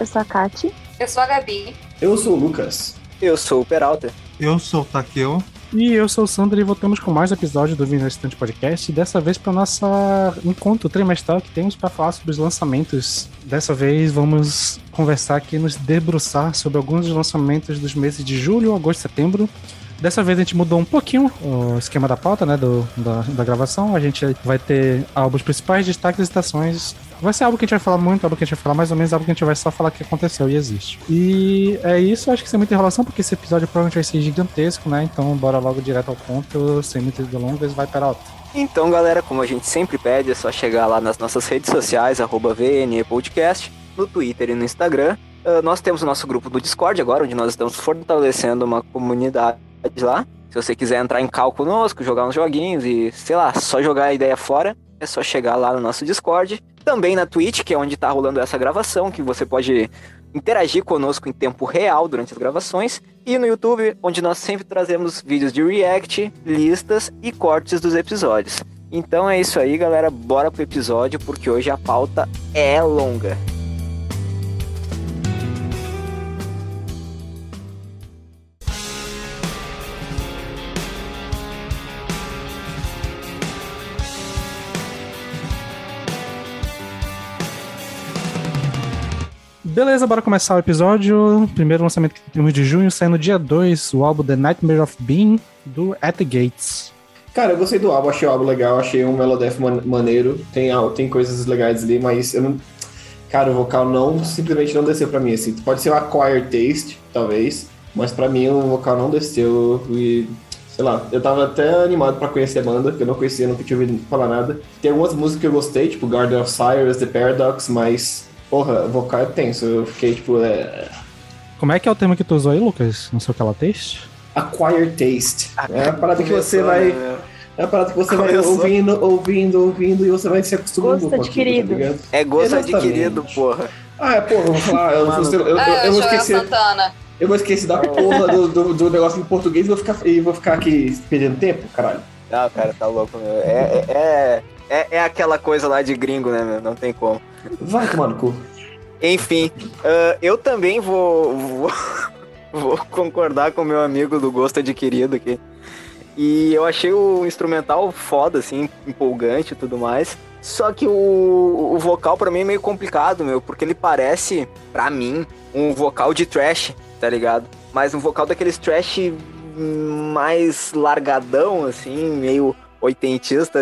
Eu sou a Kati. Eu sou a Gabi. Eu sou o Lucas. Eu sou o Peralta. Eu sou o Takeo. E eu sou o Sandro e voltamos com mais um episódio do Vinho Estante Podcast. Dessa vez para nosso encontro trimestral que temos para falar sobre os lançamentos. Dessa vez vamos conversar aqui, nos debruçar sobre alguns dos lançamentos dos meses de julho, agosto e setembro. Dessa vez a gente mudou um pouquinho o esquema da pauta, né, do, da, da gravação. A gente vai ter álbuns principais, destaques e estações. Vai ser algo que a gente vai falar muito, algo que a gente vai falar mais ou menos, algo que a gente vai só falar que aconteceu e existe. E é isso, acho que sem muita enrolação, porque esse episódio provavelmente vai ser gigantesco, né? Então bora logo direto ao ponto, sem muitas delongas, vai para alto. Então, galera, como a gente sempre pede, é só chegar lá nas nossas redes sociais, arroba Podcast, no Twitter e no Instagram. Uh, nós temos o nosso grupo do Discord agora, onde nós estamos fortalecendo uma comunidade lá. Se você quiser entrar em cal conosco, jogar uns joguinhos e, sei lá, só jogar a ideia fora, é só chegar lá no nosso Discord. Também na Twitch, que é onde está rolando essa gravação, que você pode interagir conosco em tempo real durante as gravações. E no YouTube, onde nós sempre trazemos vídeos de react, listas e cortes dos episódios. Então é isso aí, galera. Bora pro episódio, porque hoje a pauta é longa. Beleza, bora começar o episódio. Primeiro lançamento que temos de junho, saindo dia 2, o álbum The Nightmare of Being, do At The Gates. Cara, eu gostei do álbum, achei o álbum legal, achei um Melodeath man maneiro, tem, tem coisas legais ali, mas eu não... Cara, o vocal não, simplesmente não desceu pra mim, assim. Pode ser um acquired taste, talvez, mas pra mim o vocal não desceu e... Sei lá, eu tava até animado pra conhecer a banda, que eu não conhecia, nunca tinha ouvido falar nada. Tem algumas músicas que eu gostei, tipo Garden of Cyrus, The Paradox, mas Porra, vocal é tenso. Eu fiquei tipo. É... Como é que é o tema que tu usou aí, Lucas? Não sei o que ela taste? Acquire taste. é a parada que você vai. Né? É a parada que você Começou. vai ouvindo, ouvindo, ouvindo e você vai se acostumando gosto adquirido. Tá é gosto Exatamente. adquirido, porra. Ah, é, porra, vou falar. Eu, eu, eu, eu, ah, eu vou esquecer. Santana. Eu vou esquecer da porra do, do, do, negócio em português e vou ficar, e vou ficar aqui perdendo tempo, caralho. Não, cara, tá louco, meu. É, é, é, é aquela coisa lá de gringo, né, meu? Não tem como. Vai tomar no cu. Enfim, uh, eu também vou, vou, vou, concordar com meu amigo do gosto adquirido aqui. E eu achei o instrumental foda, assim, empolgante e tudo mais. Só que o, o vocal para mim é meio complicado, meu, porque ele parece, para mim, um vocal de trash, tá ligado? Mas um vocal daqueles trash mais largadão, assim, meio oitentista,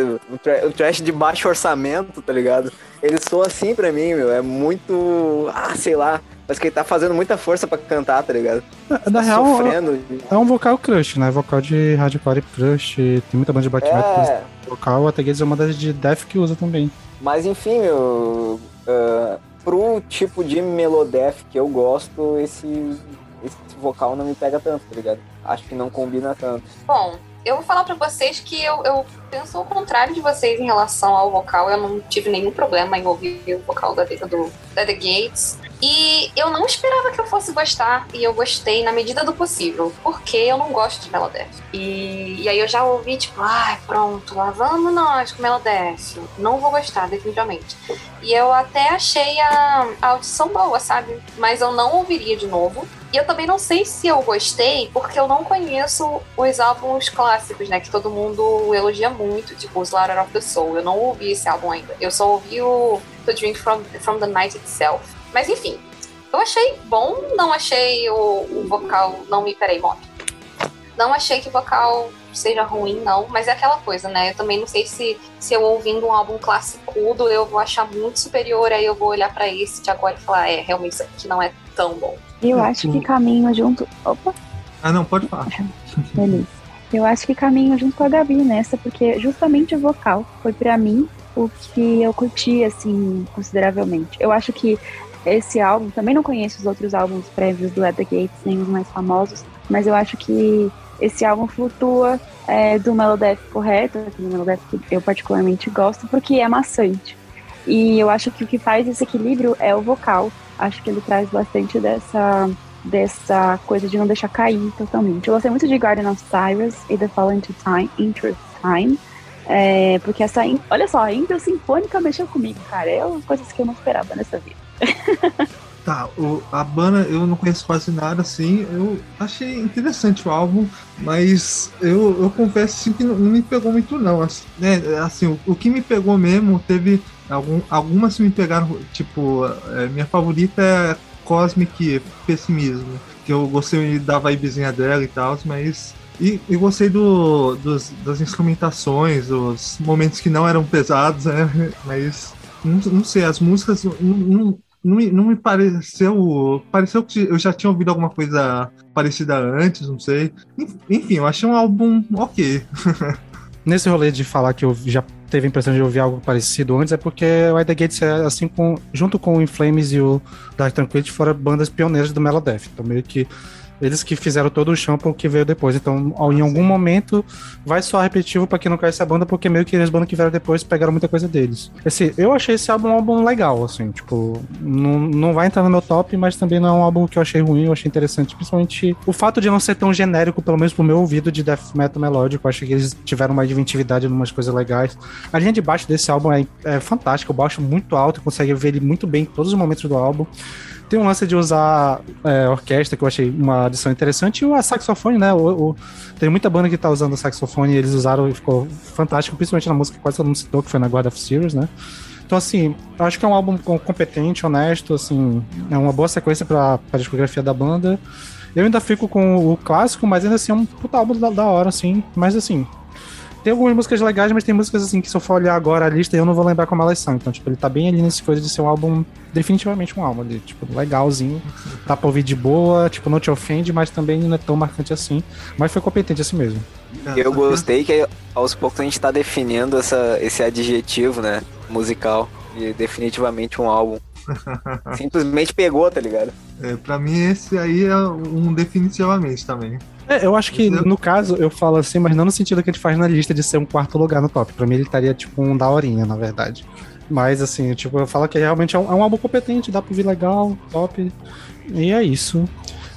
o trash de baixo orçamento, tá ligado? Ele soa assim pra mim, meu. É muito. Ah, sei lá. Mas que ele tá fazendo muita força pra cantar, tá ligado? Na tá real, sofrendo. é um vocal crush, né? Vocal de hardcore crush. Tem muita banda de black metal. É... Vocal, até que é uma das de death que usa também. Mas enfim, meu. Uh, pro tipo de melodeath que eu gosto, esse, esse vocal não me pega tanto, tá ligado? Acho que não combina tanto. Bom, eu vou falar para vocês que eu, eu penso o contrário de vocês em relação ao vocal. Eu não tive nenhum problema em ouvir o vocal da, do, da The Gates. E eu não esperava que eu fosse gostar, e eu gostei na medida do possível, porque eu não gosto de Melodeath. E, e aí eu já ouvi, tipo, ai, ah, pronto, lá vamos nós com Melodeath. Não vou gostar, definitivamente. E eu até achei a, a audição boa, sabe? Mas eu não ouviria de novo. E eu também não sei se eu gostei, porque eu não conheço os álbuns clássicos, né? Que todo mundo elogia muito, tipo o Slaughter of the Soul. Eu não ouvi esse álbum ainda. Eu só ouvi o The Drink from, from the Night Itself. Mas enfim, eu achei bom, não achei o, o vocal. Não me. Peraí, moto. Não achei que o vocal seja ruim, não, mas é aquela coisa, né? Eu também não sei se, se eu ouvindo um álbum classicudo eu vou achar muito superior, aí eu vou olhar para esse de agora e falar, é, realmente isso aqui não é tão bom. Eu acho que caminho junto. Opa! Ah, não, pode falar. Beleza. Eu acho que caminho junto com a Gabi nessa, porque justamente o vocal foi para mim o que eu curti, assim, consideravelmente. Eu acho que esse álbum, também não conheço os outros álbuns prévios do At The Gates, nem os mais famosos, mas eu acho que esse álbum flutua é, do Melodeath correto, aquele Melodeath que eu particularmente gosto, porque é maçante. E eu acho que o que faz esse equilíbrio é o vocal. Acho que ele traz bastante dessa dessa coisa de não deixar cair totalmente. Eu gostei muito de Garden of Cyrus e The Fallen to Time, Into Time, é, porque essa, olha só, a intro sinfônica mexeu comigo, cara. É uma coisa que eu não esperava nessa vida. Tá, o, a banda eu não conheço quase nada, assim. Eu achei interessante o álbum, mas eu, eu confesso assim, que não, não me pegou muito, não. Assim, né, assim o, o, que me pegou mesmo, teve algum, algumas me pegaram, tipo, é, minha favorita é Cosmic Pessimismo, que eu gostei da vibezinha dela e tal, mas e, e gostei do, dos, das instrumentações, os momentos que não eram pesados, né? Mas não, não sei, as músicas não, não, me, não me pareceu. Pareceu que eu já tinha ouvido alguma coisa parecida antes, não sei. Enfim, eu achei um álbum ok. Nesse rolê de falar que eu já teve a impressão de ouvir algo parecido antes, é porque o The Gates, é, assim, com, junto com o Inflames e o Dark Tranquility, foram bandas pioneiras do Melodeath. Então, meio que eles que fizeram todo o chão que veio depois. Então, em algum momento, vai soar repetitivo para quem não conhece a banda, porque meio que as bandas que vieram depois pegaram muita coisa deles. Esse, eu achei esse álbum um álbum legal, assim, tipo, não, não vai entrar no meu top, mas também não é um álbum que eu achei ruim, eu achei interessante, principalmente o fato de não ser tão genérico, pelo menos pro meu ouvido de death metal melódico. Eu acho que eles tiveram uma inventividade em umas coisas legais. A linha de baixo desse álbum é, é fantástica, o baixo muito alto, consegue ver ele muito bem em todos os momentos do álbum. Tem um lance de usar é, orquestra, que eu achei uma adição interessante, e o saxofone, né? O, o, tem muita banda que tá usando saxofone e eles usaram e ficou fantástico, principalmente na música que quase todo mundo citou, que foi na Guard of Series, né? Então, assim, eu acho que é um álbum competente, honesto, assim, é uma boa sequência pra, pra discografia da banda. Eu ainda fico com o clássico, mas ainda assim é um puta álbum da, da hora, assim. Mas assim, tem algumas músicas legais, mas tem músicas assim que se eu for olhar agora a lista eu não vou lembrar como elas são. Então, tipo, ele tá bem ali nesse coisa de ser um álbum, definitivamente um álbum ali, tipo, legalzinho. Dá pra ouvir de boa, tipo, não te ofende, mas também não é tão marcante assim. Mas foi competente assim mesmo. Eu gostei que aos poucos a gente tá definindo essa, esse adjetivo, né, musical. E definitivamente um álbum. Simplesmente pegou, tá ligado? É, pra mim esse aí é um definitivamente também. É, eu acho que no caso eu falo assim, mas não no sentido que a gente faz na lista de ser um quarto lugar no top. Pra mim ele estaria tipo um daorinha, na verdade. Mas assim, tipo, eu falo que realmente é um, é um álbum competente, dá pra ouvir legal, top. E é isso.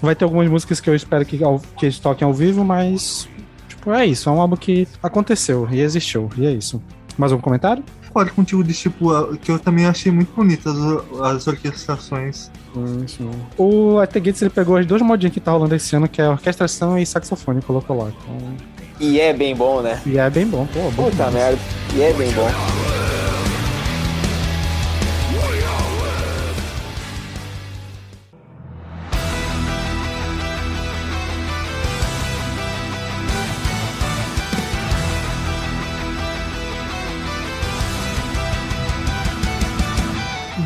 Vai ter algumas músicas que eu espero que, que eles toquem ao vivo, mas. Tipo, é isso. É um álbum que aconteceu e existiu. E é isso. Mais um comentário? Concordo contigo de tipo, que eu também achei muito bonitas as, as orquestrações. Sim, sim. O At Gates ele pegou as duas modinhas que tá rolando esse ano, que é orquestração e saxofone, colocou lá. Então... E é bem bom, né? E é bem bom, pô. Puta merda. E é bem bom.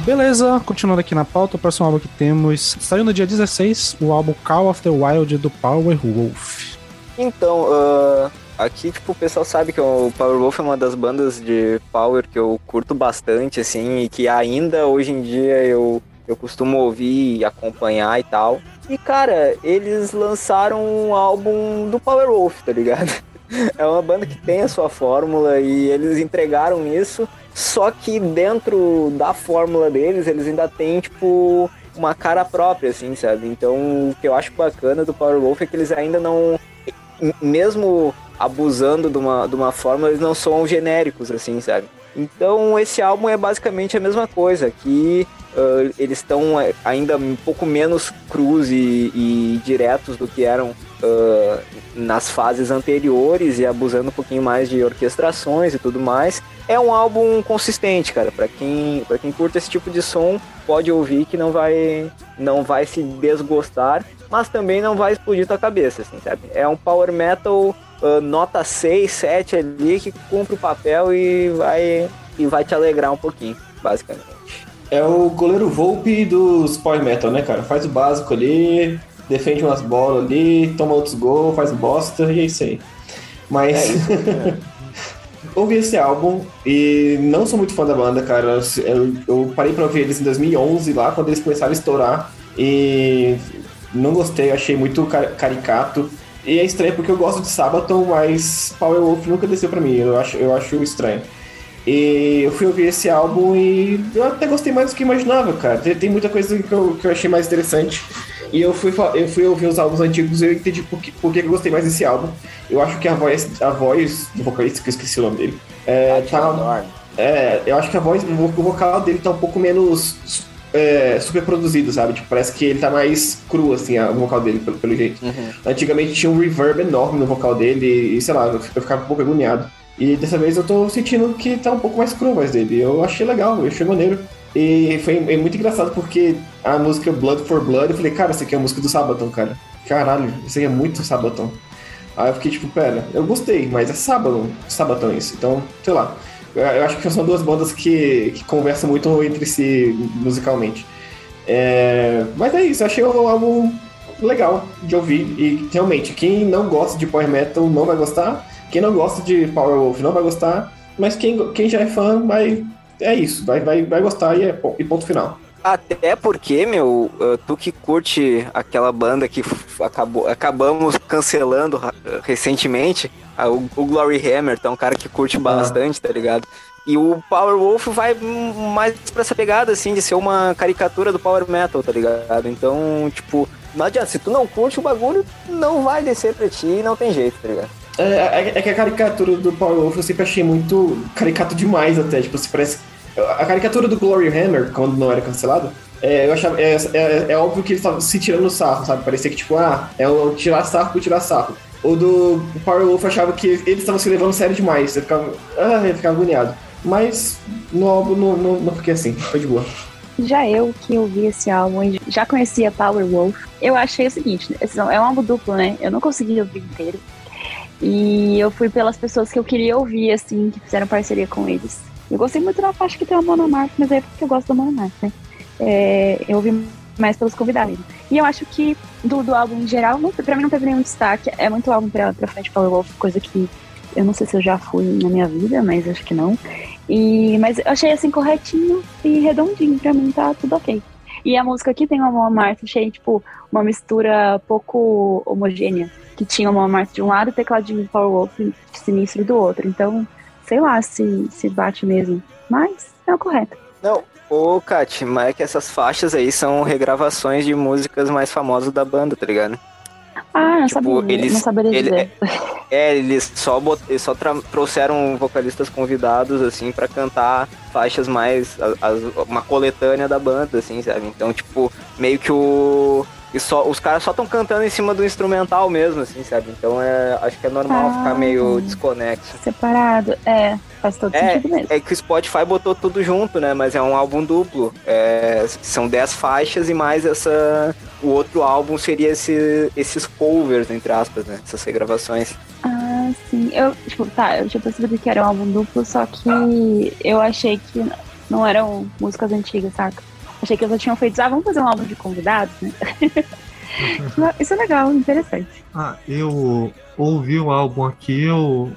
Beleza, continuando aqui na pauta, o próximo álbum que temos saiu no dia 16, o álbum Call of the Wild do Power Wolf. Então, uh, aqui, tipo, o pessoal sabe que o Power Wolf é uma das bandas de Power que eu curto bastante, assim, e que ainda hoje em dia eu, eu costumo ouvir e acompanhar e tal. E, cara, eles lançaram um álbum do Power Wolf, tá ligado? É uma banda que tem a sua fórmula e eles entregaram isso só que dentro da fórmula deles, eles ainda têm, tipo, uma cara própria, assim, sabe? Então, o que eu acho bacana do Powerwolf é que eles ainda não. Mesmo abusando de uma, de uma fórmula, eles não são genéricos, assim, sabe? Então, esse álbum é basicamente a mesma coisa, que uh, eles estão eh, ainda um pouco menos crus e, e diretos do que eram uh, nas fases anteriores e abusando um pouquinho mais de orquestrações e tudo mais. É um álbum consistente, cara. Para quem, para quem curta esse tipo de som, pode ouvir que não vai, não vai se desgostar, mas também não vai explodir tua cabeça, assim, sabe? É um power metal uh, nota 6, 7 ali que cumpre o papel e vai e vai te alegrar um pouquinho, basicamente. É o goleiro Volpe dos power metal, né, cara? Faz o básico ali, defende umas bolas ali, toma outros gols, faz bosta e é isso aí. Mas. É isso, ouvi esse álbum e não sou muito fã da banda, cara. Eu, eu parei pra ouvir eles em 2011, lá, quando eles começaram a estourar. E não gostei, achei muito caricato. E é estranho porque eu gosto de Sabaton, mas Power Wolf nunca desceu pra mim. Eu acho, eu acho estranho. E eu fui ouvir esse álbum e eu até gostei mais do que imaginava, cara. Tem, tem muita coisa que eu, que eu achei mais interessante. E eu fui, eu fui ouvir os álbuns antigos e eu entendi por que, por que eu gostei mais desse álbum. Eu acho que a voz, a voz do vocalista, que eu esqueci o nome dele, é, tá, é, eu acho que a voz, o vocal dele tá um pouco menos é, super produzido, sabe? Tipo, parece que ele tá mais cru, assim, o vocal dele, pelo, pelo jeito. Uhum. Antigamente tinha um reverb enorme no vocal dele e, sei lá, eu ficava um pouco agoniado. E dessa vez eu tô sentindo que tá um pouco mais cru a voz dele. Eu achei legal, eu achei maneiro. E foi muito engraçado porque a música Blood for Blood, eu falei, cara, essa aqui é a música do Sabaton, cara. Caralho, isso aqui é muito Sabaton. Aí eu fiquei tipo, pera, eu gostei, mas é Sabaton, Sabaton isso. Então, sei lá. Eu acho que são duas bandas que, que conversam muito entre si musicalmente. É, mas é isso, achei o álbum legal de ouvir. E realmente, quem não gosta de Power Metal não vai gostar. Quem não gosta de Power Wolf não vai gostar. Mas quem, quem já é fã vai. É isso, vai, vai, vai gostar e, é, e ponto final. Até porque, meu, tu que curte aquela banda que acabou, acabamos cancelando recentemente, o, o Glory Hammer, tá um cara que curte ah. bastante, tá ligado? E o Power Wolf vai mais pra essa pegada, assim, de ser uma caricatura do Power Metal, tá ligado? Então, tipo, não adianta, se tu não curte o bagulho, não vai descer pra ti e não tem jeito, tá ligado? É, é, é, que a caricatura do Power Wolf eu sempre achei muito caricato demais até, tipo, se parece... A caricatura do Glory Hammer, quando não era cancelado, é, eu achava, é, é, é, óbvio que eles estavam se tirando sarro, sabe? Parecia que, tipo, ah, é o tirar sarro por tirar sarro. O do Power Wolf achava que eles estavam se levando sério demais. Eu ficava, ah, eu ficava agoniado. Mas no álbum não, não, não fiquei assim, foi de boa. Já eu que ouvi esse álbum, já conhecia Power Wolf, eu achei o seguinte, é um álbum duplo, né? Eu não consegui ouvir inteiro. E eu fui pelas pessoas que eu queria ouvir, assim, que fizeram parceria com eles. Eu gostei muito da faixa que tem a Mona Mark, mas é porque eu gosto da Mona Mark, né? É, eu ouvi mais pelos convidados. E eu acho que do, do álbum em geral, não, pra mim não teve nenhum destaque. É muito álbum pra, pra frente Power Wolf, coisa que eu não sei se eu já fui na minha vida, mas acho que não. E, mas eu achei assim corretinho e redondinho, pra mim tá tudo ok. E a música aqui tem uma Martha, achei tipo uma mistura pouco homogênea, que tinha uma Martha de um lado e tecladinho de Power Wolf sinistro do outro. Então, sei lá se, se bate mesmo. Mas é o correto. Não, ô Kat, mas é que essas faixas aí são regravações de músicas mais famosas da banda, tá ligado? Ah, não tipo, sabia, eles, não saberia ele, dizer. É, eles só, bot, eles só trouxeram vocalistas convidados, assim, para cantar faixas mais. As, uma coletânea da banda, assim, sabe? Então, tipo, meio que o. E só, os caras só estão cantando em cima do instrumental mesmo, assim, sabe? Então é, acho que é normal ah, ficar meio desconexo. Separado, é, faz todo é, sentido mesmo. É que o Spotify botou tudo junto, né? Mas é um álbum duplo. É, são 10 faixas e mais essa. O outro álbum seria esse, esses covers, entre aspas, né? Essas regravações. Ah, sim. Eu, tipo, tá, eu tinha percebido que era um álbum duplo, só que eu achei que não eram músicas antigas, saca? Achei que eles já tinham feito, ah, vamos fazer um álbum de convidados, né? Isso é legal, interessante. Ah, eu ouvi o álbum aqui, eu,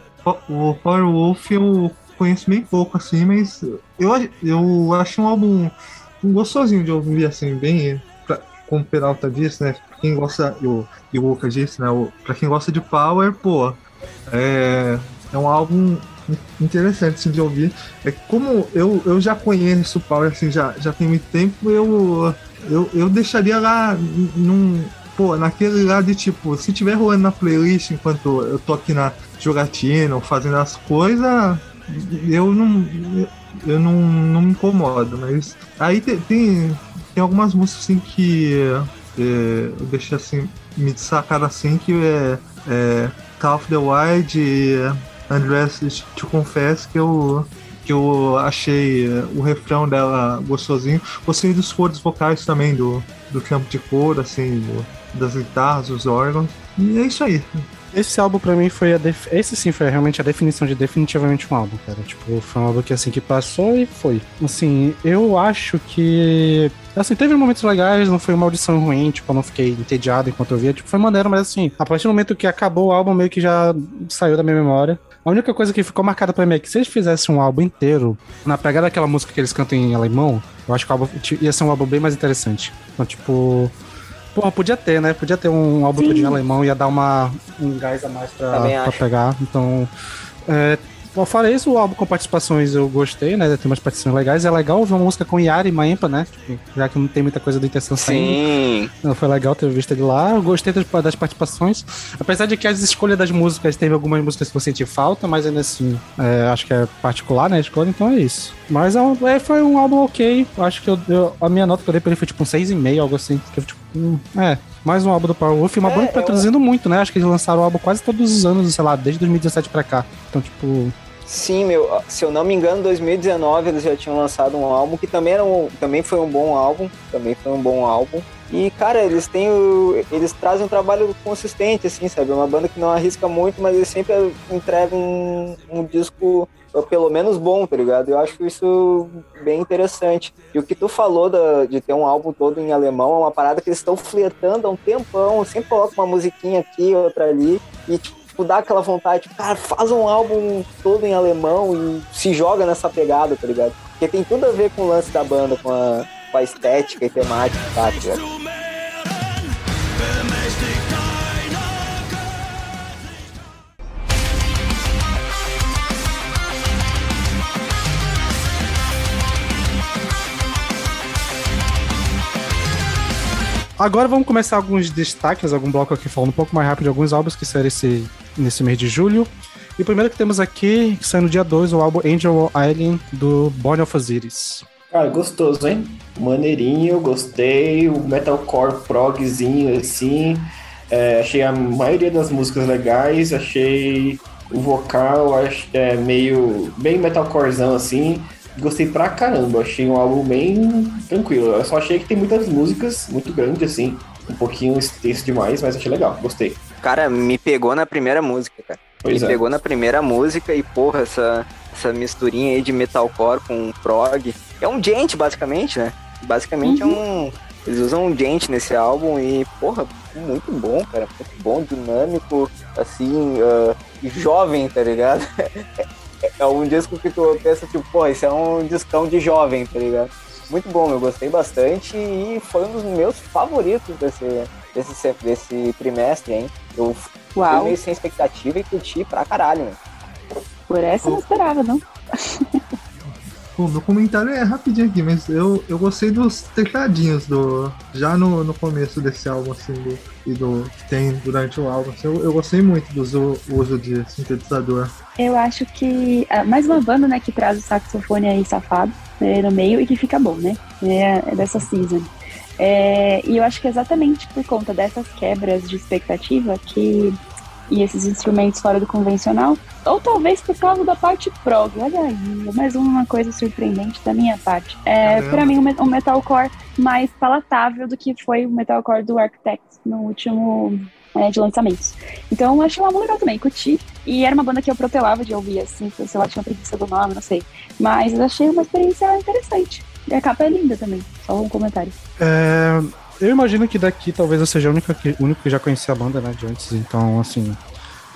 o Power Wolf eu conheço bem pouco, assim, mas eu, eu acho um álbum gostosinho de ouvir, assim, bem, pra, como o Peralta disse, né? Pra quem gosta, eu, e o Lucas disse, né? Pra quem gosta de Power, pô, é, é um álbum interessante assim, de ouvir. É como eu, eu já conheço o Power, assim, já, já tem muito tempo, eu, eu, eu deixaria lá num. Pô, naquele lá de tipo, se tiver rolando na playlist enquanto eu tô aqui na jogatina ou fazendo as coisas, eu não. Eu não, não me incomodo, mas aí tem, tem, tem algumas músicas assim que é, eu deixei assim, me destacar assim, que é, é Call of the Wild Andrés, te confesso que eu, que eu achei eh, o refrão dela gostosinho. Gostei dos coros vocais também, do, do campo de cor, assim, do, das guitarras, dos órgãos. E é isso aí. Esse álbum pra mim foi a def... esse sim foi realmente a definição de definitivamente um álbum, cara. Tipo, foi um álbum que assim que passou e foi. Assim, eu acho que assim, teve momentos legais, não foi uma audição ruim, tipo, eu não fiquei entediado enquanto eu via, tipo, foi maneiro, mas assim, a partir do momento que acabou o álbum meio que já saiu da minha memória. A única coisa que ficou marcada pra mim é que se eles fizessem um álbum inteiro, na pegada daquela música que eles cantam em alemão, eu acho que o álbum ia ser um álbum bem mais interessante. Então, tipo, Porra, podia ter, né? Podia ter um álbum todo em alemão, ia dar uma, um gás a mais pra, pra pegar. Então, é, Bom, fora isso, o álbum com participações eu gostei, né? Tem umas participações legais. É legal ouvir uma música com Yara e Maempa, né? Tipo, já que não tem muita coisa do Intenção Sim. Saindo. Foi legal ter visto ele lá. Eu gostei das, das, participações. Apesar de que as escolhas das músicas, teve algumas músicas que eu senti falta, mas ainda assim, é, acho que é particular, né? A escolha, então é isso. Mas é, é foi um álbum ok. Acho que eu, eu, a minha nota que eu dei pra ele foi tipo um 6,5, algo assim. Que, tipo, hum, é, mais um álbum do Powerwolf. Uma é, banda que tá eu... traduzindo muito, né? Acho que eles lançaram o álbum quase todos os anos, sei lá, desde 2017 pra cá. Então, tipo, Sim, meu, se eu não me engano, em 2019 eles já tinham lançado um álbum que também era um, também foi um bom álbum, também foi um bom álbum. E cara, eles têm o, eles trazem um trabalho consistente assim, sabe? Uma banda que não arrisca muito, mas eles sempre entregam um, um disco pelo menos bom, tá ligado? Eu acho isso bem interessante. E o que tu falou da, de ter um álbum todo em alemão é uma parada que eles estão fletando há um tempão, sempre coloca uma musiquinha aqui, outra ali, e tipo, tipo, dá aquela vontade, tipo, cara, faz um álbum todo em alemão e se joga nessa pegada, tá ligado? Porque tem tudo a ver com o lance da banda, com a, com a estética e temática, tá, tá ligado? Agora vamos começar alguns destaques, algum bloco aqui falando um pouco mais rápido de alguns álbuns que saíram esse, nesse mês de julho. E o primeiro que temos aqui, que sai no dia 2, o álbum Angel Alien, do Born of Osiris. Cara, gostoso, hein? Maneirinho, gostei. O metalcore progzinho, assim. É, achei a maioria das músicas legais. Achei o vocal acho, é, meio... Bem metalcorezão, assim. Gostei pra caramba. Achei um álbum bem tranquilo. Eu só achei que tem muitas músicas, muito grande, assim. Um pouquinho extenso demais, mas achei legal. Gostei. Cara, me pegou na primeira música, cara. Pois me é. pegou na primeira música e, porra, essa, essa misturinha aí de metalcore com prog. É um gente, basicamente, né? Basicamente uhum. é um. Eles usam um gente nesse álbum e, porra, muito bom, cara. Muito bom, dinâmico, assim, uh, jovem, tá ligado? é um disco que tu pensa, tipo, pô, esse é um discão de jovem, tá ligado? Muito bom, eu gostei bastante e foi um dos meus favoritos desse, desse, desse trimestre, hein? Eu Uau. fui meio sem expectativa e curti pra caralho, né? Por essa eu não esperava, não. Bom, meu comentário é rapidinho aqui, mas eu, eu gostei dos tecladinhos do. Já no, no começo desse álbum, assim, do, e do que tem durante o álbum. Assim, eu, eu gostei muito do uso, uso de sintetizador. Eu acho que. Ah, mais uma banda, né, que traz o saxofone aí safado né, no meio e que fica bom, né? É, é dessa season. É, e eu acho que é exatamente por conta dessas quebras de expectativa que e esses instrumentos fora do convencional, ou talvez por causa da parte prog. Olha aí, mais uma coisa surpreendente da minha parte. É, para mim, um metalcore mais palatável do que foi o metalcore do Architect no último é, de lançamentos. Então, eu achei uma legal também, curti. E era uma banda que eu protelava de ouvir, assim, sei lá, tinha uma preguiça do nome, não sei. Mas achei uma experiência interessante. E a capa é linda também, só um comentário. É, eu imagino que daqui talvez eu seja o único que, único que já conhecia a banda, né, de antes, então, assim.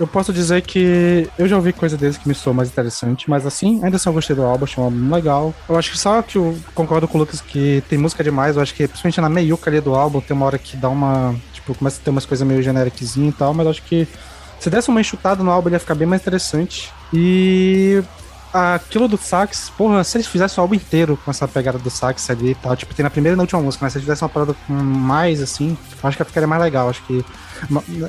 Eu posso dizer que eu já ouvi coisa deles que me soou mais interessante, mas assim, ainda assim eu gostei do álbum, achei um álbum legal. Eu acho que só que eu concordo com o Lucas que tem música demais, eu acho que principalmente na meiuca ali do álbum tem uma hora que dá uma. Tipo, começa a ter umas coisas meio genériczinho e tal, mas eu acho que se desse uma enxutada no álbum ele ia ficar bem mais interessante. E aquilo do sax, porra, se eles fizessem o álbum inteiro com essa pegada do sax ali e tal, tipo, tem na primeira e na última música, mas se eles fizessem uma parada com mais, assim, acho que ficaria mais legal. Acho que.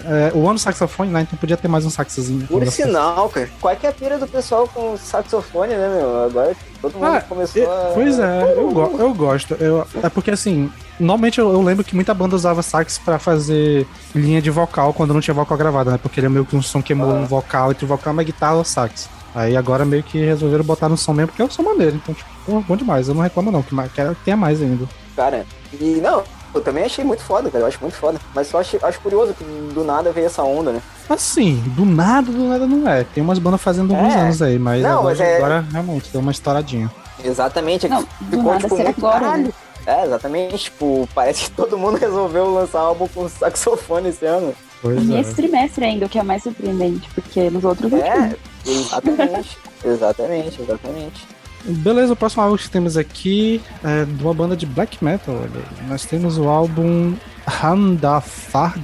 É, o ano saxofone, né? Então podia ter mais um saxozinho. Por sinal, cara. Qual é que é a pira do pessoal com saxofone, né, meu? Agora todo mundo ah, começou a. Pois é, eu, go eu gosto. Eu, é porque assim, Normalmente eu, eu, lembro que muita banda usava sax para fazer linha de vocal quando não tinha vocal gravada, né? Porque ele é meio que um som que emula ah. um vocal entre o vocal e uma guitarra ou sax. Aí agora meio que resolveram botar no som mesmo, porque é o som maneiro. Então, tipo, pô, bom demais. Eu não reclamo não, que quero que tenha mais ainda. Cara, e não, Eu também achei muito foda, cara. Eu acho muito foda. Mas só acho, acho curioso que do nada veio essa onda, né? Assim, do nada, do nada não é. Tem umas bandas fazendo alguns É. anos aí, mas, Não, agora, mas é- agora realmente deu uma estouradinha. Exatamente. é que Não, do ficou, nada tipo, muito agora, caralho. né? É, exatamente. Tipo, parece que todo mundo resolveu lançar álbum com saxofone esse ano. Pois E é. esse trimestre ainda, o que é mais surpreendente, porque nos outros não É, tinha. Exatamente. exatamente, exatamente. Beleza, o próximo álbum que temos aqui é de uma banda de black metal. Olha. Nós temos o álbum Handafard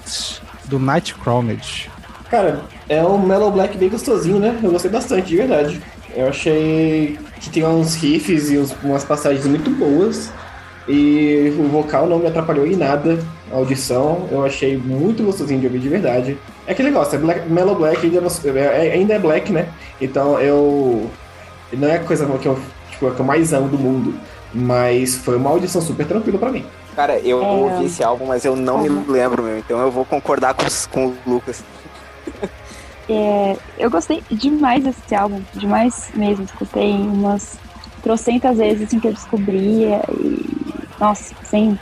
do Nightcrawled. Cara, é um Mellow Black bem gostosinho, né? Eu gostei bastante, de verdade. Eu achei que tem uns riffs e uns- umas passagens muito boas. E o vocal não me atrapalhou em nada. A audição eu achei muito gostosinho de ouvir de verdade. É aquele negócio, é black, Mellow Black ainda, não- é- ainda é black, né? Então eu. Não é a coisa que eu, tipo, que eu mais amo do mundo. Mas foi uma audição super tranquila pra mim. Cara, eu É. ouvi esse álbum, mas eu não me Uhum. lembro, meu. Então eu vou concordar com, com o Lucas. É, eu gostei demais desse álbum, demais mesmo. Escutei umas trocentas vezes assim que eu descobria e. Nossa, sem,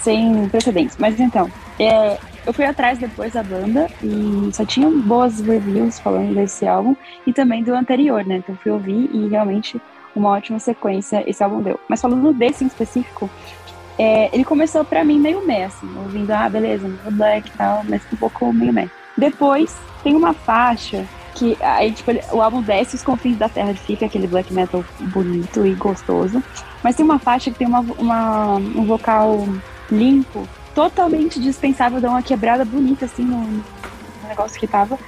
sem precedentes. Mas então, é, eu fui atrás depois da banda e só tinham boas reviews falando desse álbum e também do anterior, né? Então fui ouvir e realmente uma ótima sequência esse álbum deu. Mas falando desse em específico, é, ele começou pra mim meio meh, assim, ouvindo, ah, beleza, no Black e tal, mas um pouco meio meh. Depois tem uma faixa que aí, tipo, ele- o álbum desce os confins da terra, fica aquele black metal bonito e gostoso. Mas tem uma faixa que tem uma, uma- um vocal limpo, totalmente dispensável, dá uma quebrada bonita assim no, no negócio que tava.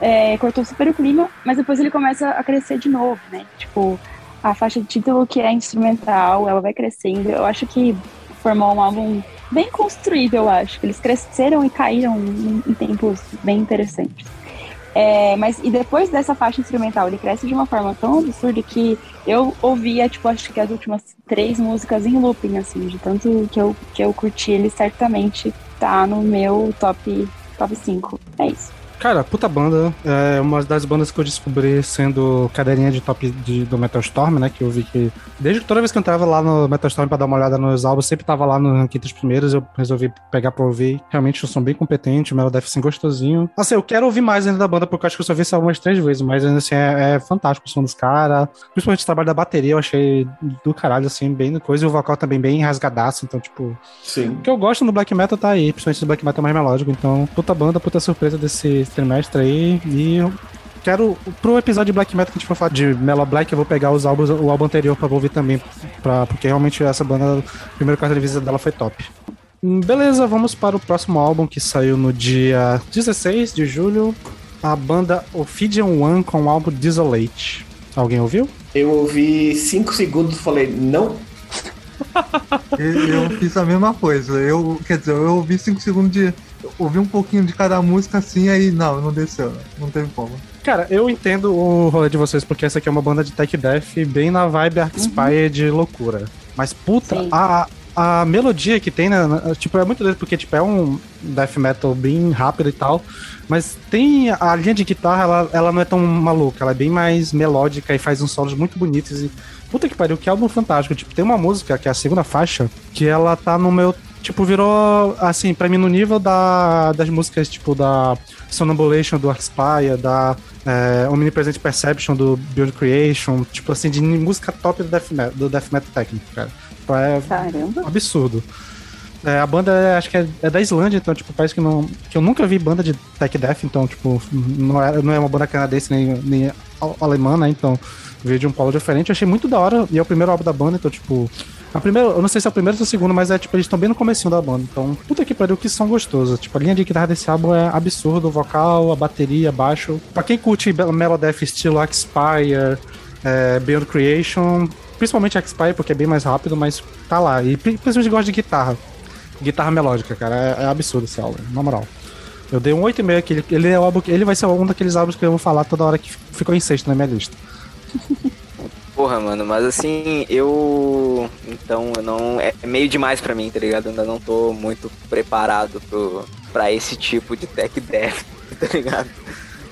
É, cortou super o clima, mas depois ele começa a crescer de novo, né? Tipo, a faixa de título que é instrumental, ela vai crescendo. Eu acho que formou um álbum bem construído, eu acho. Eles cresceram e caíram em, em tempos bem interessantes. É, mas e depois dessa faixa instrumental, ele cresce de uma forma tão absurda que eu ouvia, tipo, acho que as últimas três músicas em looping, assim, de tanto que eu, que eu curti, ele certamente tá no meu top, top 5. É isso. Cara, puta banda. É uma das bandas que eu descobri sendo cadeirinha de top de- do Metal Storm, né? Que eu vi que. Desde toda vez que eu entrava lá no Metal Storm pra dar uma olhada nos álbuns, sempre tava lá no ranking dos primeiros. Eu resolvi pegar pra ouvir. Realmente, um som bem competente, o Melodeath assim, gostosinho. Assim, eu quero ouvir mais ainda da banda, porque eu acho que eu só vi esse álbum umas três vezes, mas ainda assim, é, é fantástico o som dos caras. Principalmente o trabalho da bateria, eu achei do caralho, assim, bem coisa. E o vocal também bem rasgadaço, então, tipo. Sim. O que eu gosto no black metal tá aí, principalmente no black metal mais melódico. Então, puta banda, puta surpresa desse trimestre aí. E eu quero, pro episódio de black metal que a gente for falar de Mellow Black, eu vou pegar os álbuns, o álbum anterior pra ouvir também, pra, porque realmente essa banda, o primeiro quarto de visita dela foi top. Hum, Beleza, vamos para o próximo álbum que saiu no dia 16 de julho. A banda Ophidian One com o álbum Desolate. Alguém ouviu? Eu ouvi 5 segundos e falei, não. Eu, eu fiz a mesma coisa. Eu, quer dizer, eu ouvi 5 segundos de. Ouvi um pouquinho de cada música assim, aí não, não desceu. Não teve como. Cara, eu entendo o rolê de vocês, porque essa aqui é uma banda de tech death bem na vibe Arcspire de loucura. Mas, puta, Sim. a, a melodia que tem, né? Tipo, é muito doido, porque tipo, é um death metal bem rápido e tal. Mas tem a linha de guitarra, ela, ela não é tão maluca, ela é bem mais melódica e faz uns solos muito bonitos. E, puta que pariu, que álbum fantástico. Tipo, tem uma música, que é a segunda faixa, que ela tá no meu. Tipo, virou, assim, pra mim no nível da, das músicas, tipo, da Sonambulation do Arcspire, da é, Omnipresent Perception do Build Creation, tipo assim, de música top do Death Metal, do death metal técnico, cara. Tipo, é Caramba. absurdo. É, a banda, é, acho que é, é da Islândia, então, tipo, parece que não. Que eu nunca vi banda de tech death, então, tipo, não é, não é uma banda canadense nem, nem al- alemã, né? Então, veio de um polo diferente. Eu achei muito da hora, e é o primeiro álbum da banda, então, tipo. A primeira, eu não sei se é o primeiro ou se é o segundo, mas é tipo, eles estão bem no comecinho da banda. Então, puta que pariu, que som gostoso. Tipo, a linha de guitarra desse álbum é absurdo, o vocal, a bateria, baixo. Pra quem curte Melodeath estilo Expire, é, Beyond Creation, principalmente Expire, porque é bem mais rápido, mas tá lá. E pri- principalmente gosta de guitarra. Guitarra melódica, cara. É, é absurdo esse álbum, na moral. Eu dei um 8,5 aqui. Ele, ele, é o álbum, ele vai ser um daqueles álbuns que eu vou falar toda hora que ficou em sexto na minha lista. Porra, mano, mas assim, eu. Então, eu não. É meio demais pra mim, tá ligado? Eu ainda não tô muito preparado pro, pra esse tipo de tech death, tá ligado?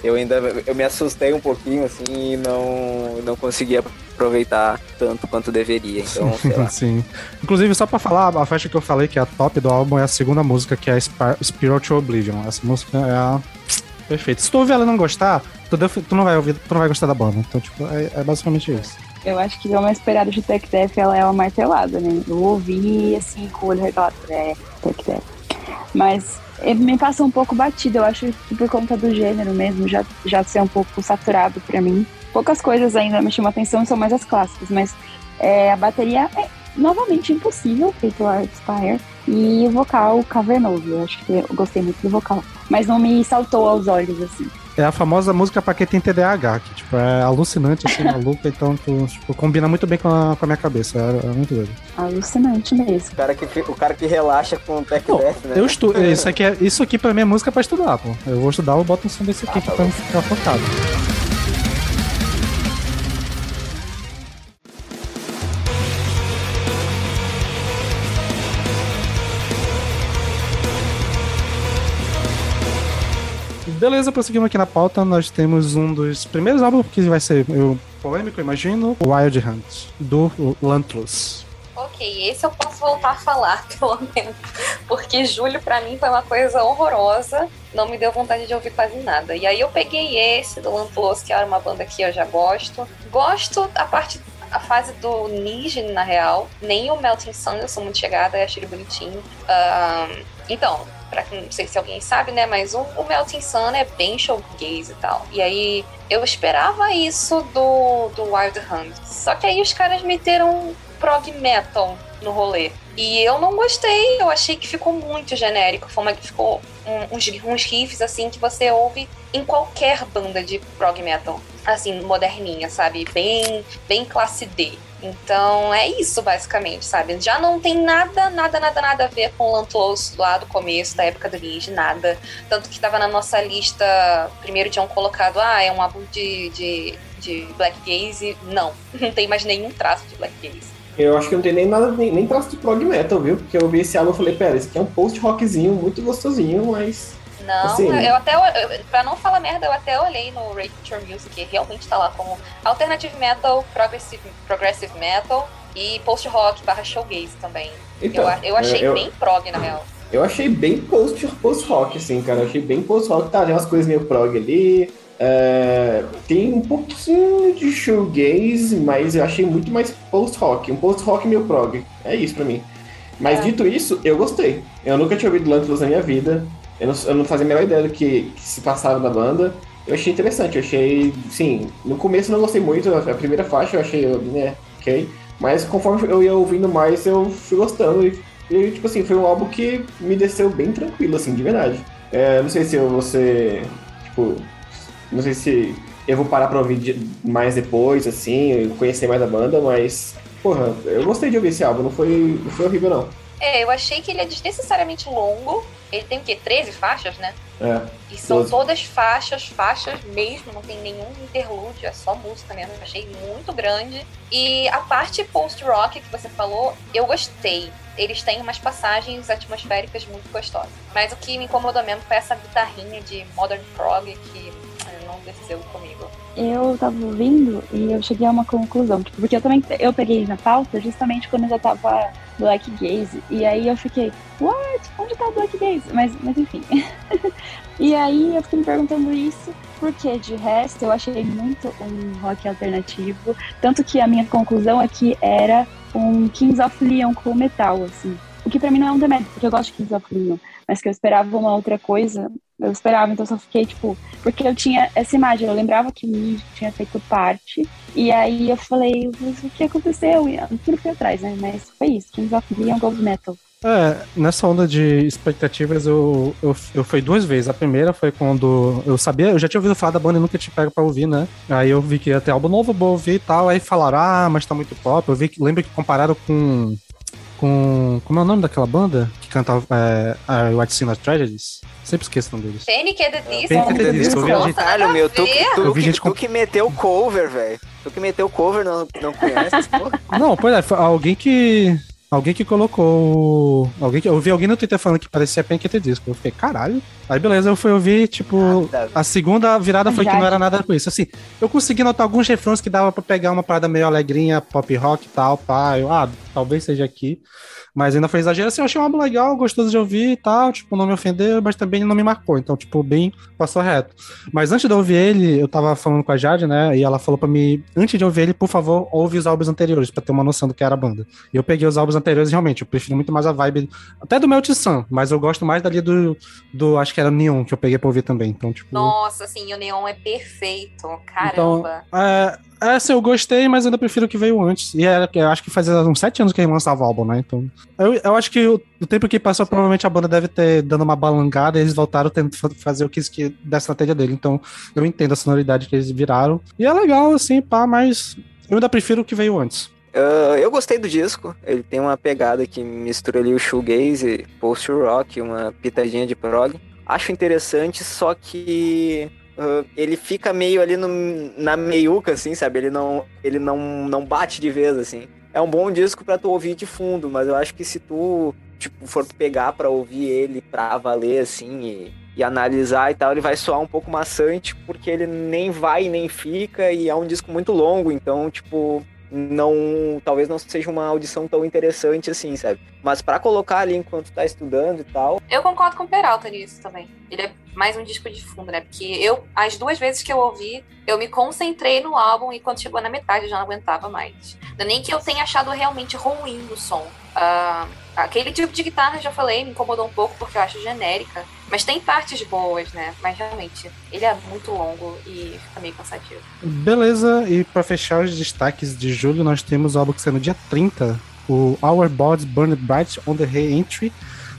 eu ainda eu me assustei um pouquinho assim e não não consegui aproveitar tanto quanto deveria. Então, sei lá. Sim. Inclusive, só pra falar, a faixa que eu falei que é a top do álbum é a segunda música, que é a Spir- Spiritual Oblivion. Essa música é a perfeita. Se tu ouvir ela e não gostar, tu, deve- tu não vai ouvir, tu não vai gostar da banda. Então, tipo, é, é basicamente isso. Eu acho que uma esperada de Tech Death, ela é uma martelada, né? Eu ouvi, assim, com o olho regalado. É, Tech Death. Mas eh, me passa um pouco batido. Eu acho que por conta do gênero mesmo, já, já ser um pouco saturado pra mim. Poucas coisas ainda me chamam atenção, são mais as clássicas. Mas é, a bateria é novamente impossível, feito Art Spire. E o vocal cavernoso. Eu acho que eu gostei muito do vocal. Mas não me saltou aos olhos, assim. É a famosa música pra quem tem TDAH, que tipo, é alucinante, assim, maluca, então tu, tipo, combina muito bem com a, com a minha cabeça. É, é muito doido. Alucinante mesmo. O cara que, o cara que relaxa com o Tech Pô, Death, né? Eu estudo. Isso aqui, é, isso aqui pra mim é música pra estudar, pô. Eu vou estudar, eu boto um som desse aqui Ah, tá pra bom. ficar focado. Beleza, prosseguindo aqui na pauta, nós temos um dos primeiros álbuns que vai ser eu, polêmico, imagino, Wild Hunt, do Lantlos. Ok, esse eu posso voltar a falar, pelo menos. Porque julho pra mim foi uma coisa horrorosa. Não me deu vontade de ouvir quase nada. E aí eu peguei esse do Lantlos, que era uma banda que eu já gosto. Gosto a parte. A fase do Nige, na real. Nem o Melting Sun, eu sou muito chegada, achei ele bonitinho. Então, pra não sei se alguém sabe, né? Mas o, o Melting Sun é bem showgaze e tal. E aí eu esperava isso do, do Wild Hunt. Só que aí os caras meteram prog metal no rolê. E eu não gostei, eu achei que ficou muito genérico. Foi uma, ficou um- uns, uns riffs assim que você ouve em qualquer banda de prog metal. Assim, moderninha, sabe? Bem, bem classe D. Então é isso, basicamente, sabe? Já não tem nada, nada, nada, nada a ver com o Lantlos lá do começo, da época do Ninja, nada. Tanto que tava na nossa lista, primeiro tinham colocado, ah, é um álbum de, de, de Black Gaze. Não, não tem mais nenhum traço de Black Gaze. Eu acho que não tem nem nada, nem, nem traço de prog metal, viu? Porque eu vi esse álbum e falei, pera, esse aqui é um post-rockzinho muito gostosinho, mas. Não, Assim, eu até, eu- pra não falar merda, eu até olhei no Rate Your Music, que realmente tá lá como Alternative Metal, Progressive, progressive Metal e Post-Rock barra Showgaze também. Então, eu, eu achei eu, bem prog, na real. eu achei bem post- post-rock, assim, cara. Eu achei bem post-rock. Tá, tem umas coisas meio prog ali. é, tem um pouquinho de shoegaze, mas eu achei muito mais post-rock. Um post-rock meio prog. É isso pra mim. Mas É. dito isso, eu gostei. Eu nunca tinha ouvido Lantlos na minha vida. Eu não, eu não fazia a menor ideia do que, que se passava da banda. Eu achei interessante, eu achei, sim, no começo eu não gostei muito, a primeira faixa eu achei, né, ok. Mas conforme eu ia ouvindo mais, eu fui gostando e, e, tipo assim, foi um álbum que me desceu bem tranquilo, assim, de verdade. É, não sei se eu, você, tipo, não sei se eu vou parar pra ouvir mais depois, assim, conhecer mais a banda, mas, porra, eu gostei de ouvir esse álbum, não foi, não foi horrível, não. É, eu achei que ele é desnecessariamente longo. Ele tem o quê? 13 faixas, né? É, E são Doze. todas faixas, faixas mesmo, não tem nenhum interlúdio, é só música mesmo. Eu achei muito grande. E a parte post-rock que você falou, eu gostei. Eles têm umas passagens atmosféricas muito gostosas. Mas o que me incomodou mesmo foi essa guitarrinha de Modern Prog que eh, não desceu comigo. Eu tava ouvindo e eu cheguei a uma conclusão. Tipo, porque eu também eu peguei na pauta justamente quando eu já tava Black Gaze. E aí eu fiquei, what? Onde tá o Black Gaze? Mas, mas enfim. e aí eu fiquei me perguntando isso, porque de resto eu achei muito um rock alternativo. Tanto que a minha conclusão que era um Kings of Leon com metal, assim. O que pra mim não é um demérito, porque eu gosto de Kings of Leon. Mas que eu esperava uma outra coisa, eu esperava, então só fiquei, tipo, porque eu tinha essa imagem, eu lembrava que o Ninja tinha feito parte, e aí eu falei, o que aconteceu? E eu não fui atrás, né? Mas foi isso, Kings of Leon Gold Metal. É, nessa onda de expectativas eu, eu, eu fui duas vezes. A primeira foi quando eu sabia, eu já tinha ouvido falar da banda e nunca tinha pego pra ouvir, né? Aí eu vi que ia ter álbum novo, vou ouvir e tal. Aí falaram, ah, mas tá muito pop. Eu vi que, lembro que compararam com. Com. Como é o nome daquela banda? Que cantava é, a White Sinner Tragedies? Sempre esqueço o nome deles. PNQ The Disco. PNQ The Disco, eu vi a gente- Caralho, meu, tu, que- tu, Eu vi que- gente tu que meteu cover, velho. Tu que meteu cover, não, não conhece porra? Não, pois é, foi alguém que. Alguém que colocou. Alguém que, eu vi alguém no Twitter falando que parecia Pancake Disco. Eu fiquei, caralho. Aí beleza, eu fui ouvir, tipo. Nada. A segunda virada foi que Jade. não era nada com isso. Assim, eu consegui notar alguns refrões que dava pra pegar uma parada meio alegrinha, pop rock e tal, pá. Eu, ah, talvez seja aqui. Mas ainda foi exagero. Assim, eu achei um álbum legal, gostoso de ouvir e tal. Tipo, não me ofendeu, mas também não me marcou. Então, tipo, bem passou reto. Mas antes de ouvir ele, eu tava falando com a Jade, né? E ela falou pra mim, antes de ouvir ele, por favor, ouve os álbuns anteriores, pra ter uma noção do que era a banda. E eu peguei os álbuns anteriores, realmente, eu prefiro muito mais a vibe, até do Melt Sun, mas eu gosto mais dali do, do acho que era Neon, que eu peguei pra ouvir também. Então, tipo. Nossa, assim, o Neon é perfeito. Então, Caramba. é, essa eu gostei, mas ainda prefiro o que veio antes. E era, eu acho que fazia uns sete anos que ele lançava o álbum, né? Então. Eu, eu acho que o, o tempo que passou, provavelmente a banda deve ter dando uma balangada e eles voltaram tentando fa- fazer o que, que da estratégia dele. Então, eu entendo a sonoridade que eles viraram. E é legal, assim, pá, mas eu ainda prefiro o que veio antes. Ah, eu gostei do disco. Ele tem uma pegada que mistura ali o shoegaze, post rock, uma pitadinha de prog. Acho interessante, só que ah, ele fica meio ali no- na meiuca, assim, sabe? Ele não, ele não, não bate de vez, assim. É um bom disco pra tu ouvir de fundo, mas eu acho que se tu tipo, for pegar pra ouvir ele pra valer, assim, e, e analisar e tal, ele vai soar um pouco maçante, porque ele nem vai nem fica, e é um disco muito longo, então, tipo, não talvez não seja uma audição tão interessante assim, sabe? Mas pra colocar ali enquanto tá estudando e tal, Eu concordo com o Peralta nisso também. Ele é mais um disco de fundo, né? Porque eu, as duas vezes que eu ouvi, eu me concentrei no álbum e quando chegou na metade eu já não aguentava mais. É nem que eu tenha achado realmente ruim o som. Ah, aquele tipo de guitarra, já falei, me incomodou um pouco porque eu acho genérica. Mas tem partes boas, né? Mas realmente, ele é muito longo e fica meio cansativo. Beleza, e pra fechar os destaques de julho, nós temos o álbum que sai no dia 30, o Our Bodies Burned Bright on the Re-Entry,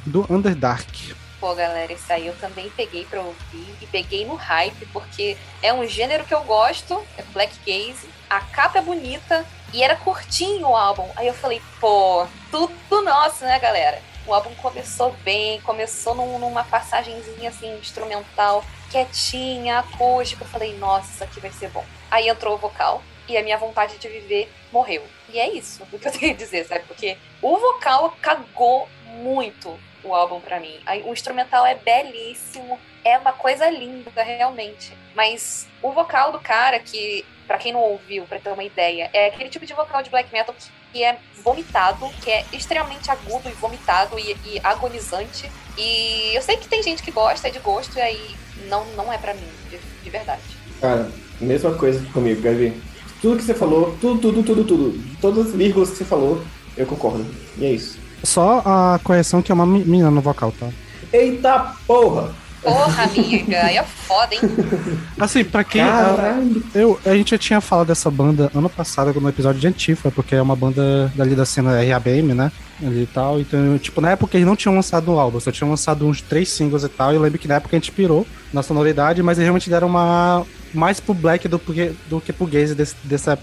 do Underdark. Pô, galera, isso aí eu também peguei pra ouvir e peguei no hype, porque é um gênero que eu gosto, é black gaze, a capa é bonita e era curtinho o álbum. Aí eu falei, pô, tudo nosso, né, galera? O álbum começou bem, começou num- numa passagenzinha assim, instrumental, quietinha, acústica. Eu falei, nossa, isso aqui vai ser bom. Aí entrou o vocal e a minha vontade de viver morreu. E é isso o que eu tenho a dizer, sabe? Porque o vocal cagou muito o álbum pra mim. O instrumental é belíssimo, é uma coisa linda, realmente. Mas o vocal do cara, que, pra quem não ouviu, pra ter uma ideia, é aquele tipo de vocal de black metal que, é vomitado, que é extremamente agudo e vomitado e, e agonizante. E eu sei que tem gente que gosta, é de gosto, e aí não, não é pra mim, de, de verdade. Cara, mesma coisa comigo, Gabi. Tudo que você falou, tudo, tudo, tudo, tudo. Todas as vírgulas que você falou, eu concordo. E é isso. Só a correção que é uma me- menina no vocal, tá? Eita porra! Porra, amiga, aí é foda, hein? Assim, pra quem. Caralho! Eu, a gente já tinha falado dessa banda ano passado no episódio de Antifa, porque é uma banda dali da cena RABM, né? Ali e tal. Então, tipo, na época eles não tinham lançado um álbum, só tinham lançado uns três singles e tal. E eu lembro que na época a gente pirou na sonoridade, mas eles realmente deram uma. mais pro black do, que- do que pro gaze desse, dessa,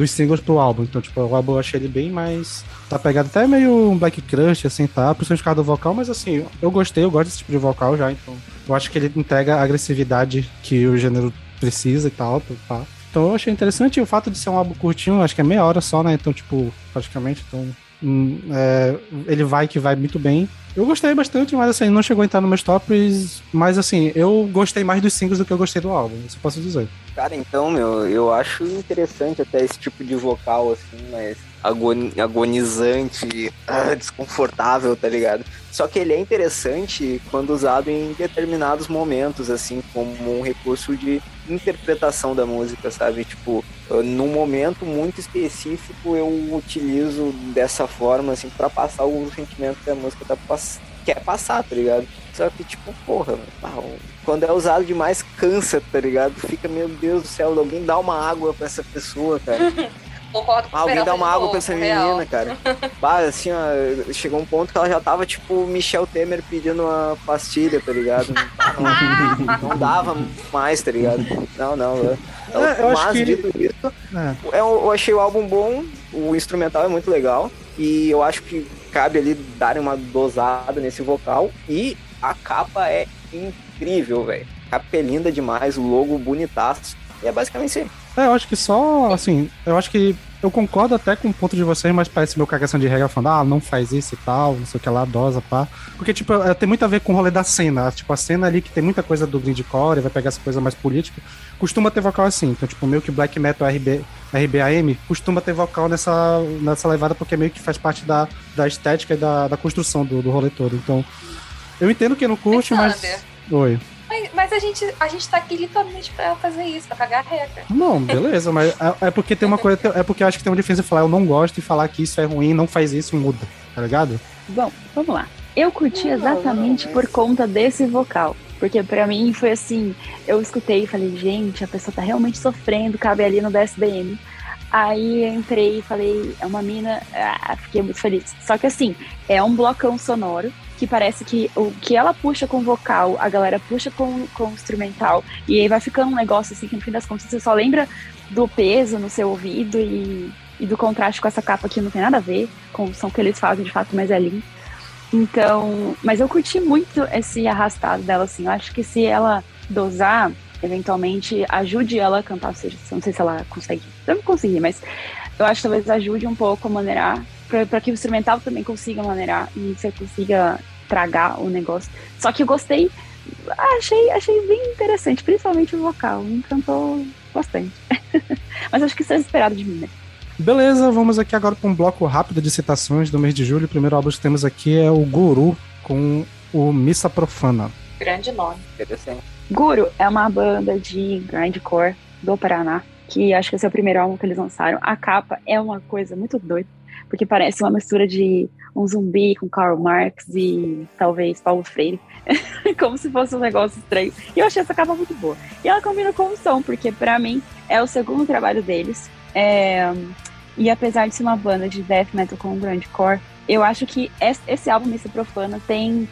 dos singles pro álbum. Então, tipo, o álbum eu achei ele bem mais. Tá pegado até meio um black crush, assim, tá? Por causa do vocal, mas assim, eu gostei, eu gosto desse tipo de vocal já, então. Eu acho que ele entrega a agressividade que o gênero precisa e tal, pá. Então eu achei interessante e o fato de ser um álbum curtinho, acho que é meia hora só, né? Então, tipo, praticamente, então. Hum, é, ele vai que vai muito bem. Eu gostei bastante, mas assim, não chegou a entrar nos meus tops. Mas assim, eu gostei mais dos singles do que eu gostei do álbum, isso eu posso dizer. Cara, então, meu, eu acho interessante até esse tipo de vocal, assim, mas agoni- agonizante, ah, desconfortável, tá ligado? Só que ele é interessante quando usado em determinados momentos, assim, como um recurso de interpretação da música, sabe? Tipo, ah, num momento muito específico eu utilizo dessa forma, assim, pra passar o sentimento que a música tá pass quer passar, tá ligado? Só que, tipo, porra, ah, quando é usado demais, cansa, tá ligado? Fica, meu Deus do céu, alguém dá uma água pra essa pessoa, cara. Concordo com Ah, alguém dá uma água novo, pra essa real. menina, cara. Bah, assim, ó, chegou um ponto que ela já tava, tipo, Michel Temer pedindo uma pastilha, tá ligado? Não, não dava mais, tá ligado? Não, não. Eu, É, eu acho mas, que- dito isso, É. eu, eu achei o álbum bom, o instrumental é muito legal, e eu acho que cabe ali darem uma dosada nesse vocal, e a capa é incrível, velho. A capa é linda demais, o logo bonitaço. E é basicamente isso. É, eu acho que só, assim, eu acho que eu concordo até com o ponto de vocês, mas parece meu cagação de regra falando, ah, não faz isso e tal, não sei o que lá, dosa, pá. Porque, tipo, é, tem muito a ver com o rolê da cena. Tipo, a cena ali que tem muita coisa do grindcore, vai pegar essa coisa mais política, costuma ter vocal assim. Então, tipo, meio que black metal RB, RBAM costuma ter vocal nessa, nessa levada, porque meio que faz parte da, da estética e da, da construção do, do rolê todo. Então, eu entendo que não curte, mas. Oi. Mas, mas, a, gente, a gente tá aqui literalmente pra fazer isso, pra cagar a regra. Não, beleza, mas é, é, porque tem uma coisa. É porque eu acho que tem uma diferença falar eu não gosto e falar que isso é ruim, não faz isso, muda, tá ligado? Bom, vamos lá. Eu curti exatamente por conta desse vocal. Porque para mim foi assim, eu escutei e falei, gente, a pessoa tá realmente sofrendo, cabe ali no DSDM. Aí entrei e falei, é uma mina, ah, fiquei muito feliz. Só que assim, é um blocão sonoro que parece que o que ela puxa com vocal, a galera puxa com, com instrumental, e aí vai ficando um negócio assim que no fim das contas você só lembra do peso no seu ouvido e, e do contraste com essa capa que não tem nada a ver com o som que eles fazem de fato, mas é lindo. Então, mas eu curti muito esse arrastado dela, assim. Eu acho que se ela dosar, eventualmente ajude ela a cantar, seja, não sei se ela consegue, eu não consegui, mas eu acho que talvez ajude um pouco a maneirar, para que o instrumental também consiga maneirar e você consiga tragar o negócio. Só que eu gostei, achei, achei bem interessante, principalmente o vocal, me encantou bastante. Mas acho que isso é esperado de mim, né? Beleza, vamos aqui agora para um bloco rápido de citações do mês de julho. O primeiro álbum que temos aqui é o Guru com o Missa Profana. Grande nome. Interessante. Guru é uma banda de grindcore do Paraná, que acho que esse é o primeiro álbum que eles lançaram. A capa é uma coisa muito doida porque parece uma mistura de um zumbi com Karl Marx e talvez Paulo Freire. Como se fosse um negócio estranho. E eu achei essa capa muito boa. E ela combina com o som, porque para mim é o segundo trabalho deles. É... E apesar de ser uma banda de death metal com grindcore, eu acho que esse álbum Missa Profana tem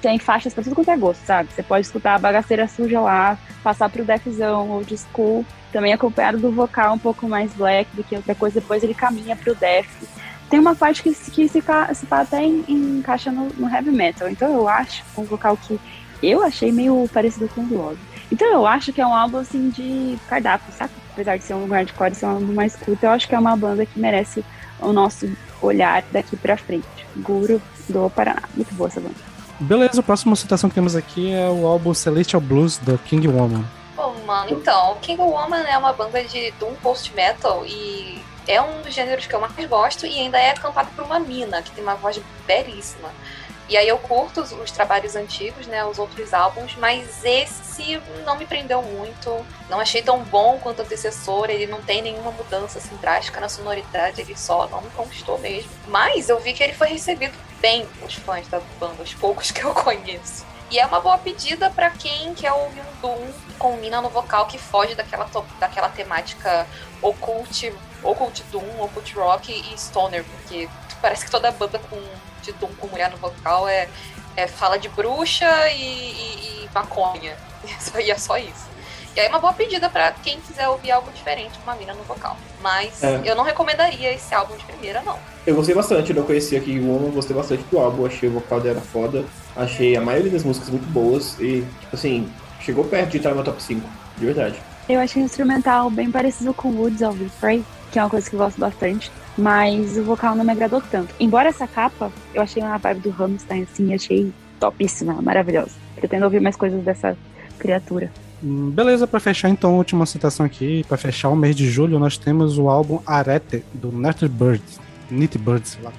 tem faixas pra tudo quanto é gosto, sabe? Você pode escutar a bagaceira suja lá, passar pro deathzão ou school, também acompanhado do vocal um pouco mais black do que outra coisa, depois ele caminha pro death tem uma parte que, que se, se até em, encaixa no, no, heavy metal. Então eu acho um vocal que eu achei meio parecido com o Love. Então eu acho que é um álbum assim de cardápio, sabe? Apesar de ser um hardcore, ser um álbum mais curto, eu acho que é uma banda que merece o nosso olhar daqui pra frente. Guru do Paraná. Muito boa essa banda. Beleza, a próxima citação que temos aqui é o álbum Celestial Blues da King Woman. Bom, mano, então, King Woman é uma banda de doom post-metal e é um dos gêneros que eu mais gosto e ainda é cantado por uma mina, que tem uma voz belíssima. E aí eu curto os, os, trabalhos antigos, né, os outros álbuns, mas esse não me prendeu muito. Não achei tão bom quanto o antecessor, ele não tem nenhuma mudança assim drástica na sonoridade, ele só não me conquistou mesmo. Mas eu vi que ele foi recebido bem pelos fãs da banda, os poucos que eu conheço. E é uma boa pedida para quem quer ouvir um Doom com mina no vocal que foge daquela, daquela temática occult, occult Doom, occult rock e stoner, porque parece que toda banda com, de Doom com mulher no vocal é, é fala de bruxa e, e, e maconha. E é só isso. E aí é uma boa pedida para quem quiser ouvir algo diferente com uma mina no vocal. Mas é. eu não recomendaria esse álbum de primeira, não. Eu gostei bastante, eu não conhecia aqui o Woman, gostei bastante do álbum, achei o vocal dela foda. Achei a maioria das músicas muito boas e, tipo assim, chegou perto de estar no meu top 5, de verdade. Eu achei o instrumental bem parecido com Woods of the Prey, que é uma coisa que eu gosto bastante, mas o vocal não me agradou tanto. Embora essa capa, eu achei uma vibe do Rammstein, assim, achei topíssima, maravilhosa. Pretendo ouvir mais coisas dessa criatura. Hum, beleza, para fechar então a última citação aqui, para fechar o mês de julho, nós temos o álbum Arete, do Netherbird. Netherbird, sei lá.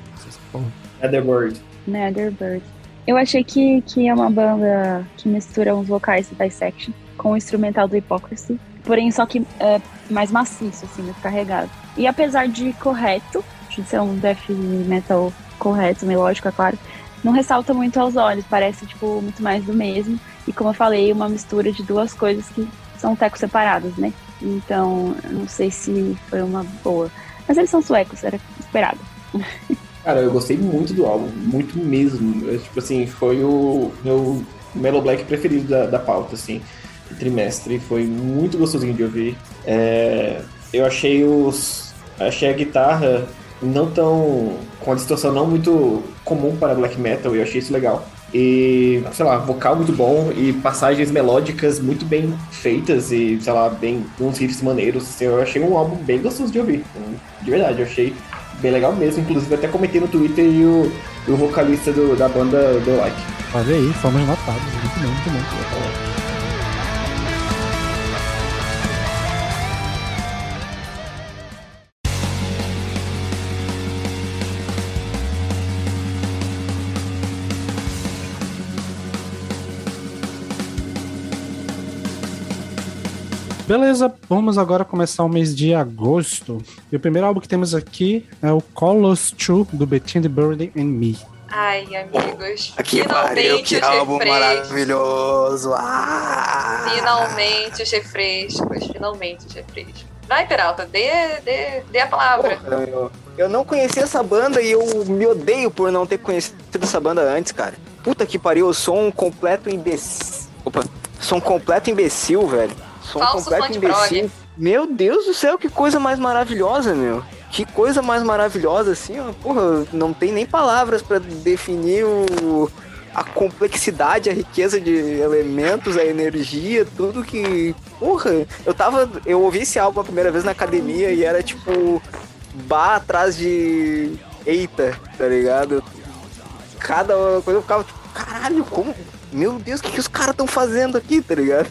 Netherbird. Netherbird. Eu achei que, que é uma banda que mistura os vocais do Dissection com o instrumental do Hypocrisy, porém só que é mais maciço, assim, mais carregado. E apesar de correto, de ser um death metal correto, melódico, é claro, não ressalta muito aos olhos, parece, tipo, muito mais do mesmo. E como eu falei, uma mistura de duas coisas que são tecos separados, né? Então, não sei se foi uma boa. Mas eles são suecos, era esperado. Cara, eu gostei muito do álbum, muito mesmo. Eu, tipo assim, foi o meu Mellow Black preferido da, da pauta, assim, trimestre. Foi muito gostosinho de ouvir. É, eu achei os. Achei a guitarra não tão. com a distorção não muito comum para black metal, e eu achei isso legal. E, sei lá, vocal muito bom e passagens melódicas muito bem feitas e, sei lá, bem, uns riffs maneiros. Assim, eu achei um álbum bem gostoso de ouvir. De verdade, eu achei bem legal mesmo. Inclusive, até comentei no Twitter e o, o vocalista do, da banda deu like. Olha aí, fomos notados. Muito bom, muito bom. Beleza, vamos agora começar o mês de agosto. E o primeiro álbum que temos aqui é o Colors 2 do the Bird and Me. Ai, amigos. Aqui pariu, que álbum maravilhoso. Ah! Finalmente os refrescos, finalmente os refrescos. Vai, Peralta, dê, dê, dê a palavra. Porra, eu, eu não conhecia essa banda e eu me odeio por não ter conhecido essa banda antes, cara. Puta que pariu, eu sou um completo imbecil. Opa, sou um completo imbecil, velho. Sou um Falso completo imbecil. Meu Deus do céu, que coisa mais maravilhosa, meu. Que coisa mais maravilhosa, assim, ó. Porra, não tem nem palavras pra definir o, a complexidade, a riqueza de elementos, a energia, tudo que. Porra, eu tava. Eu ouvi esse álbum a primeira vez na academia e era tipo. Bar atrás de. Eita, tá ligado? Cada coisa eu ficava tipo, caralho, como. Meu Deus, o que, que os caras estão fazendo aqui, tá ligado?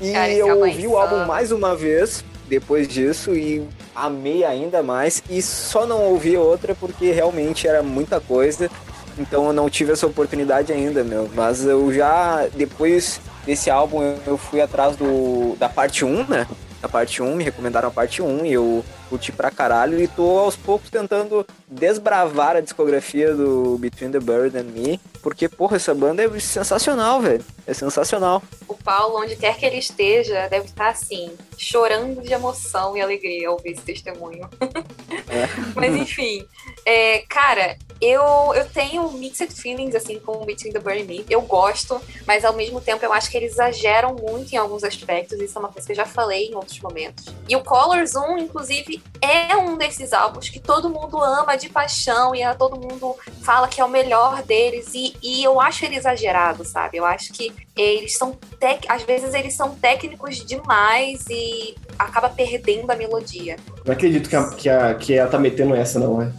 E Cara, eu é ouvi o álbum mais uma vez depois disso e amei ainda mais. E só não ouvi outra porque realmente era muita coisa. Então eu não tive essa oportunidade ainda, meu. Mas eu já, depois desse álbum, eu- eu fui atrás do da parte 1, né? Da parte 1, me recomendaram a parte 1 e eu curti pra caralho. E tô aos poucos tentando desbravar a discografia do Between the Bird and Me. Porque, porra, essa banda é sensacional, velho. É sensacional. O Paulo, onde quer que ele esteja, deve estar assim, chorando de emoção e alegria ao ouvir esse testemunho. Mas enfim, é, cara, eu, eu tenho mixed feelings assim com Between the Bird and Me. Eu gosto, mas ao mesmo tempo eu acho que eles exageram muito em alguns aspectos. Isso é uma coisa que eu já falei em outros momentos. E o Colors 1, inclusive, é um desses álbuns que todo mundo ama de paixão e é, todo mundo fala que é o melhor deles. E, e eu acho ele exagerado, sabe? Eu acho que eles são tec... às vezes eles são técnicos demais e acaba perdendo a melodia. Não acredito que, a, que, a, que ela tá metendo essa, não, né?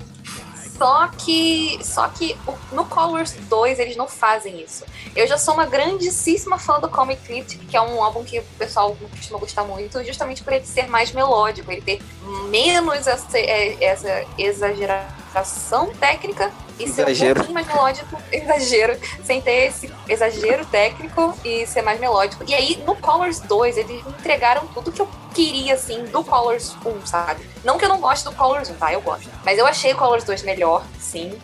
Só que, só que no Colors 2 eles não fazem isso. Eu já sou uma grandíssima fã do Comic Crypt, que é um álbum que o pessoal não costuma gostar muito, justamente por ele ser mais melódico, ele ter menos essa, é, essa exageração técnica e ser um Exagero. pouquinho mais melódico, exagero, sem ter esse exagero técnico e ser mais melódico. E aí, no Colors 2, eles me entregaram tudo que eu queria, assim, do Colors 1, sabe? Não que eu não goste do Colors 1, tá? Eu gosto. Mas eu achei o Colors 2 melhor, sim.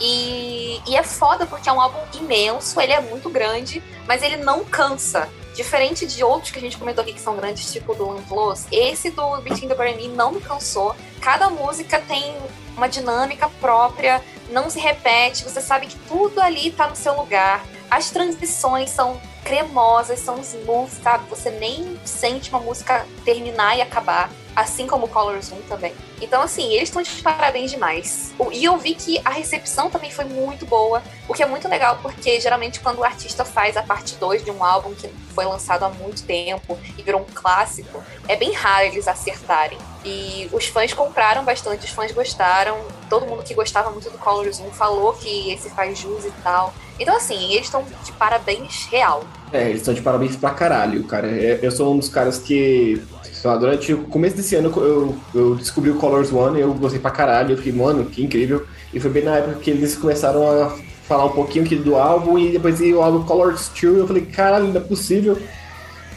E, e é foda porque é um álbum imenso, ele é muito grande, mas ele não cansa. Diferente de outros que a gente comentou aqui que são grandes, tipo do Unflows, esse do Between the Me não me cansou. Cada música tem uma dinâmica própria, não se repete, você sabe que tudo ali tá no seu lugar. As transições são cremosas, são smooth, sabe? Você nem sente uma música terminar e acabar. Assim como o Colors 1 também. Então, assim, eles estão de parabéns demais. E eu vi que a recepção também foi muito boa, o que é muito legal, porque geralmente quando o artista faz a parte 2 de um álbum que foi lançado há muito tempo e virou um clássico, é bem raro eles acertarem. E os fãs compraram bastante, os fãs gostaram. Todo mundo que gostava muito do Colors 1 falou que esse faz jus e tal. Então, assim, eles estão de parabéns real. É, eles estão de parabéns pra caralho, cara. É, Eu sou um dos caras que, durante o começo desse ano eu, eu descobri o Colors One, eu gostei pra caralho, eu fiquei, mano, que incrível. E foi bem na época que eles começaram a falar um pouquinho do álbum e depois o álbum Colors 2, eu falei, caralho, não é possível.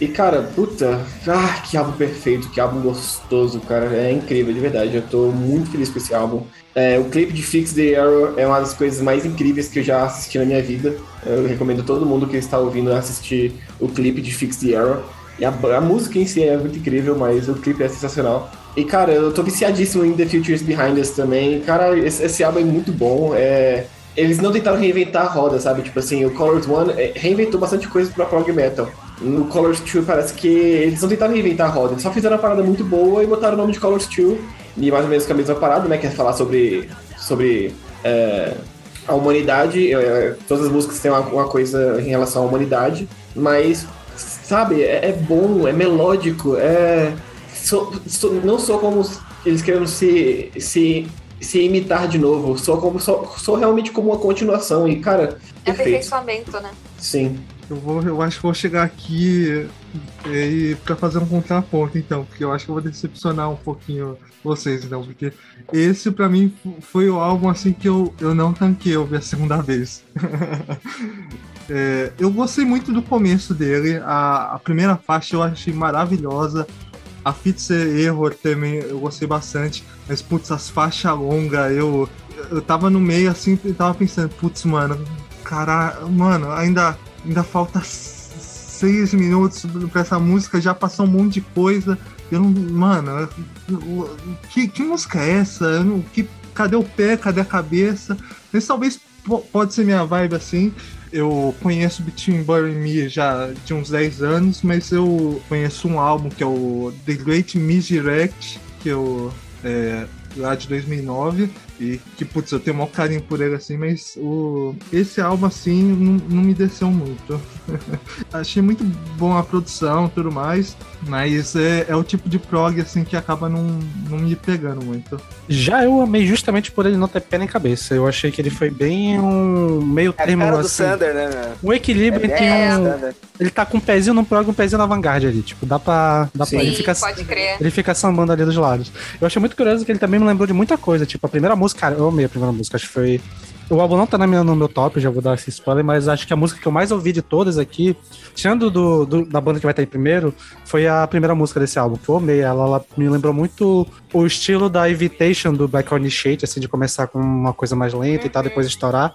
E cara, puta, ah, que álbum perfeito, que álbum gostoso, cara. É incrível, de verdade. Eu tô muito feliz com esse álbum. É, o clipe de Fix the Arrow é uma das coisas mais incríveis que eu já assisti na minha vida. Eu recomendo todo mundo que está ouvindo assistir o clipe de Fix the Arrow. E a, a música em si é muito incrível, mas o clipe é sensacional. E cara, eu tô viciadíssimo em The Futures Behind Us também. Cara, esse, esse álbum é muito bom. É, eles não tentaram reinventar a roda, sabe? Tipo assim, o Colors One é, reinventou bastante coisa pra prog metal. No Colors 2 parece que eles não tentaram reinventar a roda, eles só fizeram uma parada muito boa e botaram o nome de Colors 2. E mais ou menos com a mesma parada, né? Que é falar sobre. sobre. é, a humanidade, é, todas as músicas têm uma, coisa em relação à humanidade, mas, sabe, é, é bom, é melódico, é. So, so, não sou como eles querendo se, se, se imitar de novo, só como só, só realmente como uma continuação. E, cara. É aperfeiçoamento, né? Sim. Eu, vou, eu acho que vou chegar aqui e, para fazer um contraponto, então, porque eu acho que eu vou decepcionar um pouquinho vocês, então, porque esse para mim foi o álbum assim que eu, eu não tanquei ouvir a segunda vez. é, eu gostei muito do começo dele, a, a primeira faixa eu achei maravilhosa. A Fitz Error também eu gostei bastante, mas putz, as faixas longas, eu, eu tava no meio assim e tava pensando, putz, mano, cara, mano, ainda, ainda falta seis minutos pra essa música, já passou um monte de coisa. Eu não. Mano, que, que música é essa? Não, que, cadê o pé? Cadê a cabeça? Esse talvez pode ser minha vibe assim. Eu conheço Between Burn Me já de uns 10 anos, mas eu conheço um álbum que é o The Great Misdirect, que eu. É, lá de 2009, e que, putz, eu tenho um maior carinho por ele assim, mas o, esse álbum assim não, não me desceu muito. Achei muito bom a produção e tudo mais, mas é, é, o tipo de prog assim que acaba não, não me pegando muito. Já eu amei justamente por ele não ter pé nem cabeça. Eu achei que ele foi bem um meio é termo assim. do Sander, né? Um equilíbrio é entre um... Ele tá com um pezinho no prog e um pezinho na vanguarda ali. Tipo, dá pra. Dá Sim, pra ele fica, pode crer. Ele fica sambando ali dos lados. Eu achei muito curioso que ele também me lembrou de muita coisa. Tipo, a primeira música, cara, eu amei a primeira música. Acho que foi. O álbum não tá na minha, no meu top, já vou dar esse spoiler, mas acho que a música que eu mais ouvi de todas aqui, tirando do, do da banda que vai estar em primeiro, foi a primeira música desse álbum, que eu amei. Ela, ela me lembrou muito o estilo da Invitation do Black Initiate, assim, de começar com uma coisa mais lenta e tal, depois estourar.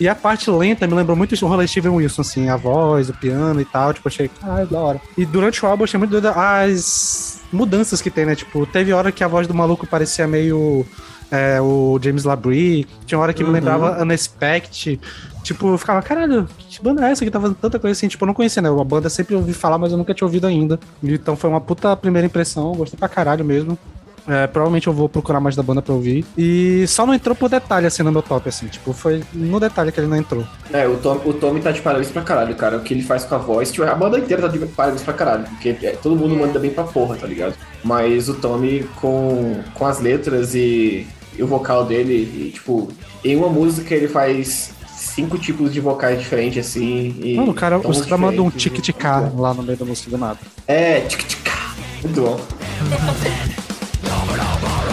E a parte lenta me lembrou muito o rolê Steven Wilson, assim, a voz, o piano e tal. Tipo, achei, ah, da hora. E durante o álbum eu achei muito doido as mudanças que tem, né? Tipo, teve hora que a voz do maluco parecia meio. É, o James Labrie, tinha hora que uhum. me lembrava Unexpect. Tipo, eu ficava, caralho, que banda é essa que tá fazendo tanta coisa assim? Tipo, eu não conhecia, né? A banda sempre ouvi falar, mas eu nunca tinha ouvido ainda. Então foi uma puta primeira impressão, gostei pra caralho mesmo. É, provavelmente eu vou procurar mais da banda pra ouvir. E só não entrou por detalhe, assim, no meu top, assim. Tipo, foi no detalhe que ele não entrou. É, o Tommy, o Tommy tá de parabéns pra caralho, cara. O que ele faz com a voz. Tipo, a banda inteira tá de parabéns pra caralho. Porque é, todo mundo manda bem pra porra, tá ligado? Mas o Tommy, com, com as letras e o vocal dele, e, tipo, em uma música ele faz cinco tipos de vocais diferentes, assim. E Mano, o cara, os caras mandam um tic-tic-cá lá no meio da música do nada. É, tic-tic-cá. Muito bom.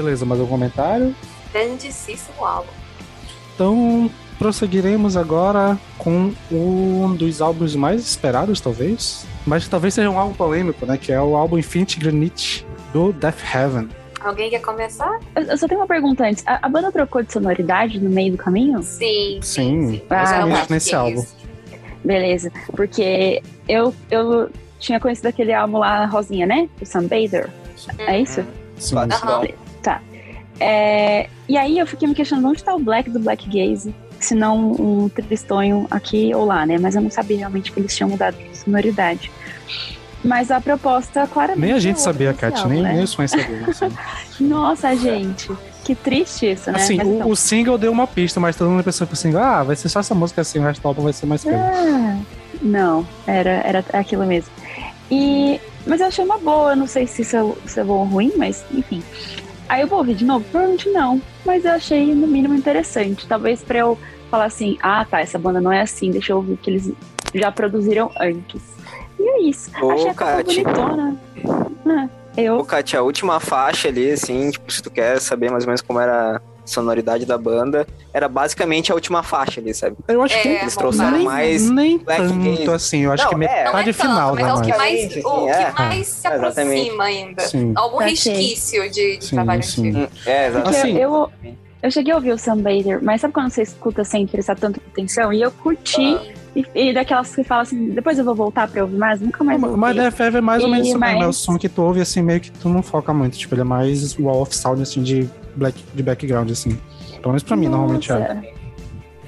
Beleza, mais algum comentário? Grandíssimo álbum. Então, prosseguiremos agora com um dos álbuns mais esperados, talvez. Mas talvez seja um álbum polêmico, né? Que é o álbum Infinity Granite do Death Heaven. Alguém quer começar? Eu só tenho uma pergunta antes. A, a banda trocou de sonoridade no meio do caminho? Sim. Sim. sim. Ah, Mas isso nesse álbum. Beleza. Porque eu, eu tinha conhecido aquele álbum lá, Rosinha, né? O Sunbather. É isso? Sim. Aham. Tá. É, e aí eu fiquei me questionando onde tá o Black do Black Gaze, se não um tristonho aqui ou lá, né? Mas eu não sabia realmente que eles tinham mudado de sonoridade. Mas a proposta, claramente. Nem a é gente outra sabia, Kat, nem, né? nem os fãs sabiam. Assim, Nossa, gente. Que triste isso, né? Assim, Mas o, então- o single deu uma pista, mas todo mundo pensou assim: ah, vai ser só essa música assim, o resto do álbum vai ser mais coisa. Ah, não, era, era aquilo mesmo. E, mas eu achei uma boa, não sei se isso é, se é bom ou ruim, mas enfim. Aí eu vou ouvir de novo? Provavelmente não, mas eu achei no mínimo interessante. Talvez pra eu falar assim: ah, tá, essa banda não é assim, deixa eu ouvir o que eles já produziram antes. E é isso. Ô, achei a capa Kati. bonitona. Ah, eu. Ô, Kátia, a última faixa ali, assim, tipo, se tu quer saber mais ou menos como era a sonoridade da banda, era basicamente a última faixa ali, sabe? Eu acho que É, Eles trouxeram nem, mais nem Black tanto assim. Eu acho Não, que é, metade Não é tanto, final mas da é o que mais. Sim, o é. que mais se Exatamente. aproxima ainda. Sim. Algum resquício de, de Sim, trabalho sim. antigo. Hum, É, exatamente. Assim- eu, eu cheguei a ouvir o Sunbather, mas sabe quando você escuta sem prestar tanta atenção? E eu curti. E, e daquelas que falam assim, depois eu vou voltar pra ouvir mais, nunca mais Mas voltei. Death Heaven é mais ou menos isso mesmo. É o som que tu ouve assim, meio que tu não foca muito. Tipo, ele é mais wall of sound assim de, black, de background, assim. Pelo menos pra mim, normalmente é.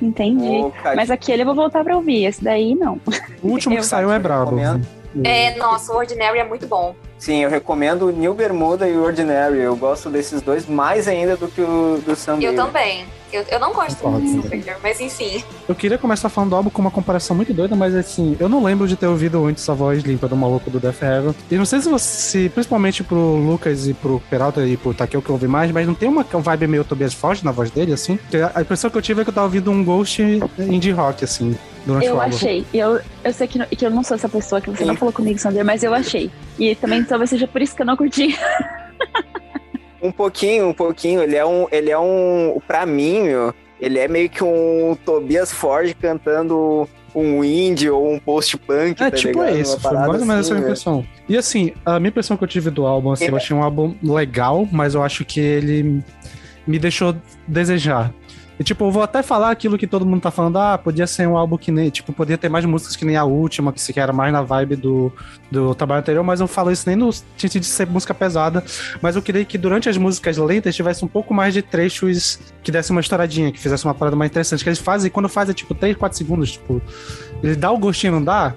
Entendi. Kátia, Mas aquele eu vou voltar pra ouvir. Esse daí não. O último que saiu é brabo. recomendo. É, nossa, o Ordinary é muito bom. Sim, eu recomendo o New Bermuda e o Ordinary. Eu gosto desses dois mais ainda do que o do Sam Eu também. Eu, eu não gosto Concordo. muito do Super, mas enfim. Eu queria começar falando do álbum com uma comparação muito doida, mas assim, eu não lembro de ter ouvido antes a voz limpa do maluco do Death Heaven. E não sei se você, principalmente pro Lucas e pro Peralta e pro Takeo que eu ouvi mais, mas não tem uma vibe meio Tobias Forte na voz dele, assim? A impressão que eu tive é que eu tava ouvindo um Ghost indie rock, assim, durante Eu o álbum. achei. Eu, eu sei que, não- que eu não sou essa pessoa que você Sim. não falou comigo, Sander, mas eu achei. E também talvez seja por isso que eu não curti. Um pouquinho, um pouquinho. Ele é um. Ele é um. Pra mim, meu, ele é meio que um Tobias Ford cantando um indie ou um post-punk. É, tá tipo ligado? esse, Uma foi parada mais ou menos assim, essa meu. impressão. E assim, a minha impressão que eu tive do álbum, assim, eu achei um álbum legal, mas eu acho que ele me deixou desejar. E tipo, eu vou até falar aquilo que todo mundo tá falando, ah, podia ser um álbum que nem, tipo, podia ter mais músicas que nem a última, que se era mais na vibe do, do trabalho anterior, mas eu falo isso nem no sentido de ser música pesada, mas eu queria que durante as músicas lentas tivesse um pouco mais de trechos que desse uma estouradinha, que fizesse uma parada mais interessante, que eles fazem, quando fazem, tipo, 3, 4 segundos, tipo, ele dá o gostinho, não dá?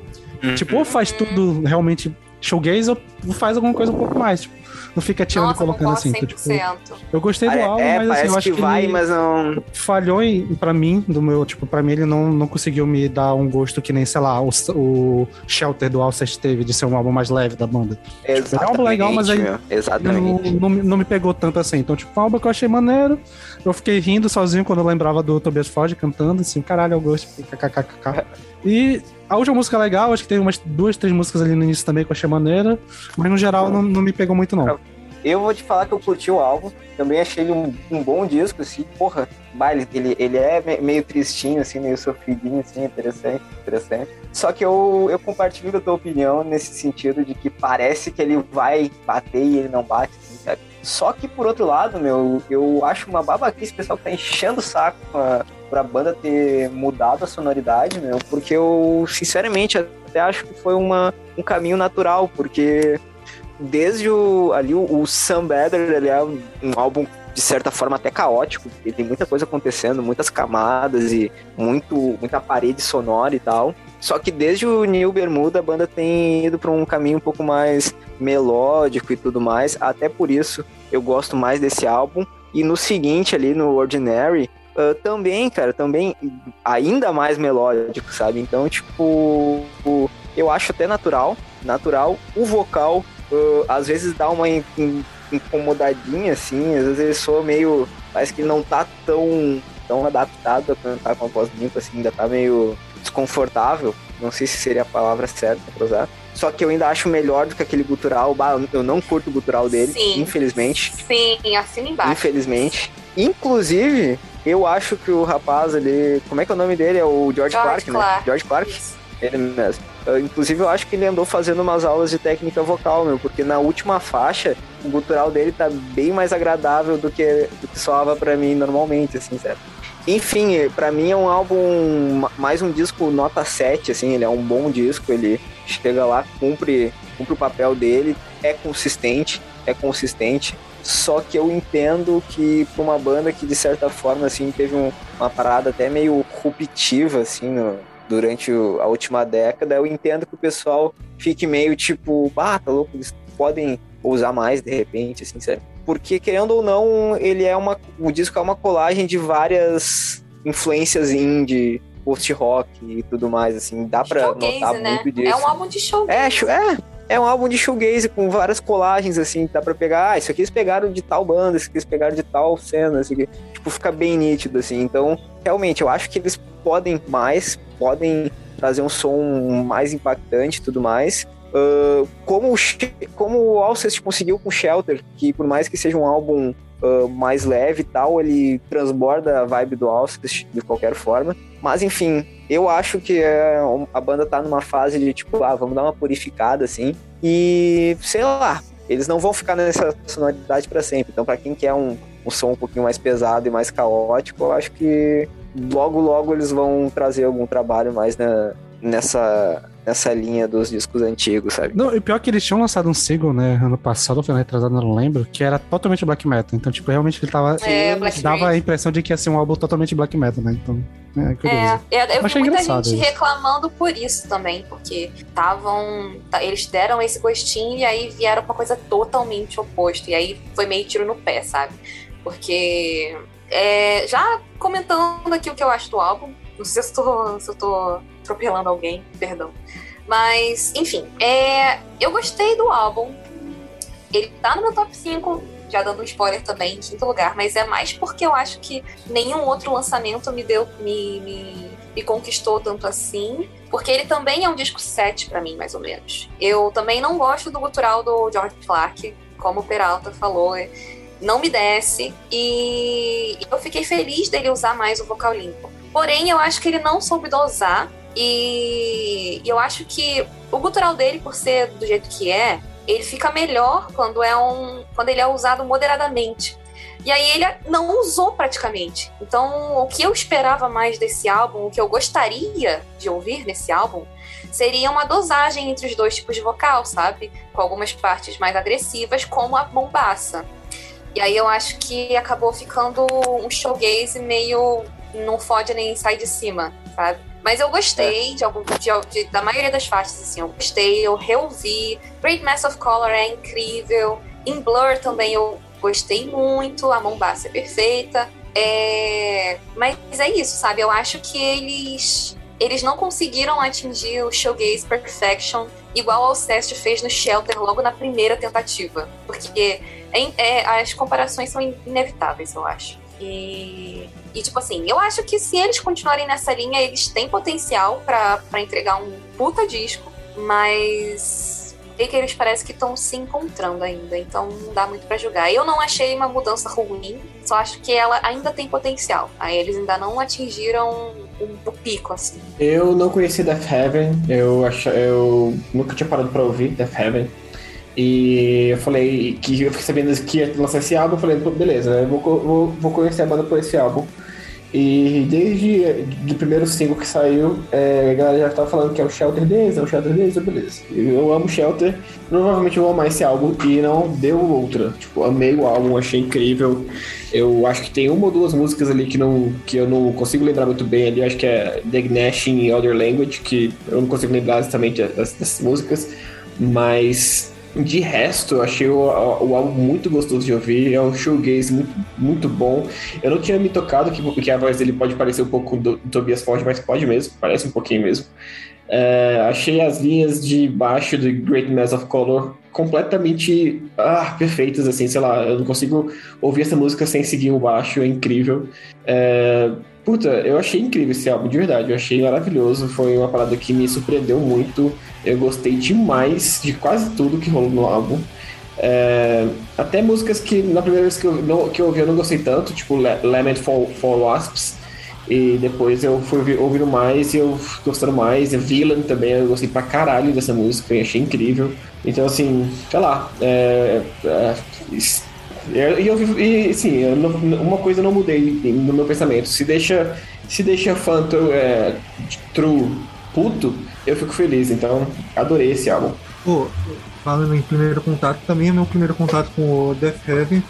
Tipo, ou faz tudo realmente showgaze ou faz alguma coisa um pouco mais. Tipo, não fica tirando e colocando assim. então, tipo, 100%. eu gostei do É, álbum, é, mas assim, eu acho que, que, vai, mas não. falhou em, pra mim, do meu, tipo, pra mim ele não, não conseguiu me dar um gosto que nem, sei lá, o, o Shelter do Alcest teve, de ser um álbum mais leve da banda. é um álbum legal, mas aí- meu, Não, Exatamente. não, me- não me pegou tanto assim. Então, tipo, um álbum que eu achei maneiro. Eu fiquei rindo sozinho quando eu lembrava do Tobias Ford cantando, assim, caralho, eu gosto. kkkk. E a última música é legal, acho que tem umas duas, três músicas ali no início também que eu achei maneira, mas no geral não, não me pegou muito, não. Eu vou te falar que eu curti o álbum. Também achei ele um, um bom disco, assim. Porra, baile, ele, ele é me- meio tristinho, assim, meio sofridinho, assim, interessante, interessante. Só que eu, eu compartilho da tua opinião nesse sentido de que parece que ele vai bater e ele não bate, assim, sabe? Só que, por outro lado, meu, eu acho uma babaquice o pessoal que tá enchendo o saco pra, pra banda ter mudado a sonoridade, meu, porque eu, sinceramente, até acho que foi uma, um caminho natural, porque desde o, ali o, o Sam Better, ele é um, um álbum de certa forma até caótico, porque tem muita coisa acontecendo, muitas camadas e muito muita parede sonora e tal. Só que desde o New Bermuda a banda tem ido para um caminho um pouco mais melódico e tudo mais. Até por isso eu gosto mais desse álbum. E no seguinte ali no Ordinary ah, também, cara, também ainda mais melódico, sabe? Então, tipo, eu acho até natural, natural. O vocal uh, às vezes dá uma in- in- incomodadinha, assim, às vezes ele soa meio. Parece que ele não tá tão, tão adaptado a cantar com a voz limpa, assim, ainda tá meio desconfortável. Não sei se seria a palavra certa pra usar. Só que eu ainda acho melhor do que aquele gutural. Eu não curto o gutural dele, Sim. infelizmente. Sim, assina embaixo. Infelizmente. Inclusive, eu acho que o rapaz ali. Como é que é o nome dele? É o George, George Clark, né? Clark. George Clark. Isso. Ele mesmo. Uh, inclusive, eu acho que ele andou fazendo umas aulas de técnica vocal, meu, porque na última faixa, o gutural dele tá bem mais agradável do que, do que soava pra mim normalmente, assim, certo? Enfim, pra mim é um álbum, ma- mais um disco nota 7, assim, ele é um bom disco, ele chega lá, cumpre, cumpre o papel dele, é consistente, é consistente, só que eu entendo que pra uma banda que, de certa forma, assim, teve um- uma parada até meio ruptiva, assim, no- durante o- a última década, eu entendo que o pessoal fique meio tipo, ah, tá louco, eles podem usar mais de repente, assim, sério. Porque, querendo ou não, ele é uma. O disco é uma colagem de várias influências indie, post-rock e tudo mais, assim. Dá pra Showgaze, notar né? muito disso. É um álbum de show. É, show- é, é um álbum de shoegaze com várias colagens, assim, dá pra pegar, ah, isso aqui eles pegaram de tal banda, isso aqui eles pegaram de tal cena, isso aqui, tipo, fica bem nítido, assim, então, realmente, eu acho que eles podem mais, podem trazer um som mais impactante e tudo mais, Ah, como, o como o Alcest conseguiu com Shelter, que por mais que seja um álbum ah, mais leve e tal, ele transborda a vibe do Alcest de qualquer forma, mas enfim, eu acho que é, a banda tá numa fase de tipo, ah, vamos dar uma purificada assim. E sei lá, eles não vão ficar nessa sonoridade para sempre. Então, para quem quer um, um som um pouquinho mais pesado e mais caótico, eu acho que logo logo eles vão trazer algum trabalho mais na, nessa nessa linha dos discos antigos, sabe? Não, e pior que eles tinham lançado um single, né, ano passado, ou foi ano retrasado, não lembro, que era totalmente black metal. Então, tipo, realmente ele tava. É, Black dava a Breed. impressão de que ia ser um álbum totalmente black metal, né? Então, é curioso. É, é, eu Achei vi muita gente isso. reclamando por isso também, porque estavam. Eles deram esse gostinho e aí vieram uma coisa totalmente oposta. E aí foi meio tiro no pé, sabe? Porque. é, já comentando aqui o que eu acho do álbum, não sei se eu tô, se eu tô atropelando alguém, perdão. Mas, enfim, é, eu gostei do álbum. Ele tá no meu top 5, já dando um spoiler também, em quinto lugar, mas é mais porque eu acho que nenhum outro lançamento me deu, me, me, me conquistou tanto assim. Porque ele também é um disco 7 pra mim, mais ou menos. Eu também não gosto do gutural do George Clark, como o Peralta falou. é, Não me desce. E eu fiquei feliz dele usar mais o vocal limpo. Porém, eu acho que ele não soube dosar. E eu acho que o gutural dele, por ser do jeito que é, ele fica melhor quando é um quando ele é usado moderadamente. E aí ele não usou praticamente. Então, o que eu esperava mais desse álbum, o que eu gostaria de ouvir nesse álbum, seria uma dosagem entre os dois tipos de vocal, sabe? Com algumas partes mais agressivas, como a bombaça. E aí eu acho que acabou ficando um showgaze meio não fode nem sai de cima, sabe? Mas eu gostei de algum de, de- da maioria das faixas, assim, eu gostei, eu reouvi. Great Mass of Color é incrível. In Blur também eu gostei muito, a Mombasa é perfeita. É... Mas é isso, sabe? Eu acho que eles eles não conseguiram atingir o Showgaze Perfection igual ao Cest fez no Shelter logo na primeira tentativa. Porque é- é- as comparações são inevitáveis, eu acho. E, e, tipo assim, eu acho que se eles continuarem nessa linha, eles têm potencial pra entregar um puta disco, mas é que eles parecem que estão se encontrando ainda, então não dá muito pra julgar. Eu não achei uma mudança ruim, só acho que ela ainda tem potencial. Aí eles ainda não atingiram o, o pico, assim. Eu não conhecia Death Heaven, eu, ach... eu nunca tinha parado pra ouvir Death Heaven. E eu falei que eu fiquei sabendo que ia lançar esse álbum, eu falei, "Pô, beleza, eu vou, vou, vou conhecer a banda por esse álbum. E desde o primeiro single que saiu, é, a galera já tava falando que é o Shelter deles, é o Shelter eu, beleza. Eu amo Shelter, provavelmente eu vou amar esse álbum e não deu outra. Tipo, amei o álbum, achei incrível. Eu acho que tem uma ou duas músicas ali que, não, que eu não consigo lembrar muito bem ali, acho que é The Gnashing e Other Language, que eu não consigo lembrar exatamente das- dessas músicas, mas de resto, achei o, o álbum muito gostoso de ouvir, é um showgaze muito, muito bom. Eu não tinha me tocado que, que a voz dele pode parecer um pouco do, do Tobias Forge, mas pode mesmo, parece um pouquinho mesmo. É, achei as linhas de baixo do Great Mass of Color completamente ah, perfeitas, assim, sei lá, eu não consigo ouvir essa música sem seguir o baixo, é incrível. É, puta, eu achei incrível esse álbum, de verdade, eu achei maravilhoso, foi uma parada que me surpreendeu muito, eu gostei demais de quase tudo que rolou no álbum. É, até músicas que na primeira vez que eu, não, que eu ouvi eu não gostei tanto, tipo Lament for, for Wasps, e depois eu fui ouvi- ouvindo mais e eu gostando mais. E Villain também, eu gostei pra caralho dessa música, eu achei incrível. Então, assim, sei lá. É, é, e eu e sim, eu não- uma coisa eu não mudei no meu pensamento. Se deixa, se deixa fã é, true puto, eu fico feliz. Então, adorei esse álbum. Pô, falando em primeiro contato, também é meu primeiro contato com o Death Heaven.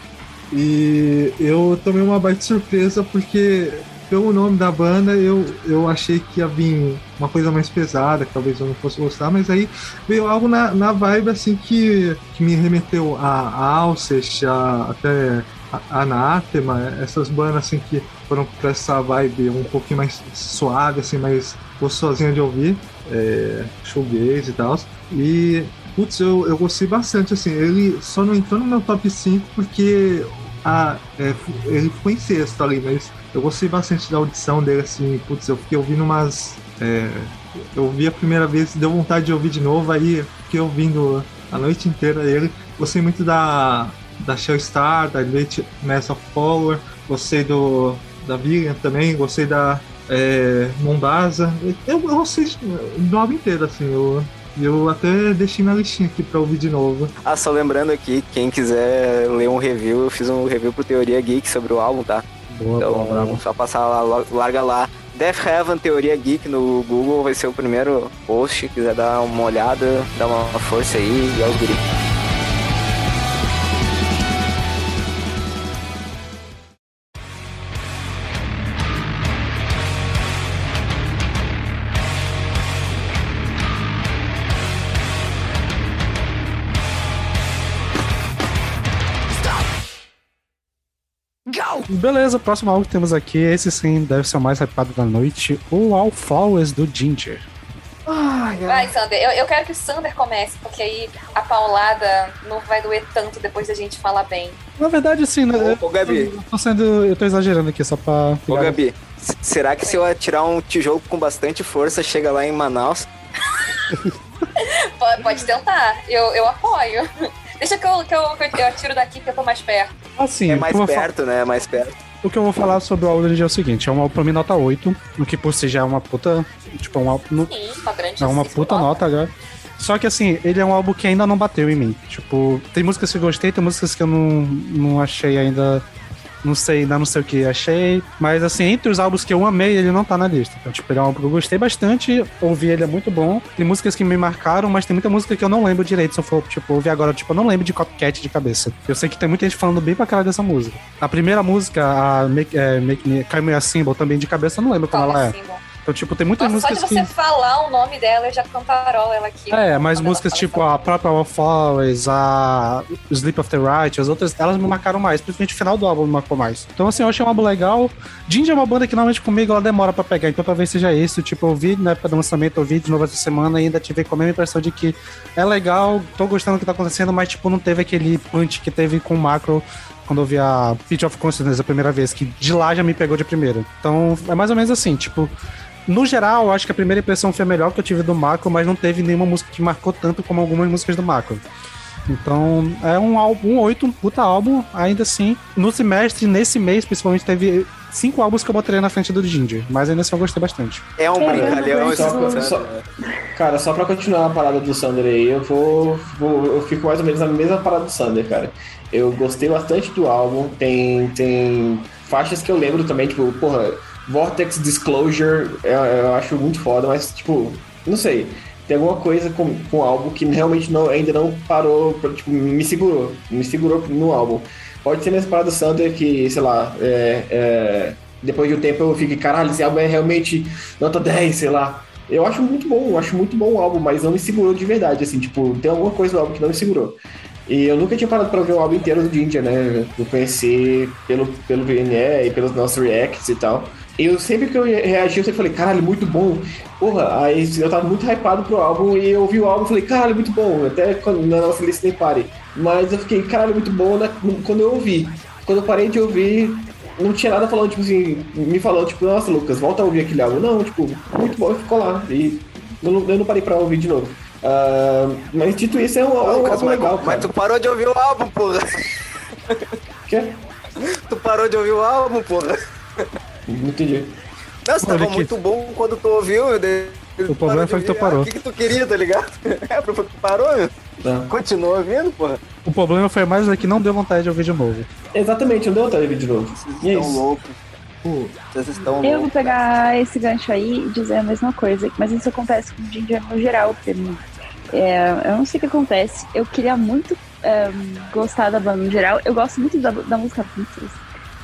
E eu tomei uma baita surpresa porque, pelo nome da banda, eu, eu achei que ia vir uma coisa mais pesada, que talvez eu não fosse gostar, mas aí veio algo na, na vibe assim que, que me remeteu a, Alcest, a, até a Anathema, essas bandas assim que foram pra essa vibe um pouquinho mais suave, assim, mais gostosinha de ouvir, é, e tal. E, putz, eu, eu gostei bastante, assim, ele só não entrou no meu top 5 porque a, é, ele ficou em sexto ali, mas eu gostei bastante da audição dele, assim, putz, eu fiquei ouvindo umas... é, eu ouvi a primeira vez, deu vontade de ouvir de novo, aí fiquei ouvindo a noite inteira ele. Gostei muito da, da Shell Star, da Great Mass of Power, gostei do, da Vivian também, gostei da é, Mombasa. Eu, eu gostei do álbum inteiro, assim, eu, eu até deixei na listinha aqui pra ouvir de novo. Ah, só lembrando aqui, quem quiser ler um review, eu fiz um review pro Teoria Geek sobre o álbum, tá? Boa, Então, boa, bravo. só passar lá, larga lá Death Heaven Teoria Geek no Google vai ser o primeiro post. Se quiser dar uma olhada, dar uma força aí e aos guri. Beleza, o próximo álbum que temos aqui, esse sim deve ser o mais hypado da noite, o All Flowers do Ginger. Vai, Sander. Eu, eu quero que o Sander comece, porque aí a paulada não vai doer tanto depois da gente falar bem. Na verdade, assim, né? Ô, ô, Gabi. Eu tô sendo. Eu tô exagerando aqui só pra. Ô, Gabi, será que se eu atirar um tijolo com bastante força, chega lá em Manaus? Pode, pode tentar. Eu, eu apoio. Deixa que eu, que, eu, que eu atiro daqui que eu tô mais perto. Assim, É mais perto, né? É mais perto. O que eu vou falar sobre o álbum é o seguinte: é um álbum pra mim nota 8, o que por si já é uma puta. Tipo, um álbum. no- Sim, uma grande É uma puta nota agora. Só que assim, ele é um álbum que ainda não bateu em mim. Tipo, tem músicas que eu gostei, tem músicas que eu não, não achei ainda. Não sei, ainda não sei o que achei. Mas assim, entre os álbuns que eu amei, ele não tá na lista. Então, tipo, ele é um álbum que eu gostei bastante. Ouvi ele é muito bom. Tem músicas que me marcaram, mas tem muita música que eu não lembro direito. Se eu for, tipo, ouvir agora, tipo, eu não lembro de Copycat de cabeça. Eu sei que tem muita gente falando bem pra cara dessa música. A primeira música, a Make, é, Make Me, a Symbol, também de cabeça, eu não lembro como ela é. bom. Então, tipo, tem muitas Nossa, só de músicas você que. falar o nome dela, eu já cantarola ela aqui. É, mas músicas tipo a própria Wallflowers, a Sleep of the Right, as outras, elas me marcaram mais, principalmente o final do álbum me marcou mais. Então, assim, eu achei um álbum legal. Ginger é uma banda que normalmente comigo ela demora pra pegar, então talvez seja isso. Tipo, eu vi na época do lançamento, eu vi de novo essa semana e ainda tive com a mesma impressão de que é legal, tô gostando do que tá acontecendo, mas, tipo, não teve aquele punch que teve com o Macro quando eu vi a Pitch of Consciousness a primeira vez, que de lá já me pegou de primeira. Então, é mais ou menos assim, tipo. No geral, eu acho que a primeira impressão foi a melhor que eu tive do Macro, mas não teve nenhuma música que marcou tanto como algumas músicas do Macro. Então, é um álbum, um 8, um puta álbum, ainda assim. No semestre, nesse mês, principalmente, teve cinco álbuns que eu botaria na frente do Ginger, mas ainda assim eu gostei bastante. É um É, brincalhão esse não Só, só- né? cara, só pra continuar a parada do Sander aí, eu vou, vou- Eu fico mais ou menos na mesma parada do Sander, cara. Eu gostei bastante do álbum. Tem, tem faixas que eu lembro também, tipo, porra, Vortex Disclosure, eu, eu acho muito foda, mas, tipo, não sei. Tem alguma coisa com, com o álbum que realmente não, ainda não parou, tipo, me segurou. Me segurou no álbum. Pode ser nessa parada do Sander que, sei lá, é, é, depois de um tempo eu fico, caralho, esse álbum é realmente nota 10, sei lá. Eu acho muito bom, acho muito bom o álbum, mas não me segurou de verdade, assim, tipo, tem alguma coisa no álbum que não me segurou. E eu nunca tinha parado pra ver o álbum inteiro do Ginger, né? Eu conheci pelo, pelo VNE e pelos nossos reacts e tal. Eu sempre que eu reagi, eu sempre falei, caralho, muito bom. Porra, aí eu tava muito hypado pro álbum e eu ouvi o álbum e falei, caralho, muito bom. Até quando, na nossa lista nem pare. Mas eu fiquei, caralho, muito bom quando eu ouvi. Quando eu parei de ouvir, não tinha nada falando, tipo assim, me falando, tipo, nossa, Lucas, volta a ouvir aquele álbum. Não, tipo, muito bom, ficou lá. E eu não, eu não parei pra ouvir de novo. Ah, mas dito isso, é um, é um Lucas, álbum mas, legal, mas tu parou de ouvir o álbum, porra. Quê? Tu parou de ouvir o álbum, porra. Não entendi. Não, você Olha tava aqui. muito bom quando tu ouviu. meu Deus. O problema foi que tu parou. Ah, O que, que tu queria, tá ligado? É, foi que tu parou, meu. Tá. Continua ouvindo, porra. O problema foi mais é que não deu vontade de ouvir de novo. Exatamente, não deu vontade de ouvir de novo. E é Estão isso. loucos. Vocês estão Eu vou pegar esse gancho aí e dizer a mesma coisa, mas isso acontece com o Ginger no geral pra mim. É, eu não sei o que acontece. Eu queria muito é, gostar da banda no geral. Eu gosto muito da, da música Princess.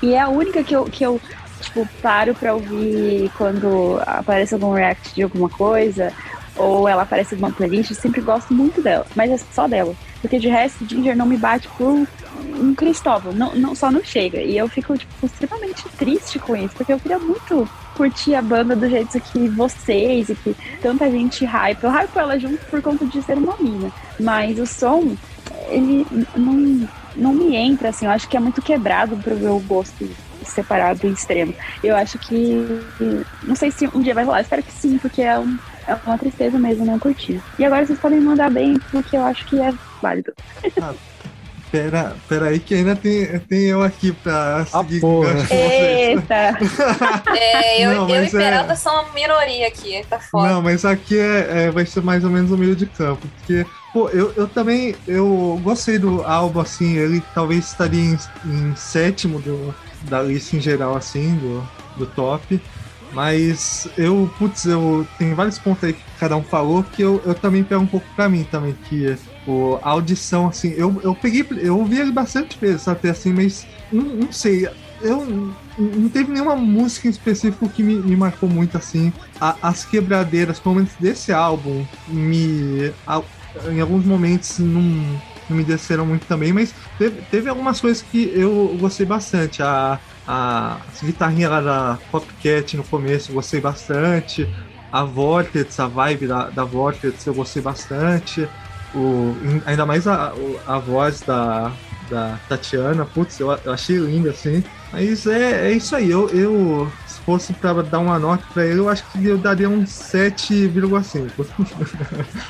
E é a única que eu, que eu tipo, paro pra ouvir quando aparece algum react de alguma coisa, ou ela aparece numa playlist. Eu sempre gosto muito dela, mas é só dela. Porque de resto, Ginger não me bate por um Cristóvão, não, não, só não chega. E eu fico, tipo, extremamente triste com isso, porque eu queria muito curtir a banda do jeito que vocês e que tanta gente hype. Eu hype ela junto por conta de ser uma mina. Mas o som, ele não, não me entra, assim, eu acho que é muito quebrado pro meu gosto separado e extremo. Eu acho que. Não sei se um dia vai rolar, espero que sim, porque é, um, é uma tristeza mesmo não curtir. E agora vocês podem mandar bem, porque eu acho que é válido. Pera, pera aí que ainda tem, tem eu aqui pra Ah, seguir porra. com. Eita! É, eu, Não, eu e é- Peralta são uma minoria aqui, tá foda. Não, mas aqui é, é- vai ser mais ou menos o meio de campo. Porque, pô, eu, eu também eu gostei do álbum, assim, ele talvez estaria em, em sétimo do, da lista em geral, assim, do, do top. Mas eu, putz, eu tem vários pontos aí que cada um falou que eu, eu também pego um pouco pra mim também, que o, a audição, assim, eu, eu peguei, eu ouvi ele bastante vezes, sabe, assim, mas não, não sei, eu não teve nenhuma música em específico que me, me marcou muito assim. A, as quebradeiras, pelo menos desse álbum, me. A, em alguns momentos não, não me desceram muito também, mas teve, teve algumas coisas que eu gostei bastante. A, a, guitarrinha lá da Popcat no começo gostei bastante. A Vortex, a vibe da, da Vortex eu gostei bastante. O, ainda mais a, a voz da, da Tatiana, putz, eu, eu achei linda assim. Mas é, é isso aí. Eu, eu, se fosse para dar uma nota para ele, eu acho que eu daria um 7,5.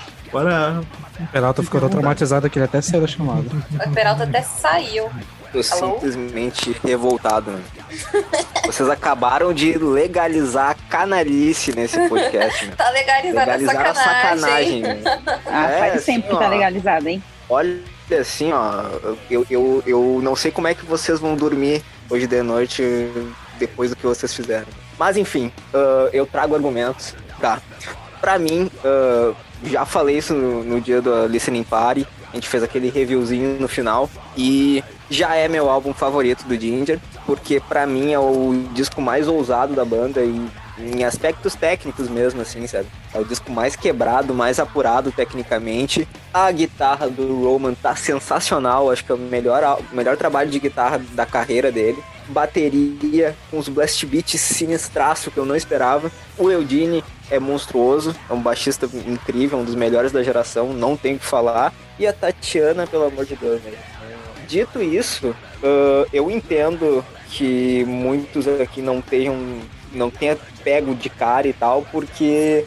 Para. O Peralta ficou tão traumatizado que ele até saiu da chamada. O Peralta até saiu. Tô Alô? simplesmente revoltado. Né? Vocês acabaram de legalizar a canalice nesse podcast. Né? Tá legalizada a Legalizaram a sacanagem. sacanagem. né? Ah, É, faz tempo assim, que tá legalizado, hein? Olha assim, ó, eu, eu, eu não sei como é que vocês vão dormir hoje de noite depois do que vocês fizeram. Mas enfim, ah, eu trago argumentos. Tá. Pra mim, ah, já falei isso no, no dia do Listening Party. A gente fez aquele reviewzinho no final. E já é meu álbum favorito do Ginger. Porque pra mim é o disco mais ousado da banda e em aspectos técnicos mesmo, assim, sabe? É o disco mais quebrado, mais apurado tecnicamente. A guitarra do Roman tá sensacional, acho que é o melhor, o melhor trabalho de guitarra da carreira dele. Bateria com os blast beats sinistraço que eu não esperava. O Eudine é monstruoso, é um baixista incrível, um dos melhores da geração, não tem o que falar. E a Tatiana, pelo amor de Deus, né? Dito isso, ah, eu entendo que muitos aqui não tenham não tenha pego de cara e tal, porque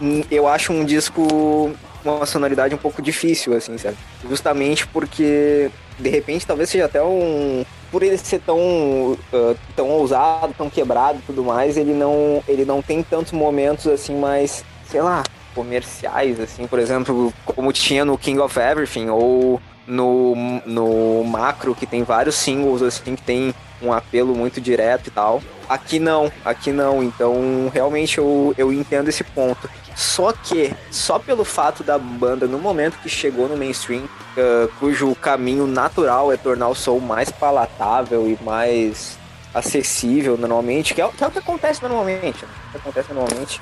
hum, eu acho um disco uma sonoridade um pouco difícil, assim, sabe? Justamente porque, de repente, talvez seja até um. Por ele ser tão, ah, tão ousado, tão quebrado e tudo mais, ele não, ele não tem tantos momentos, assim, mais, sei lá, comerciais, assim, por exemplo, como tinha no King of Everything, ou no, no Macro, que tem vários singles, assim, que tem um apelo muito direto e tal. Aqui não, aqui não. Então, realmente eu, eu entendo esse ponto. Só que, só pelo fato da banda, no momento que chegou no mainstream, ah, cujo caminho natural é tornar o som mais palatável e mais acessível normalmente, que é, que é o que acontece normalmente, né? Que acontece normalmente.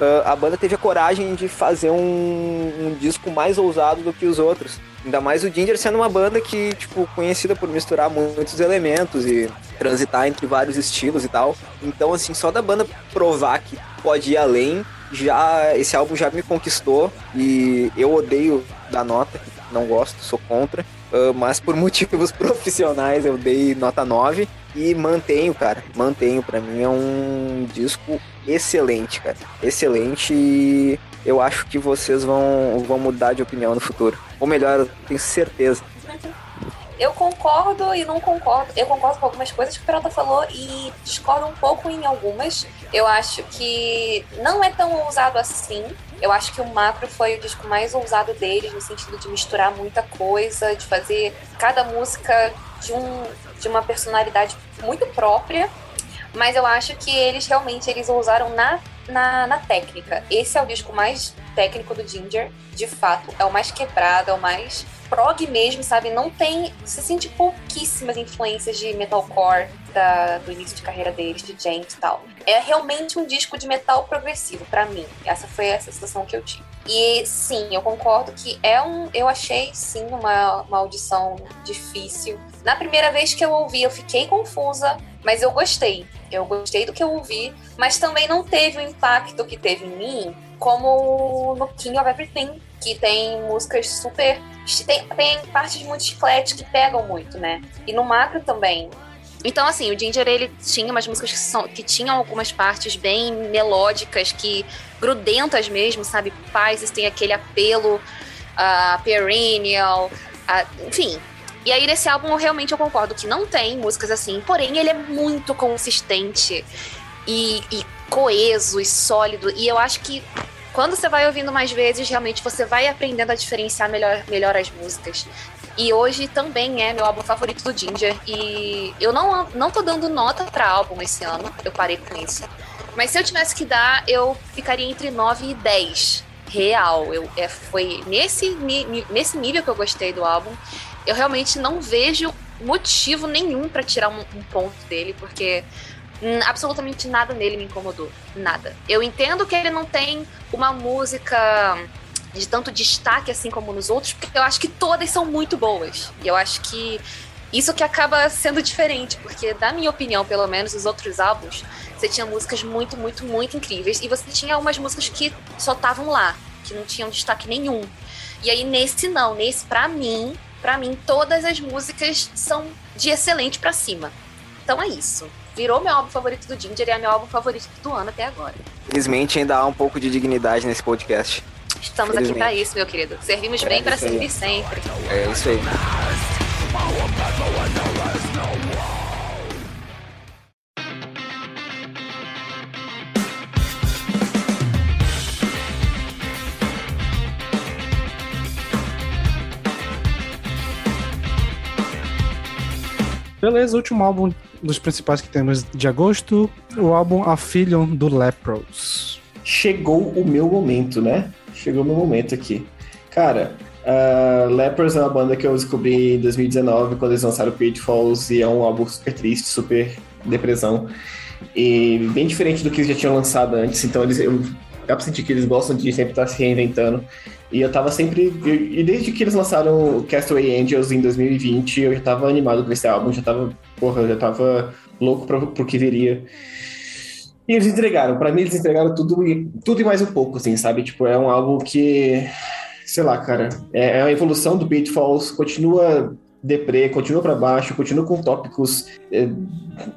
ah, a banda teve a coragem de fazer um, um disco mais ousado do que os outros. Ainda mais o Ginger sendo uma banda que, tipo, conhecida por misturar muitos elementos e transitar entre vários estilos e tal. Então, assim, só da banda provar que pode ir além, já esse álbum já me conquistou e eu odeio dar nota, não gosto, sou contra. ah, mas por motivos profissionais eu dei nota 9 e mantenho, cara, mantenho. Pra mim é um disco excelente, cara. Excelente e eu acho que vocês vão, vão mudar de opinião no futuro. Ou melhor, eu tenho certeza. Eu concordo e não concordo. Eu concordo com algumas coisas que o Peralta falou e discordo um pouco em algumas. Eu acho que não é tão ousado assim. Eu acho que o Macro foi o disco mais ousado deles, no sentido de misturar muita coisa, de fazer cada música de, um, de uma personalidade muito própria. Mas eu acho que eles realmente eles ousaram na, na, na técnica. Esse é o disco mais técnico do Ginger, de fato. É o mais quebrado, é o mais prog mesmo, sabe? Não tem. Você sente pouquíssimas influências de metalcore da, do início de carreira deles, de James e tal. É realmente um disco de metal progressivo, pra mim. Essa foi a sensação que eu tive. E sim, eu concordo que é um. Eu achei sim uma, uma audição difícil. Na primeira vez que eu ouvi, eu fiquei confusa, mas eu gostei. Eu gostei do que eu ouvi, mas também não teve o impacto que teve em mim, como no King of Everything, que tem músicas super. Tem, tem partes muito chiclete que pegam muito, né? E no Macro também. Então, assim, o Ginger, ele tinha umas músicas que, são, que tinham algumas partes bem melódicas, que grudentas mesmo, sabe? Paz, tem aquele apelo a perennial, a- enfim. E aí, nesse álbum, eu realmente eu concordo que não tem músicas assim, porém, ele é muito consistente e, e coeso e sólido. E eu acho que quando você vai ouvindo mais vezes, realmente você vai aprendendo a diferenciar melhor, melhor as músicas. E hoje também é meu álbum favorito do Ginger. E eu não, não tô dando nota pra álbum esse ano, eu parei com isso. Mas se eu tivesse que dar, eu ficaria entre 9 e 10. Real. Eu, é, foi nesse, ni, nesse nível que eu gostei do álbum. Eu realmente não vejo motivo nenhum para tirar um, um ponto dele, porque absolutamente nada nele me incomodou. Nada. Eu entendo que ele não tem uma música de tanto destaque assim como nos outros, porque eu acho que todas são muito boas. E eu acho que isso que acaba sendo diferente, porque, na minha opinião, pelo menos, os outros álbuns, você tinha músicas muito, muito, muito incríveis. E você tinha algumas músicas que só estavam lá, que não tinham destaque nenhum. E aí, nesse não, nesse, pra mim, para mim, todas as músicas são de excelente para cima. Então é isso. Virou meu álbum favorito do Ginger e é meu álbum favorito do ano até agora. Felizmente ainda há um pouco de dignidade nesse podcast. Estamos aqui para isso, meu querido. Servimos é bem para servir sempre. É isso aí. Beleza, último álbum dos principais que temos de agosto, o álbum A Fillion do Lepros. Chegou o meu momento, né? Chegou o meu momento aqui. Cara, uh, Lepros é uma banda que eu descobri em 2019, quando eles lançaram Pitfalls, e é um álbum super triste, super depressão. E bem diferente do que eles já tinham lançado antes, então eles, eu, dá pra sentir que eles gostam de sempre estar se reinventando. E eu tava sempre. e desde que eles lançaram o Castaway Angels em 2020, eu já tava animado com esse álbum, já tava. Porra, eu já tava louco pro, pro que viria. E eles entregaram. Para mim, eles entregaram tudo e, tudo e mais um pouco, assim, sabe? Tipo, é um álbum que. Sei lá, cara. É, é a evolução do Pitfalls, continua deprê, continua para baixo, continua com tópicos é,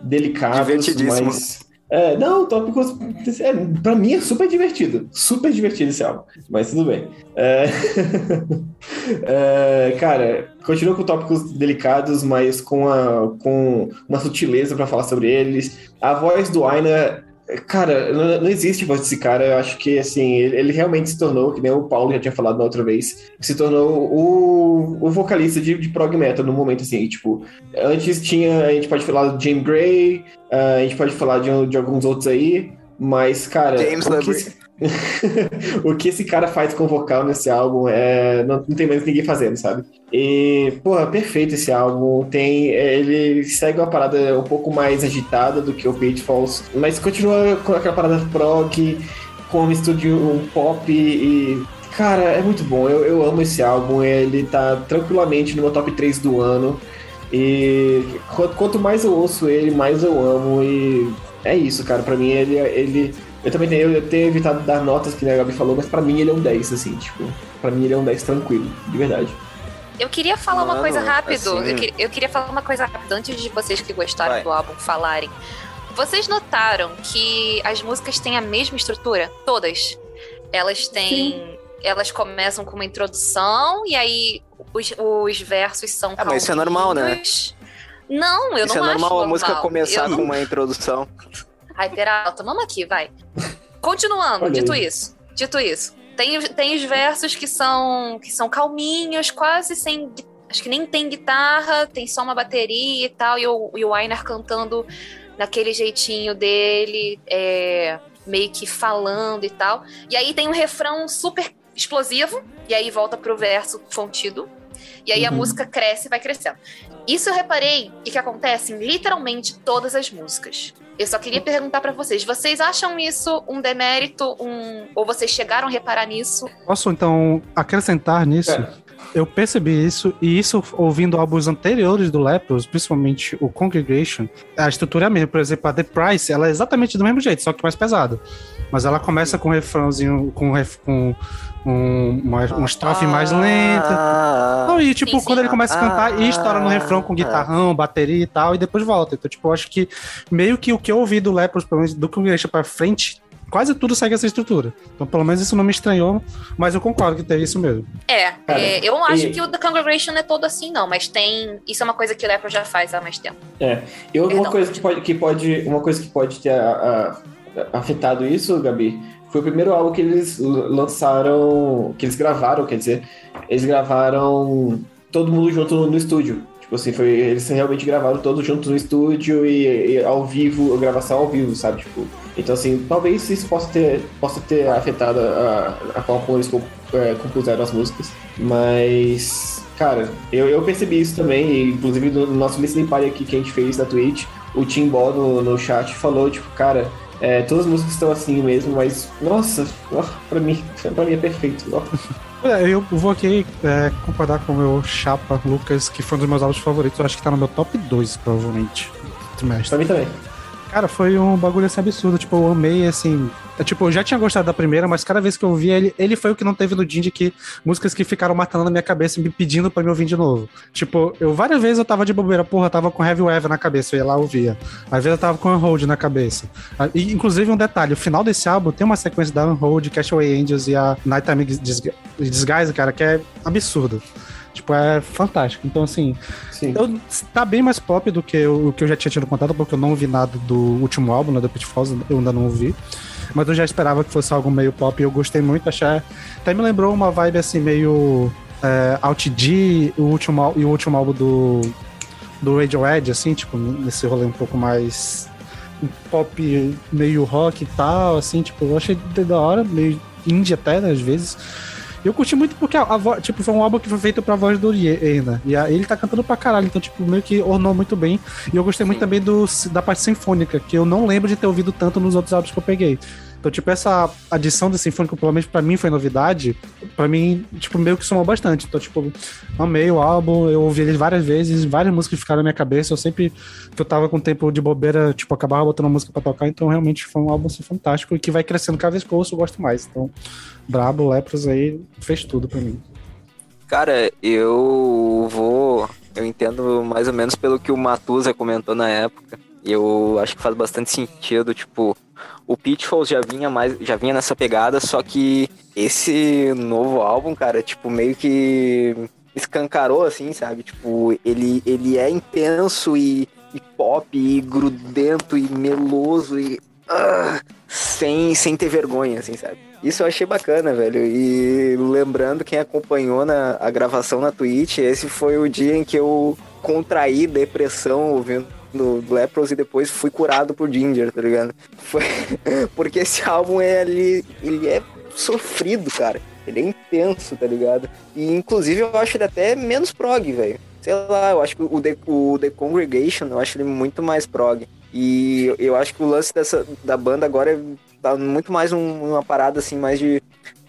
delicados, mas é, não, tópicos. É, pra mim é super divertido. Super divertido esse álbum. Mas tudo bem. É, é, cara, continua com tópicos delicados, mas com, a, com uma sutileza para falar sobre eles. A voz do Aina Cara, não, não, existe voz desse cara. Eu acho que, assim, ele, ele, realmente se tornou, que nem o Paulo já tinha falado na outra vez, se tornou o, o vocalista de, de prog metal no momento, assim. Tipo, antes tinha, a gente pode falar do Jim Gray, uh, a gente pode falar de, de alguns outros aí, mas, cara. James que, o que esse cara faz com vocal nesse álbum é. Não, não tem mais ninguém fazendo, sabe? E, porra, perfeito esse álbum. Tem. É, ele segue uma parada um pouco mais agitada do que o Pitfalls, mas continua com aquela parada prog, com mistura de um pop e. Cara, é muito bom. Eu, eu amo esse álbum. Ele tá tranquilamente no meu top 3 do ano. E quanto mais eu ouço ele, mais eu amo. E é isso, cara. Pra mim, ele, ele eu também tenho, eu tenho evitado dar notas que a Gabi falou, mas pra mim ele é um 10, assim, tipo, pra mim ele é um 10 tranquilo, de verdade. Eu queria falar Mano, uma coisa rápido. Assim... Eu, que, eu, queria falar uma coisa rápido antes de vocês que gostaram Vai. do álbum falarem. Vocês notaram que as músicas têm a mesma estrutura? Todas. Elas têm. Sim. Elas começam com uma introdução e aí os, os versos são. Ah, mas isso é normal, né? Não, eu isso não é acho. normal, normal a música começar eu com uma introdução. Ai, Peralta, vamos aqui, vai. Continuando, dito isso. Dito isso. Tem, tem os versos que são, que são calminhos, quase sem. Acho que nem tem guitarra, tem só uma bateria e tal, e o, e o Weiner cantando naquele jeitinho dele, é, meio que falando e tal. E aí tem um refrão super explosivo, e aí volta pro verso contido. E aí uhum. a música cresce e vai crescendo. Isso eu reparei e que acontece em literalmente todas as músicas. Eu só queria perguntar para vocês, vocês acham isso um demérito, um ou vocês chegaram a reparar nisso? Posso então acrescentar nisso? É. Eu percebi isso, e isso ouvindo álbuns anteriores do Lepros, principalmente o Congregation, a estrutura é a mesma. Por exemplo, a The Price, ela é exatamente do mesmo jeito, só que mais pesada. Mas ela começa com um refrãozinho, com, com um, uma, uma estrofe mais lenta. Não, e tipo, sim, sim. quando ele começa a cantar, e estoura no refrão com guitarrão, bateria e tal, e depois volta. Então, tipo, eu acho que meio que o que eu ouvi do Lepros, pelo menos do que deixa pra frente, quase tudo segue essa estrutura. Então, pelo menos isso não me estranhou, mas eu concordo que teve isso mesmo. É, é eu não acho e... que o The Congregation é todo assim, não, mas tem. Isso é uma coisa que o Lepro já faz há mais tempo. É. E uma coisa que pode, que pode. Uma coisa que pode ter a, a, afetado isso, Gabi, foi o primeiro álbum que eles lançaram, que eles gravaram, quer dizer, eles gravaram todo mundo junto no, estúdio. Tipo assim, foi, eles realmente gravaram todos juntos no estúdio e, e ao vivo, gravação ao vivo, sabe? Tipo, então assim, talvez isso possa ter, possa ter afetado a, a como eles é, compuseram as músicas, mas cara, eu, eu percebi isso também, inclusive no nosso listening party aqui que a gente fez na Twitch, o Tim Ball no, no chat falou, tipo, cara, é, todas as músicas estão assim mesmo, mas, nossa, pra mim, pra mim é perfeito. É, eu vou aqui é, concordar com o meu chapa, Lucas, que foi um dos meus álbuns favoritos. Eu acho que tá no meu top 2, provavelmente. Trimestre. Pra mim também. Cara, foi um bagulho assim absurdo. Tipo, eu amei, assim. Tipo, eu já tinha gostado da primeira, mas cada vez que eu ouvia ele, ele foi o que não teve no Dindy que músicas que ficaram matando na minha cabeça, me pedindo pra me ouvir de novo. Tipo, eu várias vezes eu tava de bobeira, porra, tava com Heavy Weather na cabeça, eu ia lá ouvia. Às vezes eu tava com Unhold na cabeça. Ah, e, inclusive, um detalhe: o final desse álbum tem uma sequência da Unhold, Castaway Angels e a Nighttime Disguise, cara, que é absurdo. Tipo, é fantástico. Então, assim, eu, tá bem mais pop do que o, que eu já tinha tido contato, porque eu não vi nada do último álbum, né, do Pitfalls, eu ainda não ouvi. Mas eu já esperava que fosse algo meio pop e eu gostei muito. Achei, até me lembrou uma vibe assim, meio é, Out D o último, e o último álbum do, do Radiohead, assim, tipo, nesse rolê um pouco mais pop, meio rock e tal, assim, tipo, eu achei da hora, meio indie até, né, às vezes. Eu curti muito porque a, a tipo, foi um álbum que foi feito pra voz do Iena. E a, ele tá cantando pra caralho, então, tipo, meio que ornou muito bem. E eu gostei Sim. muito também do, da parte sinfônica, que eu não lembro de ter ouvido tanto nos outros álbuns que eu peguei. Então, tipo, essa adição do sinfônico, pelo menos pra mim, foi novidade. Pra mim, tipo, meio que somou bastante. Então, tipo, amei o álbum, eu ouvi ele várias vezes, várias músicas ficaram na minha cabeça. Eu sempre que eu tava com tempo de bobeira, tipo, acabava botando música pra tocar. Então, realmente foi um álbum assim, fantástico e que vai crescendo cada vez que eu ouço, eu gosto mais. Então, Brabo, Lepros aí fez tudo pra mim. Cara, eu vou. Eu entendo mais ou menos pelo que o Matusa comentou na época. Eu acho que faz bastante sentido, tipo, o Pitfalls já vinha mais, já vinha nessa pegada, só que esse novo álbum, cara, tipo, meio que escancarou assim, sabe? Tipo, ele ele é intenso e, e pop e grudento e meloso e uh, sem sem ter vergonha, assim, sabe? Isso eu achei bacana, velho. E lembrando quem acompanhou na, a gravação na Twitch, esse foi o dia em que eu contraí depressão ouvindo do Lepros e depois fui curado por Ginger, tá ligado? Foi... Porque esse álbum é ali, ele é sofrido, cara. Ele é intenso, tá ligado? E inclusive eu acho ele até menos prog, velho. Sei lá, eu acho que o The, o The Congregation, eu acho ele muito mais prog. E eu acho que o lance dessa, da banda agora é tá muito mais um, uma parada assim, mais de,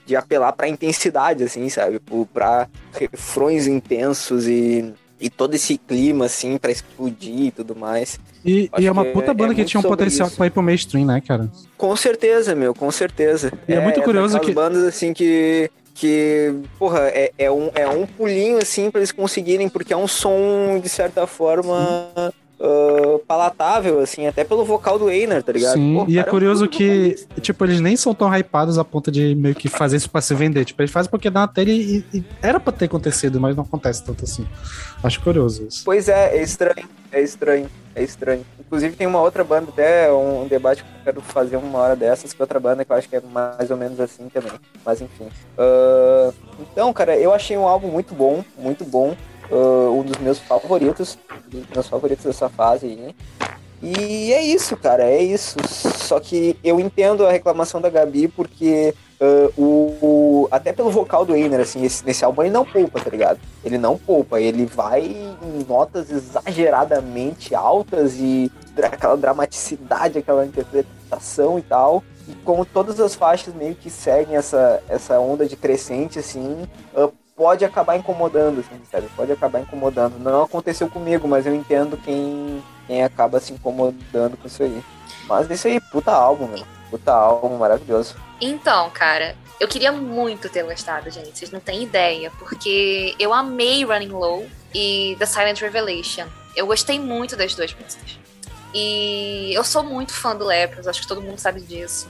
de apelar pra intensidade, assim, sabe? Tipo, pra refrões intensos e, e todo esse clima, assim, pra explodir e tudo mais. E, e é uma puta banda é, que tinha um potencial isso. pra ir pro mainstream, né, cara? Com certeza, meu, com certeza. E é, é muito curioso é que. bandas, assim, que que, porra, é, é, um, é um pulinho assim para eles conseguirem, porque é um som, de certa forma, uh, palatável, assim, até pelo vocal do Einer, tá ligado? Sim, Pô, e é curioso é que, tipo, eles nem são tão hypados a ponto de meio que fazer isso pra se vender. Tipo, eles fazem porque dá na telha e, e, era pra ter acontecido, mas não acontece tanto assim. Acho curioso isso. Pois é, é estranho, é estranho, é estranho. Inclusive tem uma outra banda, até um, debate que eu quero fazer uma hora dessas, que é outra banda que eu acho que é mais ou menos assim também. Mas enfim. Uh, então, cara, eu achei um álbum muito bom, muito bom uh, um dos meus favoritos, meus favoritos dessa fase aí. Né? E é isso, cara, é isso. Só que eu entendo a reclamação da Gabi porque uh, o, o, até pelo vocal do Einer, assim, esse, nesse álbum ele não poupa, tá ligado? Ele não poupa, ele vai em notas exageradamente altas e aquela dramaticidade, aquela interpretação e tal. E como todas as faixas meio que seguem essa, essa onda de crescente, assim, uh, pode acabar incomodando, assim, sabe? Pode acabar incomodando. Não aconteceu comigo, mas eu entendo quem, quem acaba se incomodando com isso aí. Mas isso aí, puta álbum, meu. Puta álbum maravilhoso. Então, cara, eu queria muito ter gostado, gente. Vocês não têm ideia, porque eu amei Running Low e The Silent Revelation. Eu gostei muito das duas músicas. E eu sou muito fã do Lepros, acho que todo mundo sabe disso.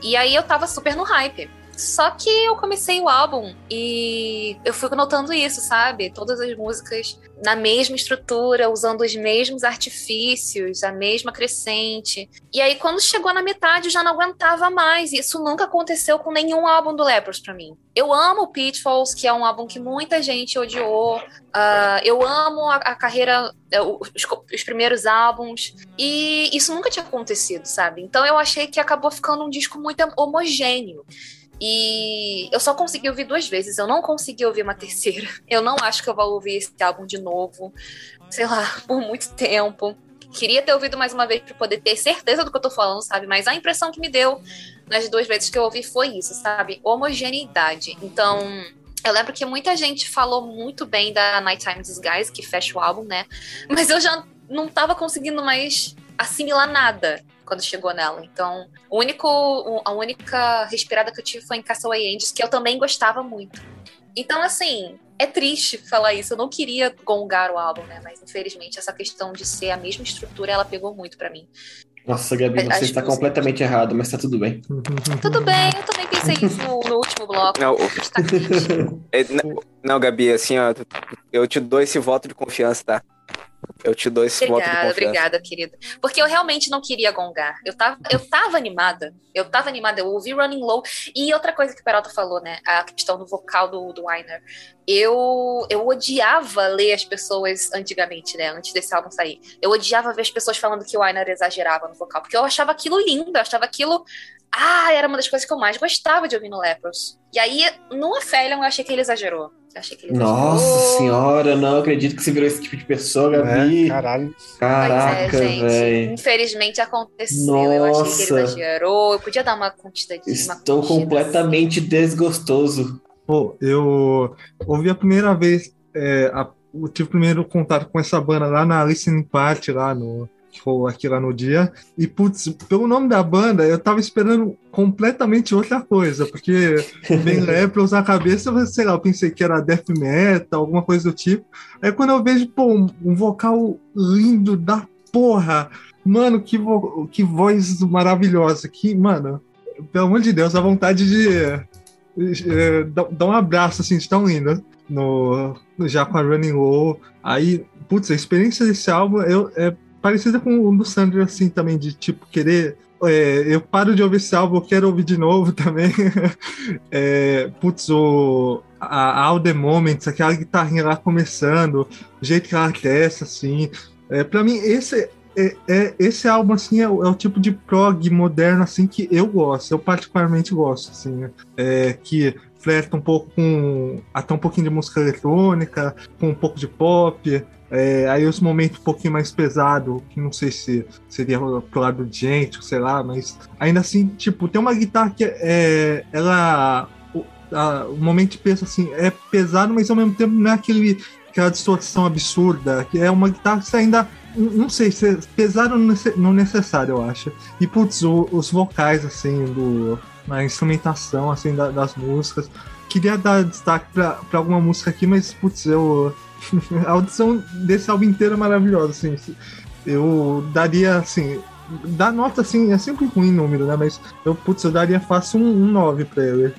E aí eu tava super no hype Só que eu comecei o álbum e eu fui notando isso, sabe? Todas as músicas na mesma estrutura, usando os mesmos artifícios, a mesma crescente. E aí, quando chegou na metade, eu já não aguentava mais. Isso nunca aconteceu com nenhum álbum do Lepros para mim. Eu amo Pitfalls, que é um álbum que muita gente odiou. Uh, eu amo a, a carreira, é, os, os, primeiros álbuns. E isso nunca tinha acontecido, sabe? Então eu achei que acabou ficando um disco muito homogêneo. E eu só consegui ouvir duas vezes, eu não consegui ouvir uma terceira. Eu não acho que eu vou ouvir esse álbum de novo, sei lá, por muito tempo. Queria ter ouvido mais uma vez para poder ter certeza do que eu tô falando, sabe? Mas a impressão que me deu nas duas vezes que eu ouvi foi isso, sabe? Homogeneidade. Então, eu lembro que muita gente falou muito bem da Nighttime Disguise, que fecha o álbum, né? Mas eu já não tava conseguindo mais assimilar nada quando chegou nela. Então, o único, a única respirada que eu tive foi em Castaway Angels, que eu também gostava muito. Então, assim, é triste falar isso. Eu não queria gongar o álbum, né? Mas infelizmente essa questão de ser a mesma estrutura, ela pegou muito para mim. Nossa, Gabi, você está completamente errado, mas tá tudo bem. Tudo bem, eu também pensei isso no, no último bloco. Não, tá é, não, não, Gabi, assim, ó, eu te dou esse voto de confiança, tá? Eu te dou esse obrigada, voto de confiança. Obrigada, querida. Porque eu realmente não queria gongar. Eu tava, eu tava animada. Eu tava animada. Eu ouvi Running Low. E outra coisa que o Peralta falou, né? A questão do vocal do, do Weiner. Eu, eu odiava ler as pessoas antigamente, né? Antes desse álbum sair. Eu odiava ver as pessoas falando que o Weiner exagerava no vocal. Porque eu achava aquilo lindo. Eu achava aquilo ah, era uma das coisas que eu mais gostava de ouvir no Lepros. E aí, no Aphelion, eu achei que ele exagerou. Achei que ele Nossa exagerou. senhora, não acredito que você virou esse tipo de pessoa, Gabi. É, caralho. Caraca, é, velho. Infelizmente aconteceu. Nossa. Eu achei que ele exagerou. Eu podia dar uma quantidade de Estou completamente assim. desgostoso. Pô, eu ouvi a primeira vez, é, a, eu tive o primeiro contato com essa banda lá na Listening Party, lá no que rolou aqui lá no dia. E, putz, pelo nome da banda, eu tava esperando completamente outra coisa, porque vem Lepros na cabeça, sei lá, eu pensei que era death metal, alguma coisa do tipo. Aí quando eu vejo, pô, um, um vocal lindo da porra, mano, que, vo que voz maravilhosa, que, mano, pelo amor de Deus, a vontade de, de, dar um abraço, assim, de tão lindo. No, já com a Running Low. Aí, putz, a experiência desse álbum eu, é parecida com o do Sandro, assim, também, de tipo, querer. É, eu paro de ouvir esse álbum, eu quero ouvir de novo também. é, putz, o, a All the Moments, aquela guitarrinha lá começando, o jeito que ela testa, assim. É, pra mim, esse, é, é, esse álbum, assim, é o, é o, tipo de prog moderno, assim, que eu gosto, eu particularmente gosto, assim, né? é, que flerta um pouco com até um pouquinho de música eletrônica, com um pouco de pop, é, aí os momentos um pouquinho mais pesado, que não sei se seria pro lado de gente, sei lá, mas ainda assim, tipo, tem uma guitarra que é. Ela. O, a, o momento de peso assim, é pesado, mas ao mesmo tempo não é aquele, aquela distorção absurda, que é uma guitarra que você ainda. Não sei, se é pesado não necessário, eu acho. E putz, o, os vocais, assim, do. A instrumentação assim, da, das músicas. Queria dar destaque para alguma música aqui, mas putz, eu a audição desse álbum inteiro é maravilhosa, assim. Eu daria, assim, dá nota, assim, é sempre ruim número, né? Mas eu, putz, eu daria fácil um, um 9 pra ele.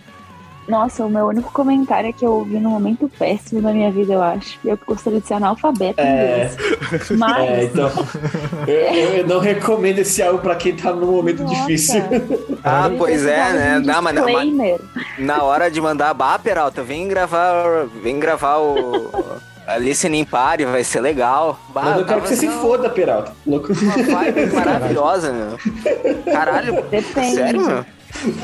Nossa, o meu único comentário é que eu ouvi no momento péssimo da minha vida, eu acho. Eu gostaria de ser analfabeto é... Mas. É, então. eu, eu, não recomendo esse álbum pra quem tá num momento Nossa. difícil. Ah, pois é, né? Um não, mas, mas, na hora de mandar a Bah, Peralta, vem gravar. Vem gravar o. Listening party vai ser legal. Bah, Mas eu quero que você se foda, Peralta. Louco. Uma vibe maravilhosa, meu. Caralho. Depende. Sério, meu?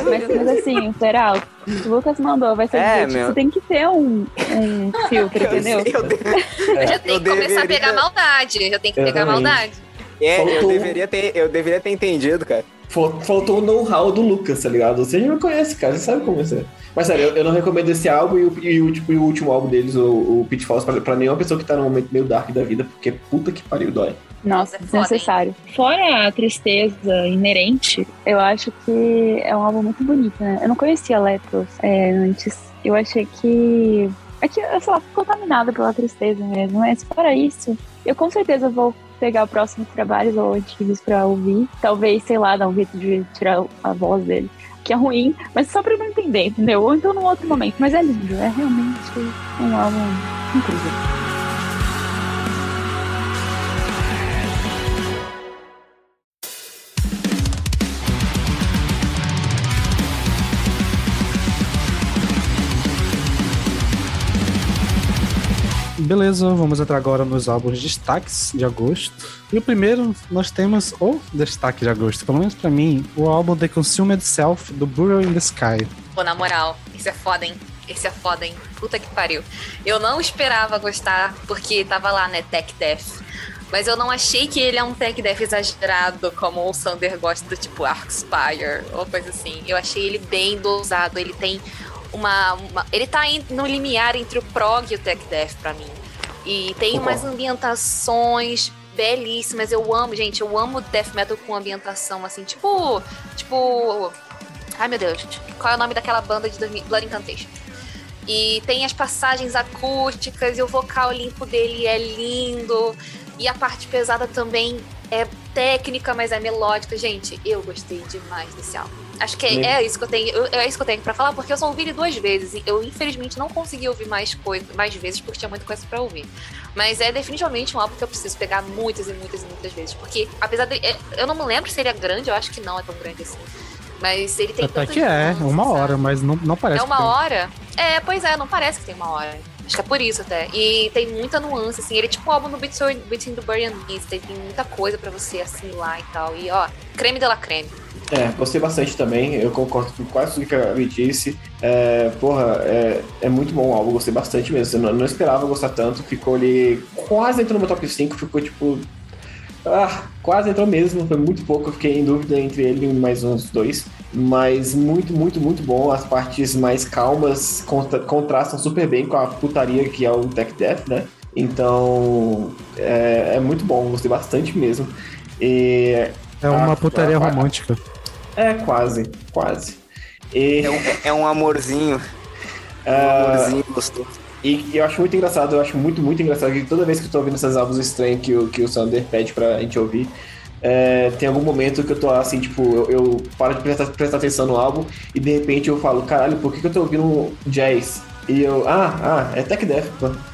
Mas, mas assim, Peralta, o Lucas mandou, vai ser é, você tem que ter um, um filtro, entendeu? Eu, de... eu já tenho que começar a pegar maldade. Eu tenho que pegar maldade. É, eu deveria, ter, eu deveria ter entendido, cara. Faltou o know-how do Lucas, tá ligado? Você já me conhece, cara, você sabe como é. Mas sério, eu, eu não recomendo esse álbum e o, e o, tipo, e o último álbum deles, o, o Pitfalls, pra, pra nenhuma pessoa que tá num momento meio dark da vida, porque puta que pariu, dói. Nossa, desnecessário. Fora a tristeza inerente, eu acho que é um álbum muito bonito, né? Eu não conhecia Lepros é, antes. Eu achei que. É que, sei lá, fui contaminada pela tristeza mesmo. Mas fora isso, eu com certeza vou pegar o próximo trabalho ou antigos pra ouvir. Talvez, sei lá, dar um jeito de tirar a voz dele. Que é ruim, mas só pra eu não entender, entendeu? Ou então num outro momento. Mas é lindo, é realmente um álbum incrível. Beleza, vamos entrar agora nos álbuns destaques de agosto. E o primeiro, nós temos o destaque de agosto, pelo menos pra mim, o álbum The Consumed Self, do Burrow in the Sky. Pô, na moral, isso é foda, hein? Esse é foda, hein? Puta que pariu. Eu não esperava gostar, porque tava lá, né, Tech Death. Mas eu não achei que ele é um tech death exagerado, como o Sander gosta do tipo Arcspire ou coisa assim. Eu achei ele bem dosado. Ele tem uma. uma ele tá no limiar entre o prog e o tech death pra mim. E tem Concordo. umas ambientações belíssimas. Eu amo, gente, eu amo death metal com ambientação assim, tipo. Tipo. Ai meu Deus, qual é o nome daquela banda de 2000 Blood Incantation? E tem as passagens acústicas e o vocal limpo dele é lindo. E a parte pesada também é técnica, mas é melódica. Gente, eu gostei demais desse álbum. Acho que é, é isso que eu tenho, é isso que eu tenho pra falar, porque eu só ouvi ele duas vezes. E eu, infelizmente, não consegui ouvir mais, coisa, mais vezes, porque tinha muita coisa pra ouvir. Mas é definitivamente um álbum que eu preciso pegar muitas e muitas e muitas vezes. Porque, apesar de. é- Eu não me lembro se ele é grande, eu acho que não é tão grande assim. Mas ele tem Até que é, nuances, uma sabe? hora, mas não, não parece É uma hora? É, pois é, não parece que tem uma hora. Acho que é por isso até. E tem muita nuance, assim. Ele é tipo um álbum do Between, Between the Bury and Beast. Tem muita coisa pra você assimilar e tal. E ó, creme de la creme. É, gostei bastante também. Eu concordo com quase tudo que a Gabi disse. É, porra, é, é muito bom o álbum, gostei bastante mesmo. Eu não, não esperava gostar tanto. Ficou ali. Quase entrou no meu top 5, ficou tipo. Ah, quase entrou mesmo, foi muito pouco. Eu fiquei em dúvida entre ele e mais uns dois. Mas muito, muito, muito bom. As partes mais calmas contra- contrastam super bem com a putaria que é o Tech Death, né? Então, é, é muito bom, gostei bastante mesmo. E É uma putaria romântica. É, quase, quase. E, É um, é um amorzinho. É um amorzinho gostoso. e eu acho muito engraçado, eu acho muito, muito engraçado que toda vez que eu tô ouvindo esses álbuns estranhos que, o- que o Sander pede pra gente ouvir, é, tem algum momento que eu tô assim, tipo, eu, eu paro de prestar, prestar atenção no álbum e de repente eu falo, caralho, por que, que eu tô ouvindo jazz? E eu, ah, ah, é Tech Death,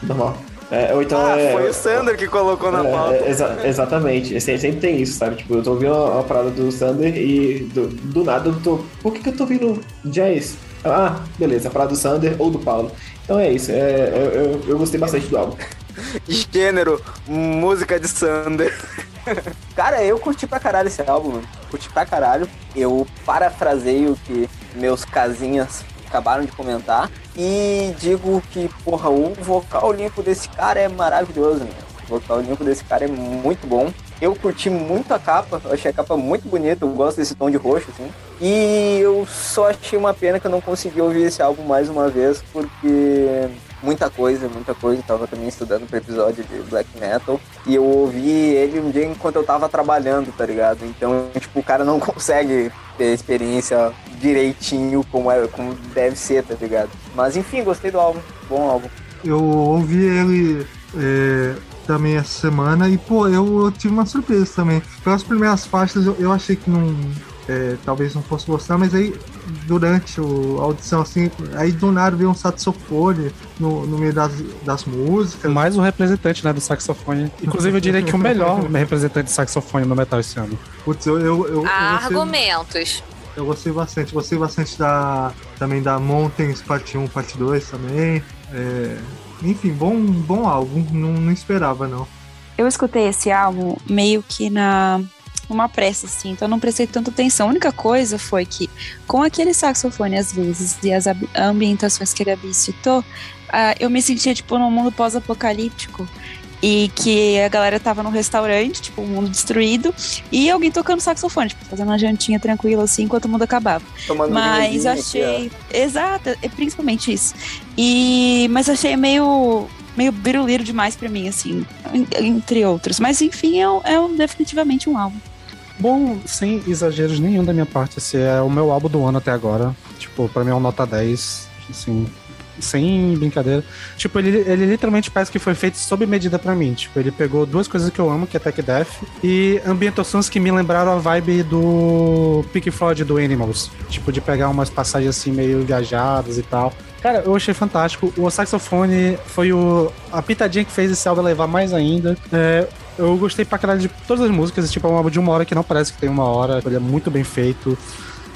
normal. É, ou então ah, é. foi o Sander que colocou na É, pauta. é, exa- exatamente, sempre, sempre tem isso, sabe? Tipo, eu tô ouvindo uma, uma parada do Sander e do, do nada eu tô. Por que, que eu tô ouvindo jazz? Ah, beleza, a parada do Sander ou do Paulo. Então é isso, é, eu, eu, eu gostei bastante do álbum. Gênero, música de Sander. Cara, eu curti pra caralho esse álbum, mano. Curti pra caralho. Eu parafraseio o que meus casinhas acabaram de comentar. E digo que, porra, o vocal limpo desse cara é maravilhoso, né? O vocal limpo desse cara é muito bom. Eu curti muito a capa, achei a capa muito bonita, eu gosto desse tom de roxo, assim. E eu só achei uma pena que eu não consegui ouvir esse álbum mais uma vez, porque muita coisa, muita coisa. Eu tava também estudando pro episódio de Black Metal. E eu ouvi ele um dia enquanto eu tava trabalhando, tá ligado? Então, tipo, o cara não consegue ter a experiência direitinho como, é, como deve ser, tá ligado? Mas enfim, gostei do álbum. Bom álbum. Eu ouvi ele é, também essa semana e, pô, eu, eu tive uma surpresa também. Pelas primeiras faixas eu, eu achei que não. É, talvez não fosse gostar, mas aí durante o- a audição, assim, aí do nada veio um saxofone no, no meio das, das músicas. Mais um representante né, do saxofone. Inclusive, eu diria que o melhor representante de saxofone no metal esse ano. Putz, eu, eu, eu, eu gostei- Argumentos. Eu gostei bastante. Gostei bastante da, também da Mountains Parte 1, Parte 2 também. É, enfim, bom, bom álbum. Não, não esperava, não. Eu escutei esse álbum meio que na uma pressa, assim, então eu não prestei tanta atenção. A única coisa foi que, com aquele saxofone às vezes e as ambientações que a Gabi citou, ah, eu me sentia, tipo, num mundo pós-apocalíptico. E que a galera tava num restaurante, tipo, um mundo destruído, e alguém tocando saxofone, tipo, fazendo uma jantinha tranquila, assim, enquanto o mundo acabava. Tomando Mas achei. Exato, é principalmente isso. E. Mas achei meio. meio biruliro demais pra mim, assim. en- Entre outros. Mas enfim, é, é definitivamente um álbum. Bom, sem exageros nenhum da minha parte, esse é o meu álbum do ano até agora. Tipo, pra mim é um nota 10. Assim, sem brincadeira. Tipo, ele, ele literalmente parece que foi feito sob medida pra mim. Tipo, ele pegou duas coisas que eu amo, que é Tech Death, e ambientações que me lembraram a vibe do Pink Floyd do Animals. Tipo, de pegar umas passagens assim meio viajadas e tal. Cara, eu achei fantástico. O saxofone foi o, a pitadinha que fez esse álbum levar mais ainda. É, eu gostei pra caralho de todas as músicas. Tipo, é um álbum de uma hora que não parece que tem uma hora. Ele é muito bem feito.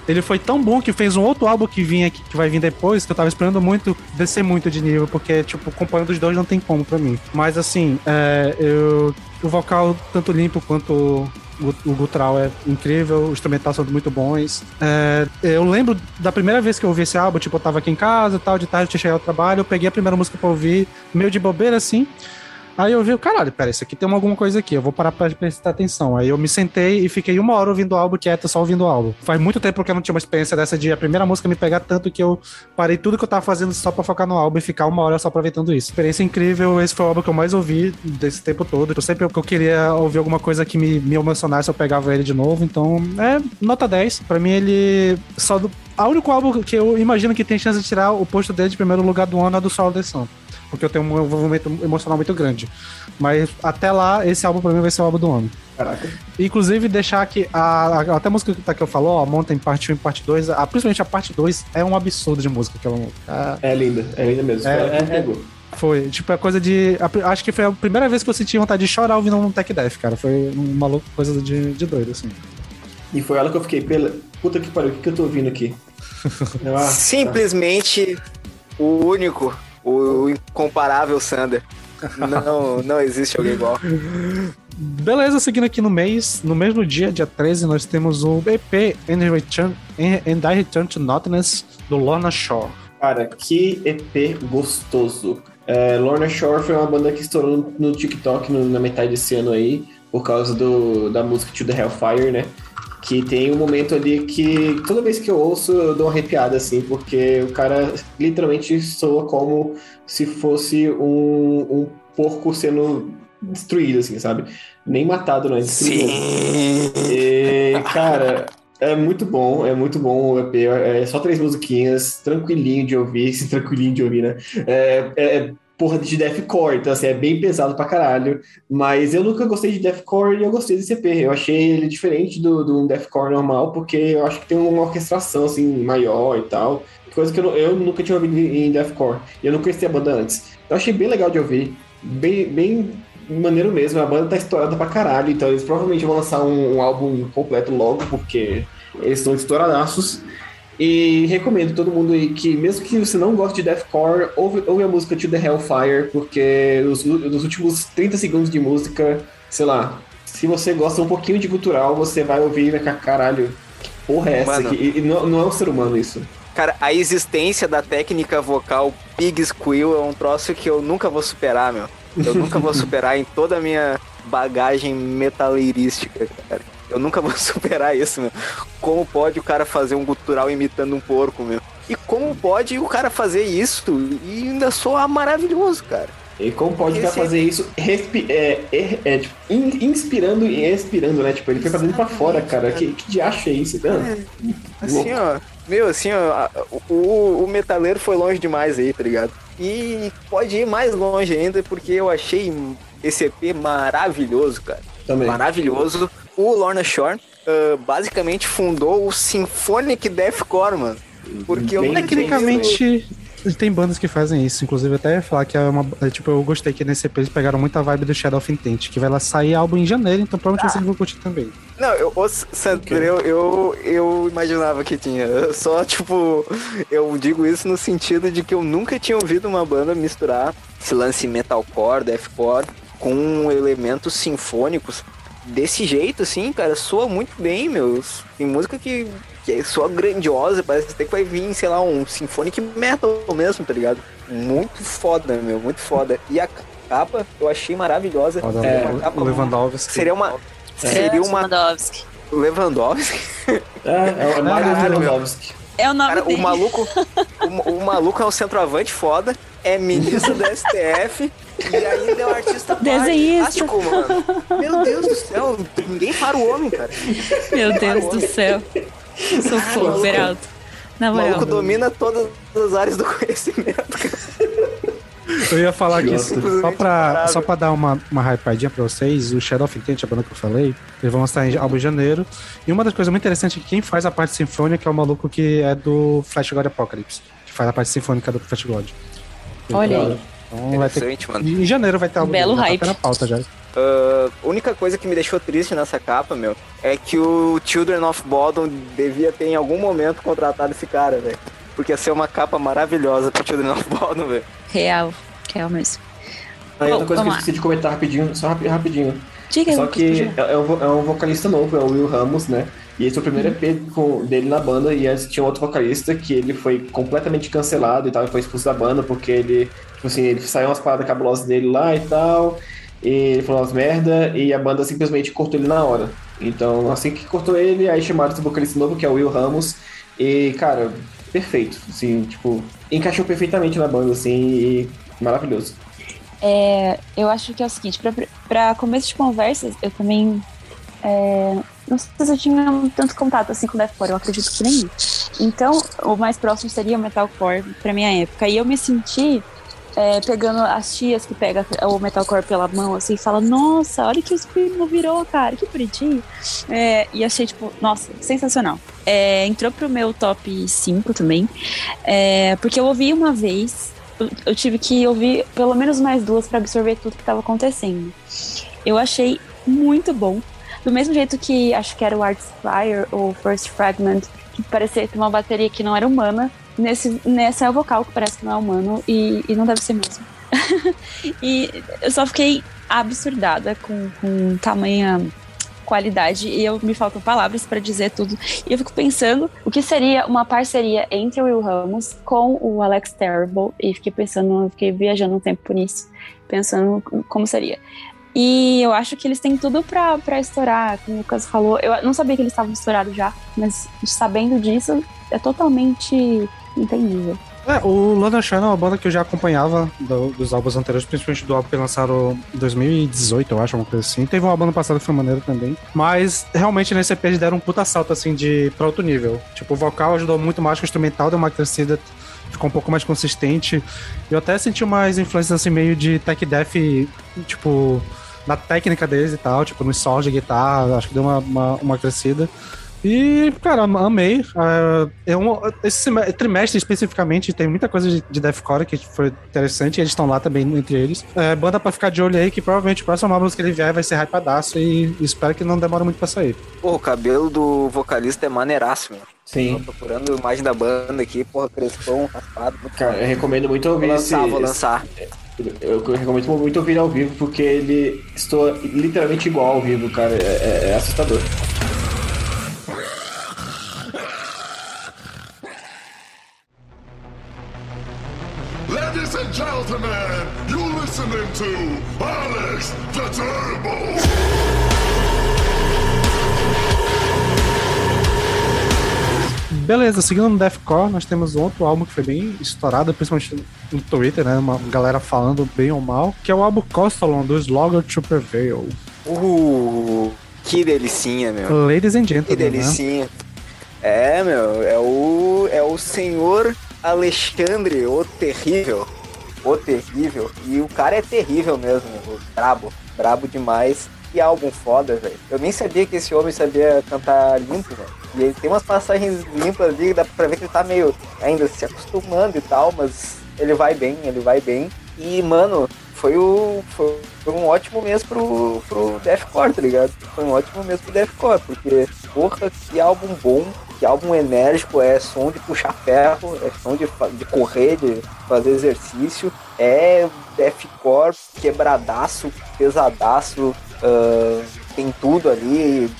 Ele foi tão bom que fez um outro álbum que vinha que vai vir depois, que eu tava esperando muito descer muito de nível, porque, tipo, companhia dos dois não tem como pra mim. Mas assim, é, eu, o vocal, tanto limpo quanto o, Gutral é incrível, os instrumentais são muito bons. É, eu lembro da primeira vez que eu ouvi esse álbum, tipo, eu tava aqui em casa tal, de tarde eu tinha chegado ao trabalho, eu peguei a primeira música pra ouvir, meio de bobeira assim. Aí eu vi, caralho, pera, isso aqui tem alguma coisa aqui, eu vou parar pra prestar atenção. Aí eu me sentei e fiquei uma hora ouvindo o álbum quieto, só ouvindo o álbum. Faz muito tempo que eu não tinha uma experiência dessa de a primeira música me pegar tanto que eu parei tudo que eu tava fazendo só pra focar no álbum e ficar uma hora só aproveitando isso. Experiência incrível, esse foi o álbum que eu mais ouvi desse tempo todo. Eu sempre que eu queria ouvir alguma coisa que me, me emocionasse, eu pegava ele de novo. Então, é nota 10. Pra mim, ele só do. A único álbum que eu imagino que tem chance de tirar o posto dele de primeiro lugar do ano é do Sol de Sun porque eu tenho um envolvimento emocional muito grande. Mas até lá, esse álbum pra mim vai ser o álbum do ano. Caraca. Inclusive, deixar que a, a, até a música que, tá, que eu falou, a Mountain Parte 1 e Parte 2, a, principalmente a Parte 2, é um absurdo de música. Aquela, a, é linda, é linda mesmo. É, é, é, foi, tipo, é coisa de. A, acho que foi a primeira vez que eu senti vontade de chorar ouvindo um Tech Death, cara. Foi uma coisa de, de doido, assim. E foi ela que eu fiquei, pela. Puta que pariu, o que, que eu tô ouvindo aqui? ah, Simplesmente tá. o único o incomparável Sander. Não, não existe alguém igual. Beleza, seguindo aqui no mês, no mesmo dia, dia 13, nós temos o EP And, Return, And I Return to Nothingness do Lorna Shore. Cara, que EP gostoso. É, Lorna Shore foi uma banda que estourou no, no TikTok no, na metade desse ano aí, por causa do, da música To The Hellfire, né? Que tem um momento ali que toda vez que eu ouço eu dou uma arrepiada, assim, porque o cara literalmente soa como se fosse um, um porco sendo destruído, assim, sabe? Nem matado, não é destruído. Sim! E, cara, é muito bom, é muito bom o EP. É só três musiquinhas, tranquilinho de ouvir, tranquilinho de ouvir, né? É, é porra de deathcore, então assim, é bem pesado pra caralho. Mas eu nunca gostei de deathcore e eu gostei desse EP. Eu achei ele diferente do, do deathcore normal, porque eu acho que tem uma orquestração assim maior e tal. Coisa que eu, eu nunca tinha ouvido em deathcore. E eu não conhecia a banda antes. Eu achei bem legal de ouvir. Bem, bem maneiro mesmo. A banda tá estourada pra caralho, então eles provavelmente vão lançar um, um álbum completo logo, porque eles estão estouradaços. E recomendo todo mundo aí que, mesmo que você não goste de deathcore, ouve, ouve a música To The Hellfire, porque os, nos últimos 30 segundos de música, sei lá, se você gosta um pouquinho de cultural, você vai ouvir e vai ficar, caralho, que porra é essa? Mano, e, e não, não é um ser humano isso. Cara, a existência da técnica vocal Pig Squeal é um troço que eu nunca vou superar, meu. Eu nunca vou superar em toda a minha bagagem metaleirística, cara. Eu nunca vou superar isso, meu. Como pode o cara fazer um gutural imitando um porco, meu? E como pode o cara fazer isso e ainda soar maravilhoso, cara? E como pode o cara fazer isso é, é, é, tipo, inspirando e expirando, né? Tipo, ele foi fazendo pra fora, cara. Que, que diacho é isso, cara? É, assim, ó. Meu, assim, ó, o, o metaleiro foi longe demais aí, tá ligado? E pode ir mais longe ainda, porque eu achei esse EP maravilhoso, cara. Também. Maravilhoso o Lorna Shore uh, basicamente fundou o Symphonic Deathcore, mano. Porque eu tecnicamente tem bandas que fazem isso, inclusive até ia falar que é uma. É, tipo, eu gostei que nesse EP eles pegaram muita vibe do Shadow of Intent, que vai lá sair álbum em janeiro, então provavelmente ah. vocês vão curtir também. Não, eu, o Sandro, eu, eu, eu imaginava que tinha. Eu só, tipo, eu digo isso no sentido de que eu nunca tinha ouvido uma banda misturar esse lance metalcore, deathcore, com elementos sinfônicos desse jeito, assim, cara, soa muito bem, meu. Tem música que, que soa grandiosa, parece que vai vir, sei lá, um symphonic metal mesmo, tá ligado? Muito foda, meu, muito foda. E a capa eu achei maravilhosa. é, capa, Lewandowski. Seria uma. É. Seria uma. Lewandowski. Lewandowski? É, é o Mario Lewandowski. É o nome Cara, dele. O maluco, o, o, maluco é um centroavante foda, é ministro do STF e ainda é um artista Desenhista. mano. Meu Deus do céu, ninguém para o homem, cara. Meu Deus do céu. Socorro, Beraldo. Na O moral. maluco domina todas as áreas do conhecimento, cara. Eu ia falar que Idiota. só pra, só pra dar uma, uma hypadinha pra vocês, o Shadow of Intent, a banda que eu falei, eles vão lançar em álbum em janeiro. E uma das coisas muito interessantes é que quem faz a parte sinfônica é o maluco que é do Flash God Apocalypse, que faz a parte sinfônica do Flash God. Olha aí. Então vai ter. Mano. Em janeiro vai ter álbum Belo tá hype. na pauta já. A única coisa que me deixou triste nessa capa, meu, é que o Children of Bodom devia ter em algum momento contratado esse cara, velho. Porque ia ser uma capa maravilhosa pro Children of Bodom, velho. Real. Real mesmo. Aí outra coisa que eu esqueci de comentar rapidinho, só rapi- rapidinho. Diga Só que é, é um, é um vocalista novo, é o Will Ramos, né? E esse é o primeiro EP com- dele na banda, e antes tinha outro vocalista que ele foi completamente cancelado e tal, e foi expulso da banda porque ele, tipo assim, ele saiu umas paradas cabulosas dele lá e tal, e ele falou umas merda, e a banda simplesmente cortou ele na hora. Então, assim que cortou ele, aí chamaram esse vocalista novo, que é o Will Ramos, e, cara, perfeito, assim, tipo, encaixou perfeitamente na banda, assim, e maravilhoso. É, eu acho que é o seguinte, pra começo de conversas, eu também é, não sei se eu tinha tanto contato assim com deathcore, eu acredito que nem. Então, o mais próximo seria o metalcore pra minha época. E eu me senti é, pegando as tias que pegam o metalcore pela mão assim e fala, nossa, olha que o Screamo virou, cara, que bonitinho. É, e achei, tipo, nossa, sensacional. É, entrou pro meu top 5 também, é, porque eu ouvi uma vez eu- tive que ouvir pelo menos mais duas para absorver tudo que estava acontecendo. Eu achei muito bom. Do mesmo jeito que acho que era o Artspire ou First Fragment, que parecia ter uma bateria que não era humana. Nesse, nesse é o vocal que parece que não é humano e, e não deve ser mesmo. e eu só fiquei absurdada com, com tamanha qualidade e eu me faltam palavras para dizer tudo. E eu fico pensando o que seria uma parceria entre o Will Ramos com o Alex Terrible e fiquei pensando, fiquei viajando um tempo nisso, pensando como seria. E eu acho que eles têm tudo pra estourar, como o Lucas falou. Eu não sabia que eles estavam estourados já, mas sabendo disso, é totalmente entendível. É, o London Shine é uma banda que eu já acompanhava do- dos álbuns anteriores, principalmente do álbum que lançaram em 2018, eu acho, uma coisa assim. Teve um álbum ano passado que foi maneiro também. Mas realmente nesse EP eles deram um puta salto assim de pra outro nível. Tipo, o vocal ajudou muito mais que o instrumental, deu uma crescida, ficou um pouco mais consistente. Eu até senti umas influências assim meio de tech death, tipo, na técnica deles e tal, tipo, no solos de guitarra, acho que deu uma, uma, uma crescida. E, cara, amei. Ah, é um, esse trimestre especificamente tem muita coisa de, de deathcore que foi interessante. E eles estão lá também entre eles. É, banda pra ficar de olho aí, que provavelmente o próximo álbum que ele vier vai ser hypadaço e espero que não demore muito pra sair. Porra, o cabelo do vocalista é maneiraço. Tô Sim. procurando a imagem da banda aqui, porra, crespão, raspado. Cara, eu recomendo muito Vou ouvir esse, lançar, vou lançar. Eu recomendo muito ouvir ao vivo, porque ele estou literalmente igual ao vivo, cara. É, é- é assustador. Ladies and gentlemen, you listening to Alex the Terrible. Beleza, seguindo no Deathcore, nós temos outro álbum que foi bem estourado, principalmente no Twitter, né? Uma galera falando bem ou mal, que é o álbum Costalon, do Slogger to Prevail. Uh, que delicinha, meu. Ladies and Que Gentlemen, né? delicinha. É, meu, é o, é o senhor Alexandre, o terrível. O terrível. E o cara é terrível mesmo, o brabo. Brabo demais. Que álbum foda, velho. Eu nem sabia que esse homem sabia cantar limpo, velho. E ele tem umas passagens limpas ali, dá pra ver que ele tá meio ainda se acostumando e tal, mas ele vai bem, ele vai bem. E, mano, foi, o, foi, um ótimo mês pro, pro Deathcore, tá ligado? Foi um ótimo mês pro Deathcore, porque, porra, que álbum bom, que álbum enérgico, é som de puxar ferro, é som de, de correr, de fazer exercício, é Deathcore quebradaço, pesadaço, ah, tem tudo ali,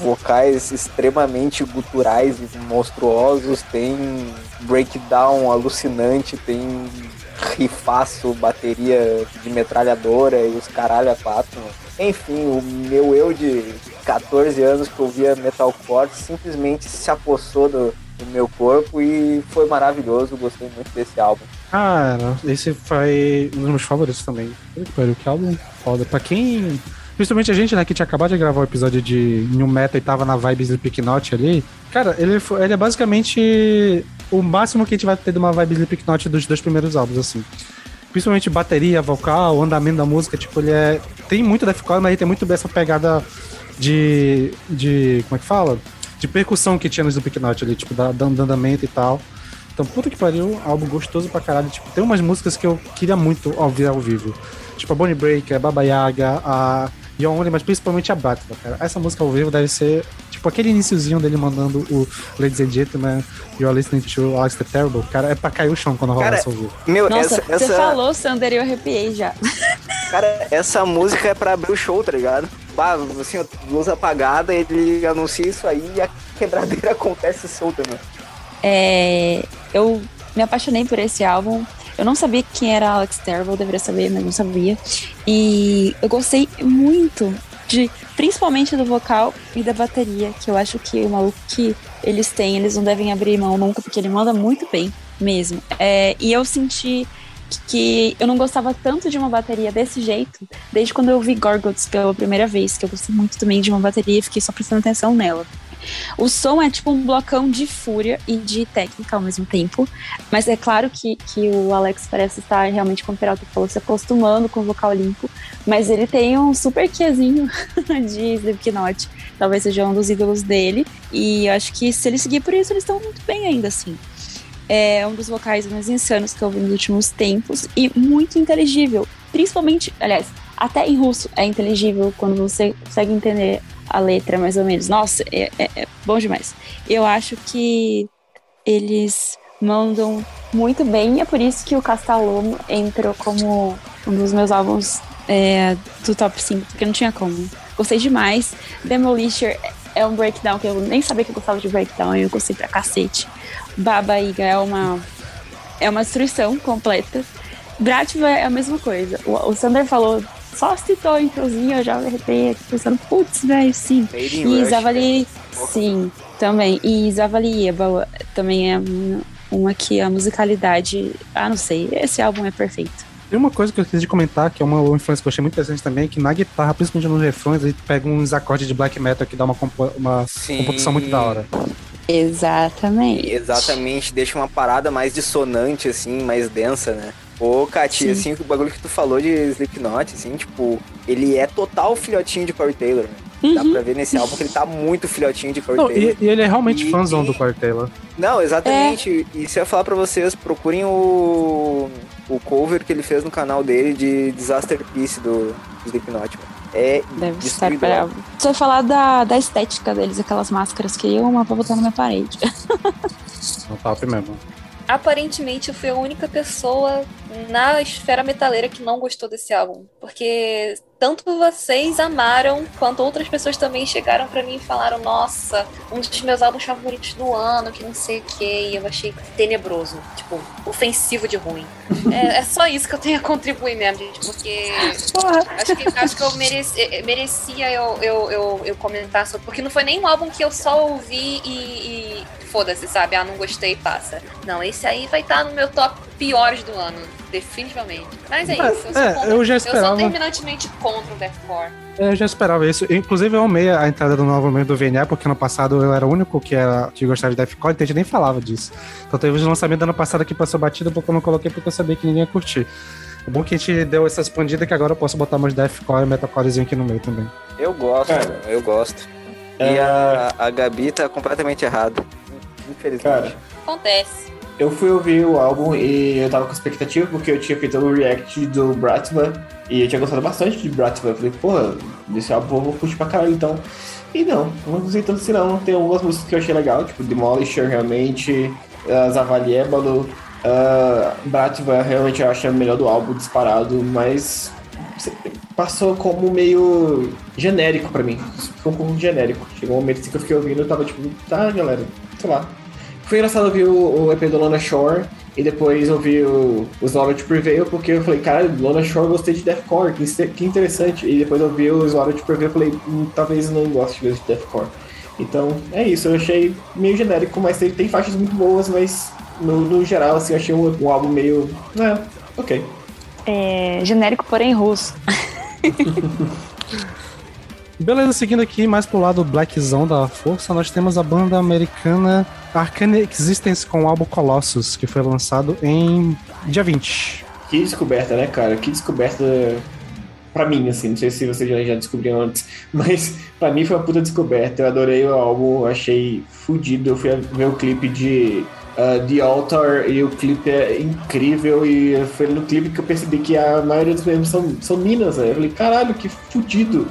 vocais extremamente guturais e monstruosos, tem breakdown alucinante, tem rifaço, bateria de metralhadora e os caralho a quatro. Enfim, o meu eu de 14 anos que ouvia metalcore simplesmente se apossou do, do meu corpo e foi maravilhoso, gostei muito desse álbum. Cara, esse foi um dos meus favoritos também. Que álbum foda. Pra quem. Principalmente a gente, né, que tinha acabado de gravar o episódio de New Metal e tava na vibes do Picknote ali. Cara, ele, ele é basicamente o máximo que a gente vai ter de uma vibe Slipknot dos dois primeiros álbuns, assim. Principalmente bateria, vocal, andamento da música, tipo, ele é. Tem muito deathcore, mas ele tem muito essa pegada de. de. como é que fala? De percussão que tinha no Slipknot ali, tipo, da, da andamento e tal. Então, puta que pariu, álbum gostoso pra caralho. Tipo, tem umas músicas que eu queria muito ouvir ao vivo. Tipo, a Bonnie Breaker, a Baba Yaga, a Yonly, mas principalmente a Batman, cara. Essa música ao vivo deve ser, tipo, aquele iniciozinho dele mandando o Ladies and Gentlemen, You're Listening to Alex the Terrible. Cara, é pra cair o chão quando rola Cara, essa vivo. Meu, Nossa, essa, você essa, falou, Sander, e eu arrepiei já. cara, essa música é pra abrir o show, tá ligado? Bah, assim, ó, luz apagada, ele anuncia isso aí e a quebradeira acontece solta, mano. É, eu me apaixonei por esse álbum. Eu não sabia quem era Alex Terrible, eu deveria saber, mas não sabia. E eu gostei muito de, principalmente do vocal e da bateria, que eu acho que o maluco que eles têm, eles não devem abrir mão nunca, porque ele manda muito bem mesmo. É, e eu senti que eu não gostava tanto de uma bateria desse jeito, desde quando eu vi Gorgots pela primeira vez, que eu gostei muito também de uma bateria e fiquei só prestando atenção nela. O som é tipo um blocão de fúria e de técnica ao mesmo tempo. Mas é claro que, que o Alex parece estar realmente, como o Peralta falou, se acostumando com o vocal limpo. Mas ele tem um super quezinho de Slipknot. Talvez seja um dos ídolos dele. E eu acho que se ele seguir por isso, eles estão muito bem ainda, assim. É um dos vocais mais insanos que eu vi nos últimos tempos. E muito inteligível. Principalmente, aliás, até em russo é inteligível quando você consegue entender a letra, mais ou menos. Nossa, é, é- é bom demais. Eu acho que eles mandam muito bem, é por isso que o Castalomo entrou como um dos meus álbuns é, do top 5, porque não tinha como. Gostei demais. Demolisher é um breakdown que eu nem sabia que eu gostava de breakdown, eu gostei pra cacete. Baba Iga é uma, é uma destruição completa. Bratva é a mesma coisa. O, o Sander falou, só citou a introzinha, eu já me arrepiei aqui pensando, putz, velho, sim. E Zavali, sim, também. E Zavali Eba também é uma, que a musicalidade, ah, não sei, esse álbum é perfeito. Tem uma coisa que eu esqueci de comentar, que é uma influência que eu achei muito interessante também, que na guitarra, principalmente nos refrões, ele pega uns acordes de black metal que dá uma, compo uma Sim. composição muito da hora. Exatamente. Exatamente, deixa uma parada mais dissonante, assim, mais densa, né? Ô, Kati, Sim. assim, o bagulho que tu falou de Slipknot, assim, tipo, ele é total filhotinho de Corey Taylor, né? Dá Uhum. pra ver nesse álbum que ele tá muito filhotinho de Corey Não, Taylor. e, e ele é realmente E- fãzão e- do Corey Taylor. Não, exatamente. E se eu falar pra vocês, procurem o, o cover que ele fez no canal dele de Disaster Piece do Slipknot. mano. É Deve estar bravo. Você vai falar da, da estética deles, aquelas máscaras que eu uma pra botar na minha parede. No top mesmo. Aparentemente eu fui a única pessoa na esfera metaleira que não gostou desse álbum. Porque tanto vocês amaram, quanto outras pessoas também chegaram pra mim e falaram: Nossa, um dos meus álbuns favoritos do ano, que não sei o que. E eu achei tenebroso, tipo, ofensivo de ruim. é, é só isso que eu tenho a contribuir mesmo, gente, porque. Acho que, acho que eu mereci- eh, merecia eu, eu, eu, eu comentar sobre. Porque não foi nem um álbum que eu só ouvi e, e foda-se, sabe? Ah, não gostei, passa. Não, esse aí vai estar no meu top piores do ano, definitivamente. Mas é É, isso. Eu sou, é, contra- eu já eu esperava. sou terminantemente contra o deathcore. É, Eu já esperava isso. Inclusive, eu amei a entrada do novo momento do VNA, porque ano passado eu era o único que, era, que gostava de Deathcore, então a gente nem falava disso. Então teve o lançamento do ano passado que passou batido, porque eu não coloquei porque eu sabia que ninguém ia curtir. É bom que a gente deu essa expandida que agora eu posso botar mais Deathcore e Metalcorezinho aqui no meio também. Eu gosto, Cara, eu gosto. E É. a, a Gabi tá completamente errada. Infelizmente. Cara, Acontece. Eu fui ouvir o álbum e eu tava com expectativa porque eu tinha feito o react do Bratva e eu tinha gostado bastante de Bratva. Eu falei, porra, desse álbum eu vou curtir pra caralho então. E não, não gostei tanto assim não. Tem algumas músicas que eu achei legal, tipo Demolisher realmente, uh, Zavaliébalo, uh, Bratva realmente eu acho a melhor do álbum disparado, mas passou como meio genérico pra mim. Ficou como genérico. Chegou um momento assim que eu fiquei ouvindo e tava tipo, tá galera, sei lá. Foi engraçado ouvir o, o EP do Lona Shore e depois ouvir o, o Slaughter to Prevail, porque eu falei, caralho, Lona Shore gostei de Deathcore, que, que interessante. E depois ouvi o Slaughter to Prevail e falei, hum, talvez eu não goste mesmo de Deathcore. Então, é isso, eu achei meio genérico, mas tem, tem faixas muito boas, mas no, no geral, assim, eu achei um, um álbum meio. É, ok. É, genérico, porém russo. Beleza, seguindo aqui mais pro lado blackzão da força, nós temos a banda americana Arcane Existence com o álbum Colossus, que foi lançado em dia 20. Que descoberta, né, cara? Que descoberta pra mim, assim. Não sei se vocês já, já descobriram antes, mas pra mim foi uma puta descoberta. Eu adorei o álbum, achei fudido. Eu fui ver o clipe de uh, The Altar e o clipe é incrível. E foi no clipe que eu percebi que a maioria dos membros são, são minas, né? Eu falei, caralho, que fudido.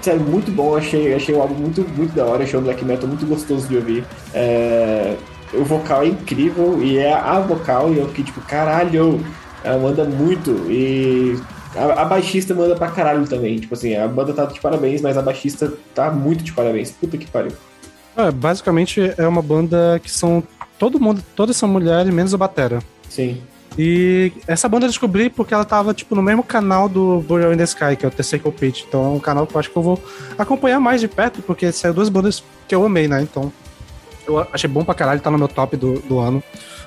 Sério, muito bom, achei, achei o álbum muito, muito da hora, achei o black metal muito gostoso de ouvir. É, o vocal é incrível e é a vocal, e eu fiquei tipo, caralho, ela manda muito. E a, a, baixista manda pra caralho também. Tipo assim, a banda tá de parabéns, mas a baixista tá muito de parabéns. Puta que pariu. É, basicamente é uma banda que são. Todo mundo, todas são mulheres, menos a Batera. Sim. E essa banda eu descobri porque ela tava, tipo, no mesmo canal do Burial in the Sky, que é o Circle Pit. Então é um canal que eu acho que eu vou acompanhar mais de perto, porque saiu duas bandas que eu amei, né? Então eu achei bom pra caralho, tá no meu top do, do ano,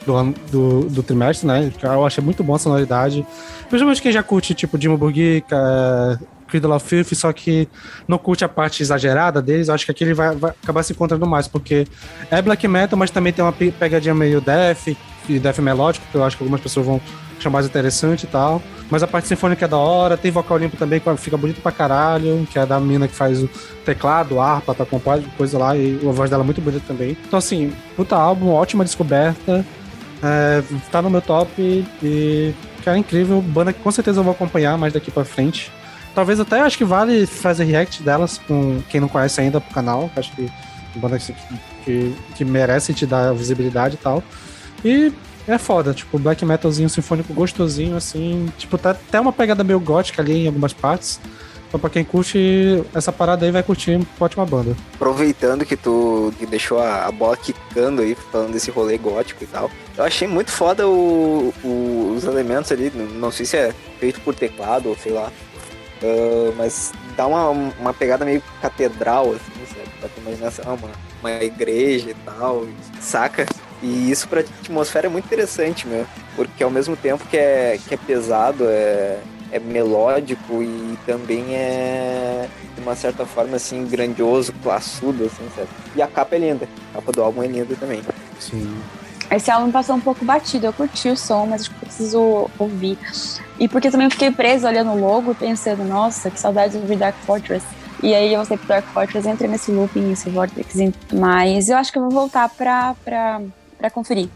do ano do, do trimestre, né? Eu achei muito bom a sonoridade. Principalmente quem já curte, tipo, Dimo Burgica, é, Cradle of Filth, só que não curte a parte exagerada deles, eu acho que aqui ele vai, vai acabar se encontrando mais, porque é black metal, mas também tem uma pegadinha meio death, e death melódico, que eu acho que algumas pessoas vão achar mais interessante e tal. Mas a parte sinfônica é da hora, tem vocal limpo também, que fica bonito pra caralho, que é da mina que faz o teclado, harpa, tá com coisa lá, e a voz dela é muito bonita também. Então, assim, puta álbum, ótima descoberta. É, tá no meu top e, cara, é incrível. Banda que com certeza eu vou acompanhar mais daqui pra frente. Talvez até acho que vale fazer react delas com quem não conhece ainda pro canal. Acho que banda que, que, que merece te dar visibilidade e tal. E é foda, tipo, black metalzinho sinfônico gostosinho, assim. Tipo, tá até uma pegada meio gótica ali em algumas partes. Então, pra quem curte essa parada aí, vai curtir ótima banda. Aproveitando que tu deixou a, bola quicando aí, falando desse rolê gótico e tal, eu achei muito foda o, o, os elementos ali. Não sei se é feito por teclado ou sei lá. Uh, mas dá uma, uma pegada meio catedral, assim, sabe? Pra tu imaginar assim, uma, uma igreja e tal, saca? E isso pra atmosfera é muito interessante, meu. Porque ao mesmo tempo que é, que é pesado, é, é melódico e também é, de uma certa forma, assim, grandioso, classudo, assim, sabe? E a capa é linda. A capa do álbum é linda também. Sim. Esse álbum passou um pouco batido. Eu curti o som, mas acho que preciso ouvir. E porque também fiquei preso olhando o logo pensando, nossa, que saudade de ouvir Dark Fortress. E aí eu sei pro Dark Fortress, entrei nesse looping, esse vortex. Mas eu acho que eu vou voltar pra, pra para conferir.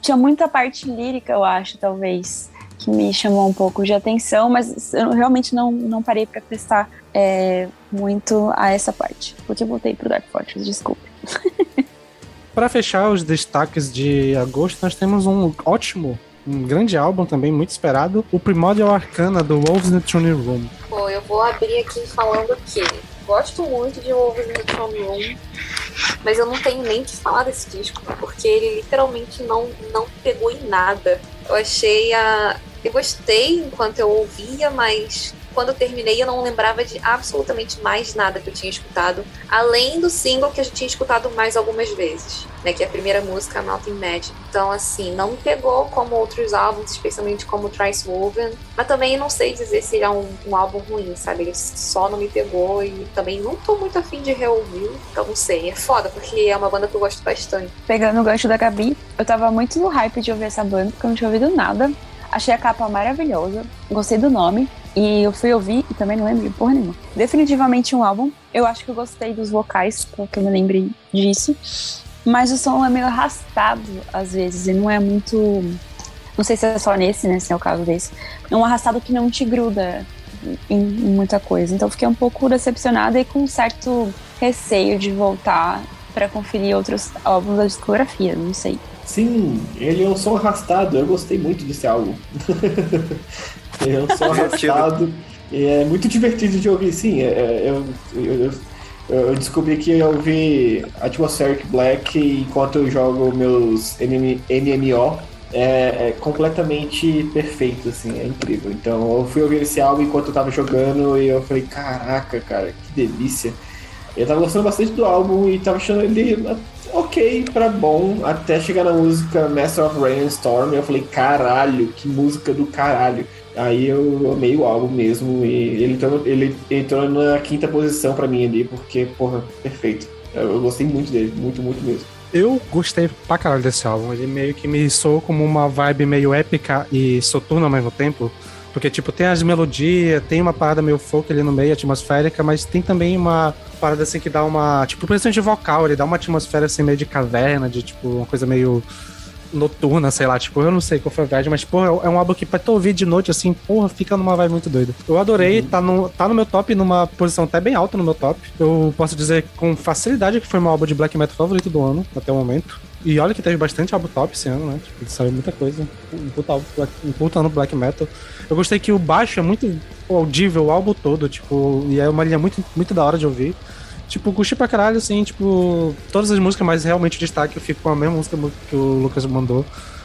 Tinha muita parte lírica, eu acho, talvez, que me chamou um pouco de atenção, mas eu realmente não, não parei para prestar é, muito a essa parte, porque eu voltei pro Dark Fortress, desculpe. para fechar os destaques de agosto, nós temos um ótimo um grande álbum também, muito esperado, o Primordial Arcana do Wolves in the Throne Room. Bom, eu vou abrir aqui falando que gosto muito de Wolves in Room. Mas eu não tenho nem que falar desse disco, porque ele literalmente não, não pegou em nada. Eu achei a. Eu gostei enquanto eu ouvia, mas quando eu terminei, eu não lembrava de absolutamente mais nada que eu tinha escutado, além do single que eu já tinha escutado mais algumas vezes, né? Que é a primeira música, Mountain Magic. Então, assim, não me pegou como outros álbuns, especialmente como Trice Woven, mas também não sei dizer se ele é um, um, álbum ruim, sabe? Ele só não me pegou e também não tô muito afim de reouvir, então não sei. É foda, porque é uma banda que eu gosto bastante. Pegando o gancho da Gabi, eu tava muito no hype de ouvir essa banda, porque eu não tinha ouvido nada. Achei a capa maravilhosa, gostei do nome. E eu fui ouvir e também não lembro de porra nenhuma. Definitivamente um álbum. Eu acho que eu gostei dos vocais, porque eu me lembrei disso. Mas o som é meio arrastado às vezes e não é muito. Não sei se é só nesse, né? Se é o caso desse. É um arrastado que não te gruda em, muita coisa. Então fiquei um pouco decepcionada e com um certo receio de voltar para conferir outros álbuns da discografia, não sei. Sim, ele é um som arrastado, eu gostei muito desse álbum. ele é um som arrastado e é muito divertido de ouvir, sim. É, é eu, eu, eu, descobri que eu ouvi Atmospheric Black enquanto eu jogo meus MMO. É, é, completamente perfeito, assim, é incrível. Então eu fui ouvir esse álbum enquanto eu tava jogando e eu falei, caraca, cara, que delícia. Eu tava gostando bastante do álbum e tava achando ele ok pra bom, até chegar na música Master of Rain and Storm, eu falei, caralho, que música do caralho. Aí eu amei o álbum mesmo e ele entrou, ele entrou na quinta posição pra mim ali, porque, porra, perfeito. Eu, eu gostei muito dele, muito, muito mesmo. Eu gostei pra caralho desse álbum. Ele meio que me soou como uma vibe meio épica e soturna ao mesmo tempo. Porque, tipo, tem as melodias, tem uma parada meio folk ali no meio, atmosférica, mas tem também uma parada assim que dá uma. Tipo, principalmente vocal, ele dá uma atmosfera assim meio de caverna, de tipo, uma coisa meio noturna, sei lá, tipo, eu não sei qual foi a viagem, mas, porra, é um álbum que pra tu ouvir de noite, assim, porra, fica numa vibe muito doida. Eu adorei, tá, no, tá no meu top, numa posição até bem alta no meu top. Eu posso dizer com facilidade que foi meu álbum de black metal favorito do ano, até o momento. E olha que teve bastante álbum top esse ano, né? Tipo, saiu muita coisa. Um puta, álbum, black- um puta ano black metal. Eu gostei que o baixo é muito audível o álbum todo, tipo, e é uma linha muito, muito da hora de ouvir. Tipo, curti pra caralho, assim, tipo, todas as músicas, mas realmente o destaque eu fico com a mesma música que o Lucas mandou.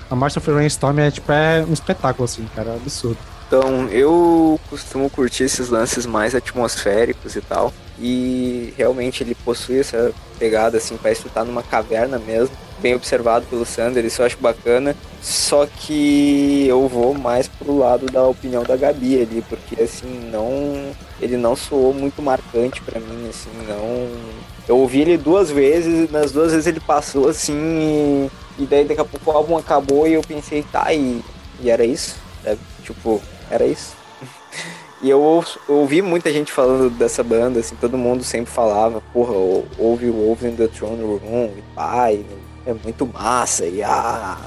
A Master of Rainstorm é, tipo, é um espetáculo, assim, cara, absurdo. Então, eu costumo curtir esses lances mais atmosféricos e tal. E realmente ele possui essa pegada, assim, parece que tá numa caverna mesmo. Bem observado pelo Sander, isso eu acho bacana. Só que eu vou mais pro lado da opinião da Gabi ali, porque assim, não. Ele não soou muito marcante pra mim, assim, não. Eu ouvi ele duas vezes, nas duas vezes ele passou assim, e, daí daqui a pouco o álbum acabou e eu pensei, tá, e, e era isso? sabe? Tipo, era isso. E eu, ouvi muita gente falando dessa banda, assim, todo mundo sempre falava, porra, ou- ouve o Wolves in the Throne Room e pai, é muito massa, e ah.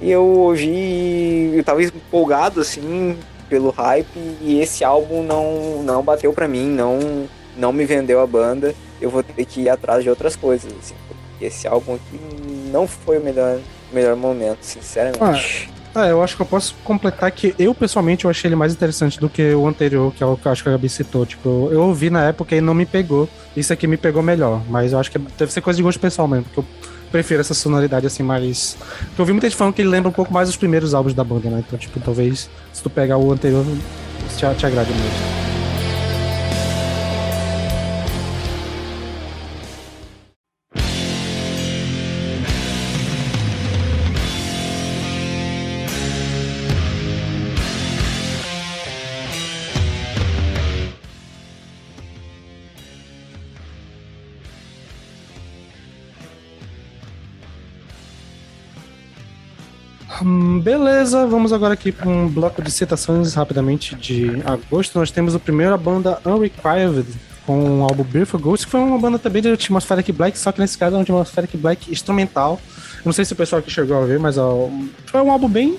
E eu ouvi, eu tava empolgado, assim, pelo hype, e esse álbum não, não bateu pra mim, não, não me vendeu a banda, eu vou ter que ir atrás de outras coisas, assim, esse álbum aqui não foi o melhor, melhor momento, sinceramente. É, eu acho que eu posso completar que eu, pessoalmente, eu achei ele mais interessante do que o anterior, que é o que eu acho que a Gabi citou. Tipo, eu ouvi na época e não me pegou. Isso aqui me pegou melhor, mas eu acho que deve ser coisa de gosto pessoal mesmo, porque eu prefiro essa sonoridade assim mais. Eu ouvi muita gente falando que ele lembra um pouco mais os primeiros álbuns da banda, né? Então, tipo, talvez se tu pegar o anterior, te, te agrade mais. Beleza, vamos agora aqui para um bloco de citações rapidamente de agosto. Nós temos o primeiro a banda Unrequited com o álbum Beautiful Ghost, que foi uma banda também de Atmospheric Black, só que nesse caso é um Atmospheric Black instrumental. Não sei se o pessoal aqui chegou a ver, mas ó, foi um álbum bem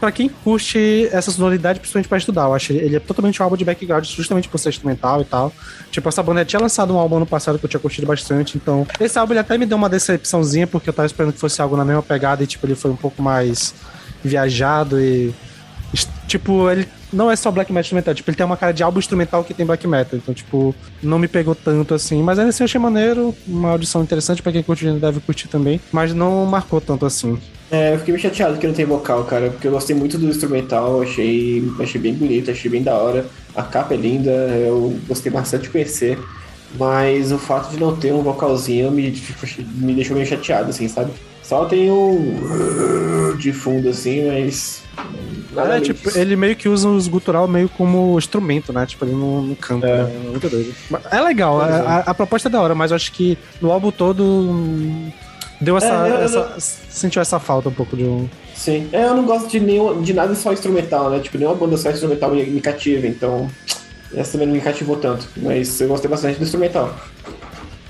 para quem curte essa sonoridade, principalmente para estudar. Eu acho que ele é totalmente um álbum de background, justamente por ser instrumental e tal. Tipo, essa banda tinha lançado um álbum ano passado que eu tinha curtido bastante, então esse álbum ele até me deu uma decepçãozinha, porque eu tava esperando que fosse algo na mesma pegada e, tipo, ele foi um pouco mais viajado e. Tipo, ele não é só black metal instrumental, tipo, ele tem uma cara de álbum instrumental que tem black metal, então, tipo, não me pegou tanto assim, mas ainda assim eu achei maneiro, uma audição interessante pra quem curte deve curtir também, mas não marcou tanto assim. É, eu fiquei meio chateado que não tem vocal, cara, porque eu gostei muito do instrumental, achei, achei bem bonito, achei bem da hora. A capa é linda, eu gostei bastante de conhecer, mas o fato de não ter um vocalzinho me, me deixou meio chateado, assim, sabe? Só tem um de fundo, assim, mas. nada É, tipo, disso. ele meio que usa os gutural meio como instrumento, né? Tipo, ele não, não canta. É. É. muito doido. É legal, a, é. a- a proposta é da hora, mas eu acho que no álbum todo deu essa, É, eu- eu essa- Sentiu essa falta um pouco de um. Sim. É, eu não gosto de, nenhum, de nada só instrumental, né? Tipo, nenhuma banda só instrumental me, me cativa, então. Essa também não me cativou tanto, mas eu gostei bastante do instrumental.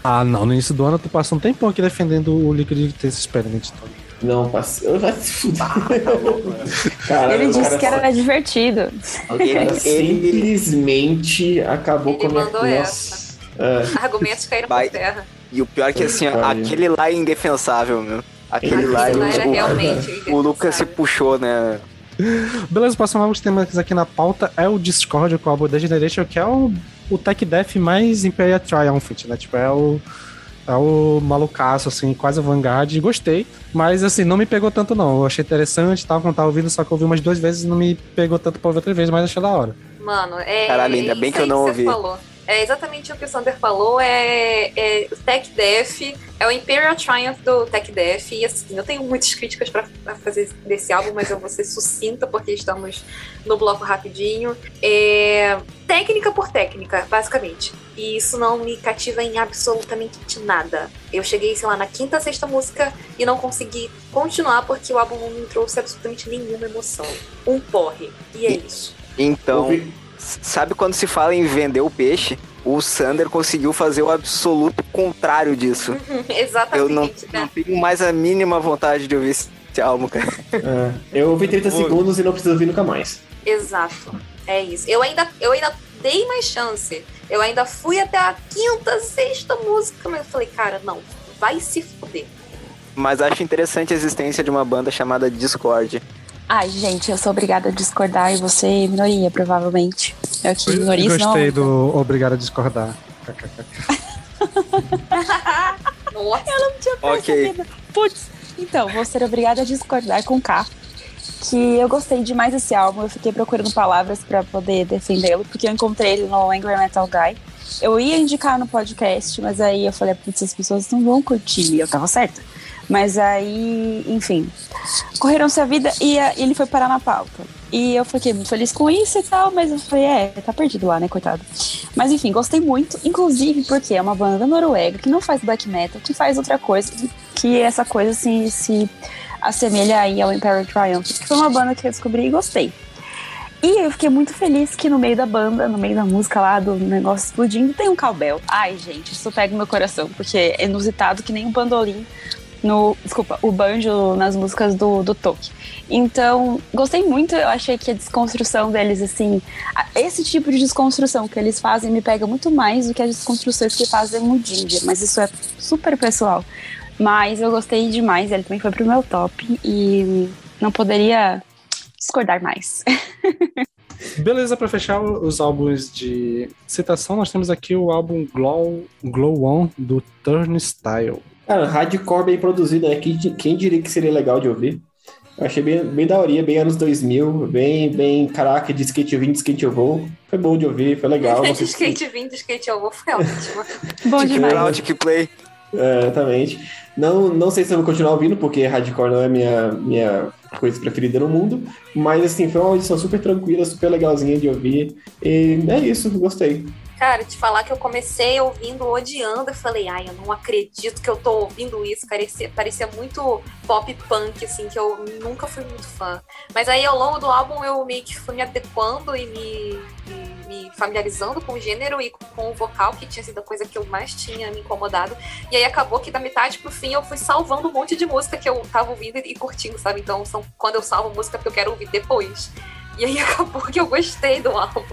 Ah, não, no início do ano tu passou um tempão aqui defendendo o Liquid Test Experiment. Então. Não, passei. Eu já se fuder. Cara, Ele disse cara que era divertido. Cara simplesmente acabou Ele com a minha. mandou Nossa. É. Argumentos caíram Vai. por terra. E o pior é que assim, aquele lá é indefensável, meu. Aquele lá, Aquilo lá era o, realmente o Lucas se puxou, né? Beleza, próximo álbum que temos aqui na pauta é o Discord com o álbum Degeneration, que é o, o tech death mais Imperial Triumphant, né? Tipo, é o. É o malucaço, assim, quase vanguard. Gostei, mas assim, não me pegou tanto, não. Eu achei interessante, tal, quando tava ouvindo, só que eu ouvi umas duas vezes e não me pegou tanto pra ouvir outra vez, mas achei da hora. Mano, é. Caralho, ainda é bem isso que eu não você ouvi. Falou. É exatamente o que o Sander falou, é, é o Tech Def, é o Imperial Triumph do Tech Def, e assim, eu tenho muitas críticas para fazer desse álbum, mas eu vou ser sucinta porque estamos no bloco rapidinho. É, técnica por técnica, basicamente. E isso não me cativa em absolutamente nada. Eu cheguei, sei lá, na quinta, sexta música e não consegui continuar porque o álbum não me trouxe absolutamente nenhuma emoção. Um porre. E é isso. Então, Ouvi- sabe quando se fala em vender o peixe? O Sander conseguiu fazer o absoluto contrário disso. Eu não, Exatamente. não né? tenho mais a mínima vontade de ouvir esse álbum, cara. É, eu ouvi 30 Oi. segundos e não preciso ouvir nunca mais. Exato. É isso. Eu ainda, eu ainda dei mais chance. Eu ainda fui até a quinta, sexta música, mas eu falei, cara, não, vai se fuder. Mas acho interessante a existência de uma banda chamada Discord. Ai, gente, eu sou obrigada a discordar e você é minoria, provavelmente. Eu que Eu minoria isso não. gostei do Obrigado a Discordar. Nossa, Eu não tinha Ok. percebido. Putz, então, vou ser obrigada a discordar com K. Que eu gostei demais desse álbum. Eu fiquei procurando palavras pra poder defendê-lo, porque eu encontrei ele no Angry Metal Guy. Eu ia indicar no podcast, mas aí eu falei, putz, as pessoas não vão curtir. E eu tava certa. Mas aí, enfim, correram-se a vida e a- ele foi parar na pauta. E eu fiquei muito feliz com isso e tal, mas eu falei, é, tá perdido lá, né, coitado. Mas enfim, gostei muito, inclusive porque é uma banda da Noruega que não faz black metal, que faz outra coisa, que essa coisa assim, se assemelha aí ao Imperial Triumph, que foi uma banda que eu descobri e gostei. E eu fiquei muito feliz que no meio da banda, no meio da música lá, do negócio explodindo, tem um cowbell. Ai, gente, isso pega meu coração, porque é inusitado que nem um bandolim no. Desculpa, o banjo nas músicas do, do Tolkien. Então, gostei muito, eu achei que a desconstrução deles, assim, esse tipo de desconstrução que eles fazem me pega muito mais do que as desconstruções que fazem no Ginger, mas isso é super pessoal. Mas eu gostei demais, ele também foi pro meu top e não poderia discordar mais. Beleza, pra fechar os álbuns de citação, nós temos aqui o álbum Glow, Glow On do Turnstile. Cara, hardcore bem produzido, né? Quem, quem diria que seria legal de ouvir? Eu achei bem, bem daorinha, bem anos 2000, bem, bem, caraca, de skate eu vim, de skate eu vou. Foi bom de ouvir, foi legal. de skate vim, de skate eu vou, foi ótimo. Bom Tipo, demais. Nautic Play. É, exatamente. Não, não sei se eu vou continuar ouvindo, porque hardcore não é minha, minha coisa preferida no mundo. Mas, assim, foi uma audição super tranquila, super legalzinha de ouvir. E é isso, gostei. Cara, te falar que eu comecei ouvindo odiando e falei, ai, eu não acredito que eu tô ouvindo isso. Parecia, parecia muito pop punk, assim, que eu nunca fui muito fã. Mas aí ao longo do álbum eu meio que fui me adequando e me, me- me familiarizando com o gênero e com o vocal, que tinha sido a coisa que eu mais tinha me incomodado. E aí acabou que da metade pro fim eu fui salvando um monte de música que eu tava ouvindo e, curtindo, sabe? Então são, quando eu salvo música é porque eu quero ouvir depois. E aí acabou que eu gostei do álbum.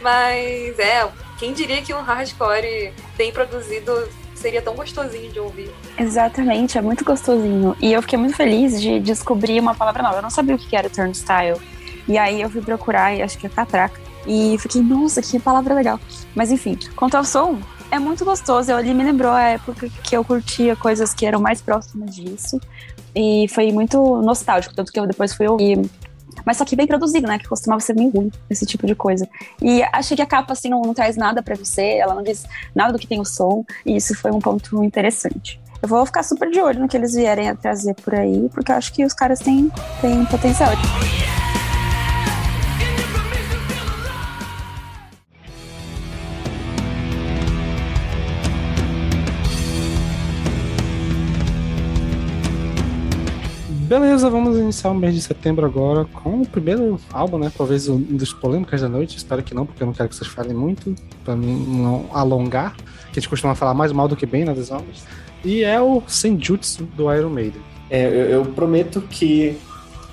Mas é, quem diria que um hardcore bem produzido seria tão gostosinho de ouvir. Exatamente, é muito gostosinho. E eu fiquei muito feliz de descobrir uma palavra nova. Eu não sabia o que era turnstile. E aí eu fui procurar, e acho que é catraca. E fiquei, nossa, que palavra legal. Mas enfim, quanto ao som, é muito gostoso. Ele me lembrou a época que eu curtia coisas que eram mais próximas disso. E foi muito nostálgico, tanto que eu depois fui ouvir. Mas só que bem produzido, né? Que costumava ser bem ruim, esse tipo de coisa. E achei que a capa, assim, não, não traz nada pra você, ela não diz nada do que tem o som, e isso foi um ponto interessante. Eu vou ficar super de olho no que eles vierem a trazer por aí, porque eu acho que os caras têm, têm potencial. Beleza, vamos iniciar o mês de setembro agora com o primeiro álbum, né? Talvez um dos polêmicas da noite. Espero que não, porque eu não quero que vocês falem muito, pra mim não alongar. Que a gente costuma falar mais mal do que bem nas dos álbuns. E é o Senjutsu do Iron Maiden. É, eu, eu prometo que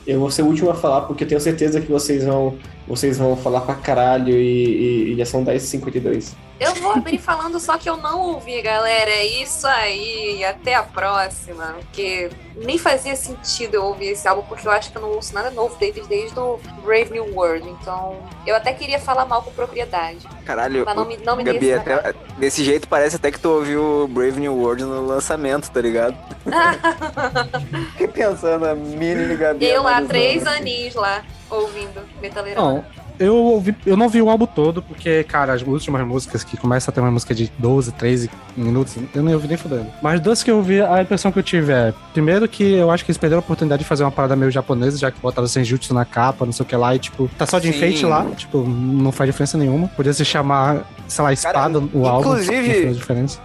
eu vou ser o último a falar, porque eu tenho certeza que vocês vão, vocês vão falar pra caralho e, e, e já são 10h52. Eu vou abrir falando só que eu não ouvi, galera. É isso aí. Até a próxima. Porque nem fazia sentido eu ouvir esse álbum, porque eu acho que eu não ouço nada novo deles desde o Brave New World. Então, eu até queria falar mal com propriedade. Caralho, Mas não me, não me Gabi, até, desse jeito parece até que tu ouviu Brave New World no lançamento, tá ligado? Fiquei pensando, a mini Gabi. Eu lá, três aninhos lá, ouvindo Metaleirão. Eu ouvi, eu não vi o álbum todo, porque, cara, as últimas músicas que começa a ter uma música de 12, 13 minutos, eu não ouvi nem fudendo. Mas duas que eu vi, a impressão que eu tive é, primeiro que eu acho que eles perderam a oportunidade de fazer uma parada meio japonesa, já que botaram Senjutsu na capa, não sei o que lá, e tipo, tá só de Sim. enfeite lá, tipo, não faz diferença nenhuma. Podia se chamar, sei lá, espada o álbum. inclusive- não faz diferença.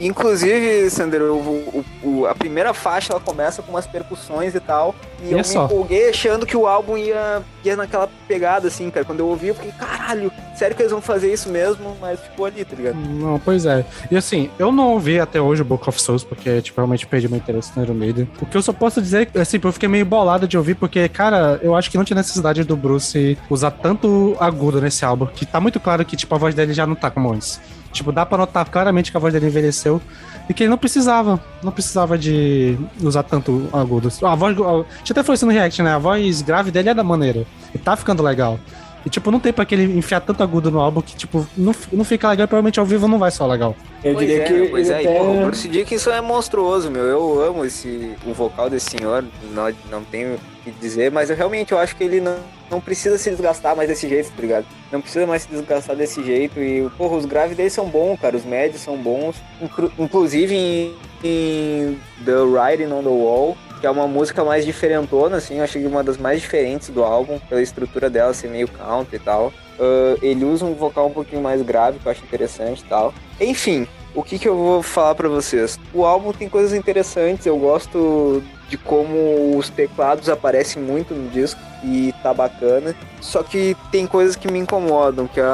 Inclusive, Sandro, o, o- a primeira faixa ela começa com umas percussões e tal. E, E eu é me só. empolguei achando que o álbum ia, ia naquela pegada, assim, cara. Quando eu ouvi, eu fiquei, caralho, sério que eles vão fazer isso mesmo? Mas ficou ali, tá ligado? Não, pois é. E assim, eu não ouvi até hoje o Book of Souls, porque, tipo, realmente perdi meu interesse no Iron Maiden. O que eu só posso dizer, assim, eu fiquei meio bolado de ouvir, porque, cara, eu acho que não tinha necessidade do Bruce usar tanto agudo nesse álbum, que tá muito claro que, tipo, a voz dele já não tá como antes. Tipo, dá pra notar claramente que a voz dele envelheceu e que ele não precisava, não precisava de usar tanto agudo. A voz, a, a gente até falou isso no React, né? A voz grave dele é da maneira. E tá ficando legal. E, tipo, não tem pra que ele enfiar tanto agudo no álbum que, tipo, não, não fica legal e provavelmente ao vivo não vai só legal. Eu pois diria é, que pois é. E, até... pô, o Bruce Dickinson é monstruoso, meu. Eu amo esse, o vocal desse senhor. Não, não tenho o que dizer, mas eu realmente eu acho que ele não, não precisa se desgastar mais desse jeito, tá ligado? Não precisa mais se desgastar desse jeito. E, porra, os graves dele são bons, cara. Os médios são bons. Inclu- inclusive em, em The Writing on the Wall, que é uma música mais diferentona, assim. Eu achei uma das mais diferentes do álbum, pela estrutura dela ser meio country e tal. Ah, ele usa um vocal um pouquinho mais grave, que eu acho interessante e tal. Enfim, o que, que eu vou falar pra vocês? O álbum tem coisas interessantes, eu gosto de como os teclados aparecem muito no disco e tá bacana. Só que tem coisas que me incomodam, que é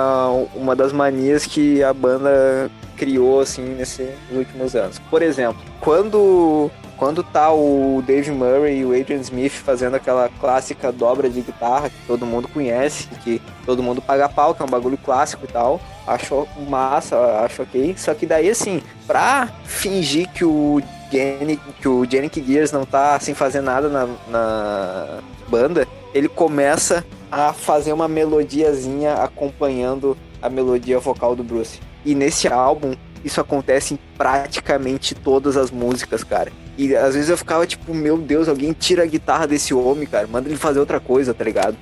uma das manias que a banda criou assim nesses últimos anos. Por exemplo, quando quando tá o Dave Murray e o Adrian Smith fazendo aquela clássica dobra de guitarra que todo mundo conhece, que todo mundo paga pau, que é um bagulho clássico e tal. Acho massa, acho ok. Só que daí assim, pra fingir que o Jenny, que o Gears não tá sem fazer nada na, na banda, ele começa a fazer uma melodiazinha acompanhando a melodia vocal do Bruce. E nesse álbum, isso acontece em praticamente todas as músicas, cara. E às vezes eu ficava tipo, meu Deus, alguém tira a guitarra desse homem, cara, manda ele fazer outra coisa, tá ligado?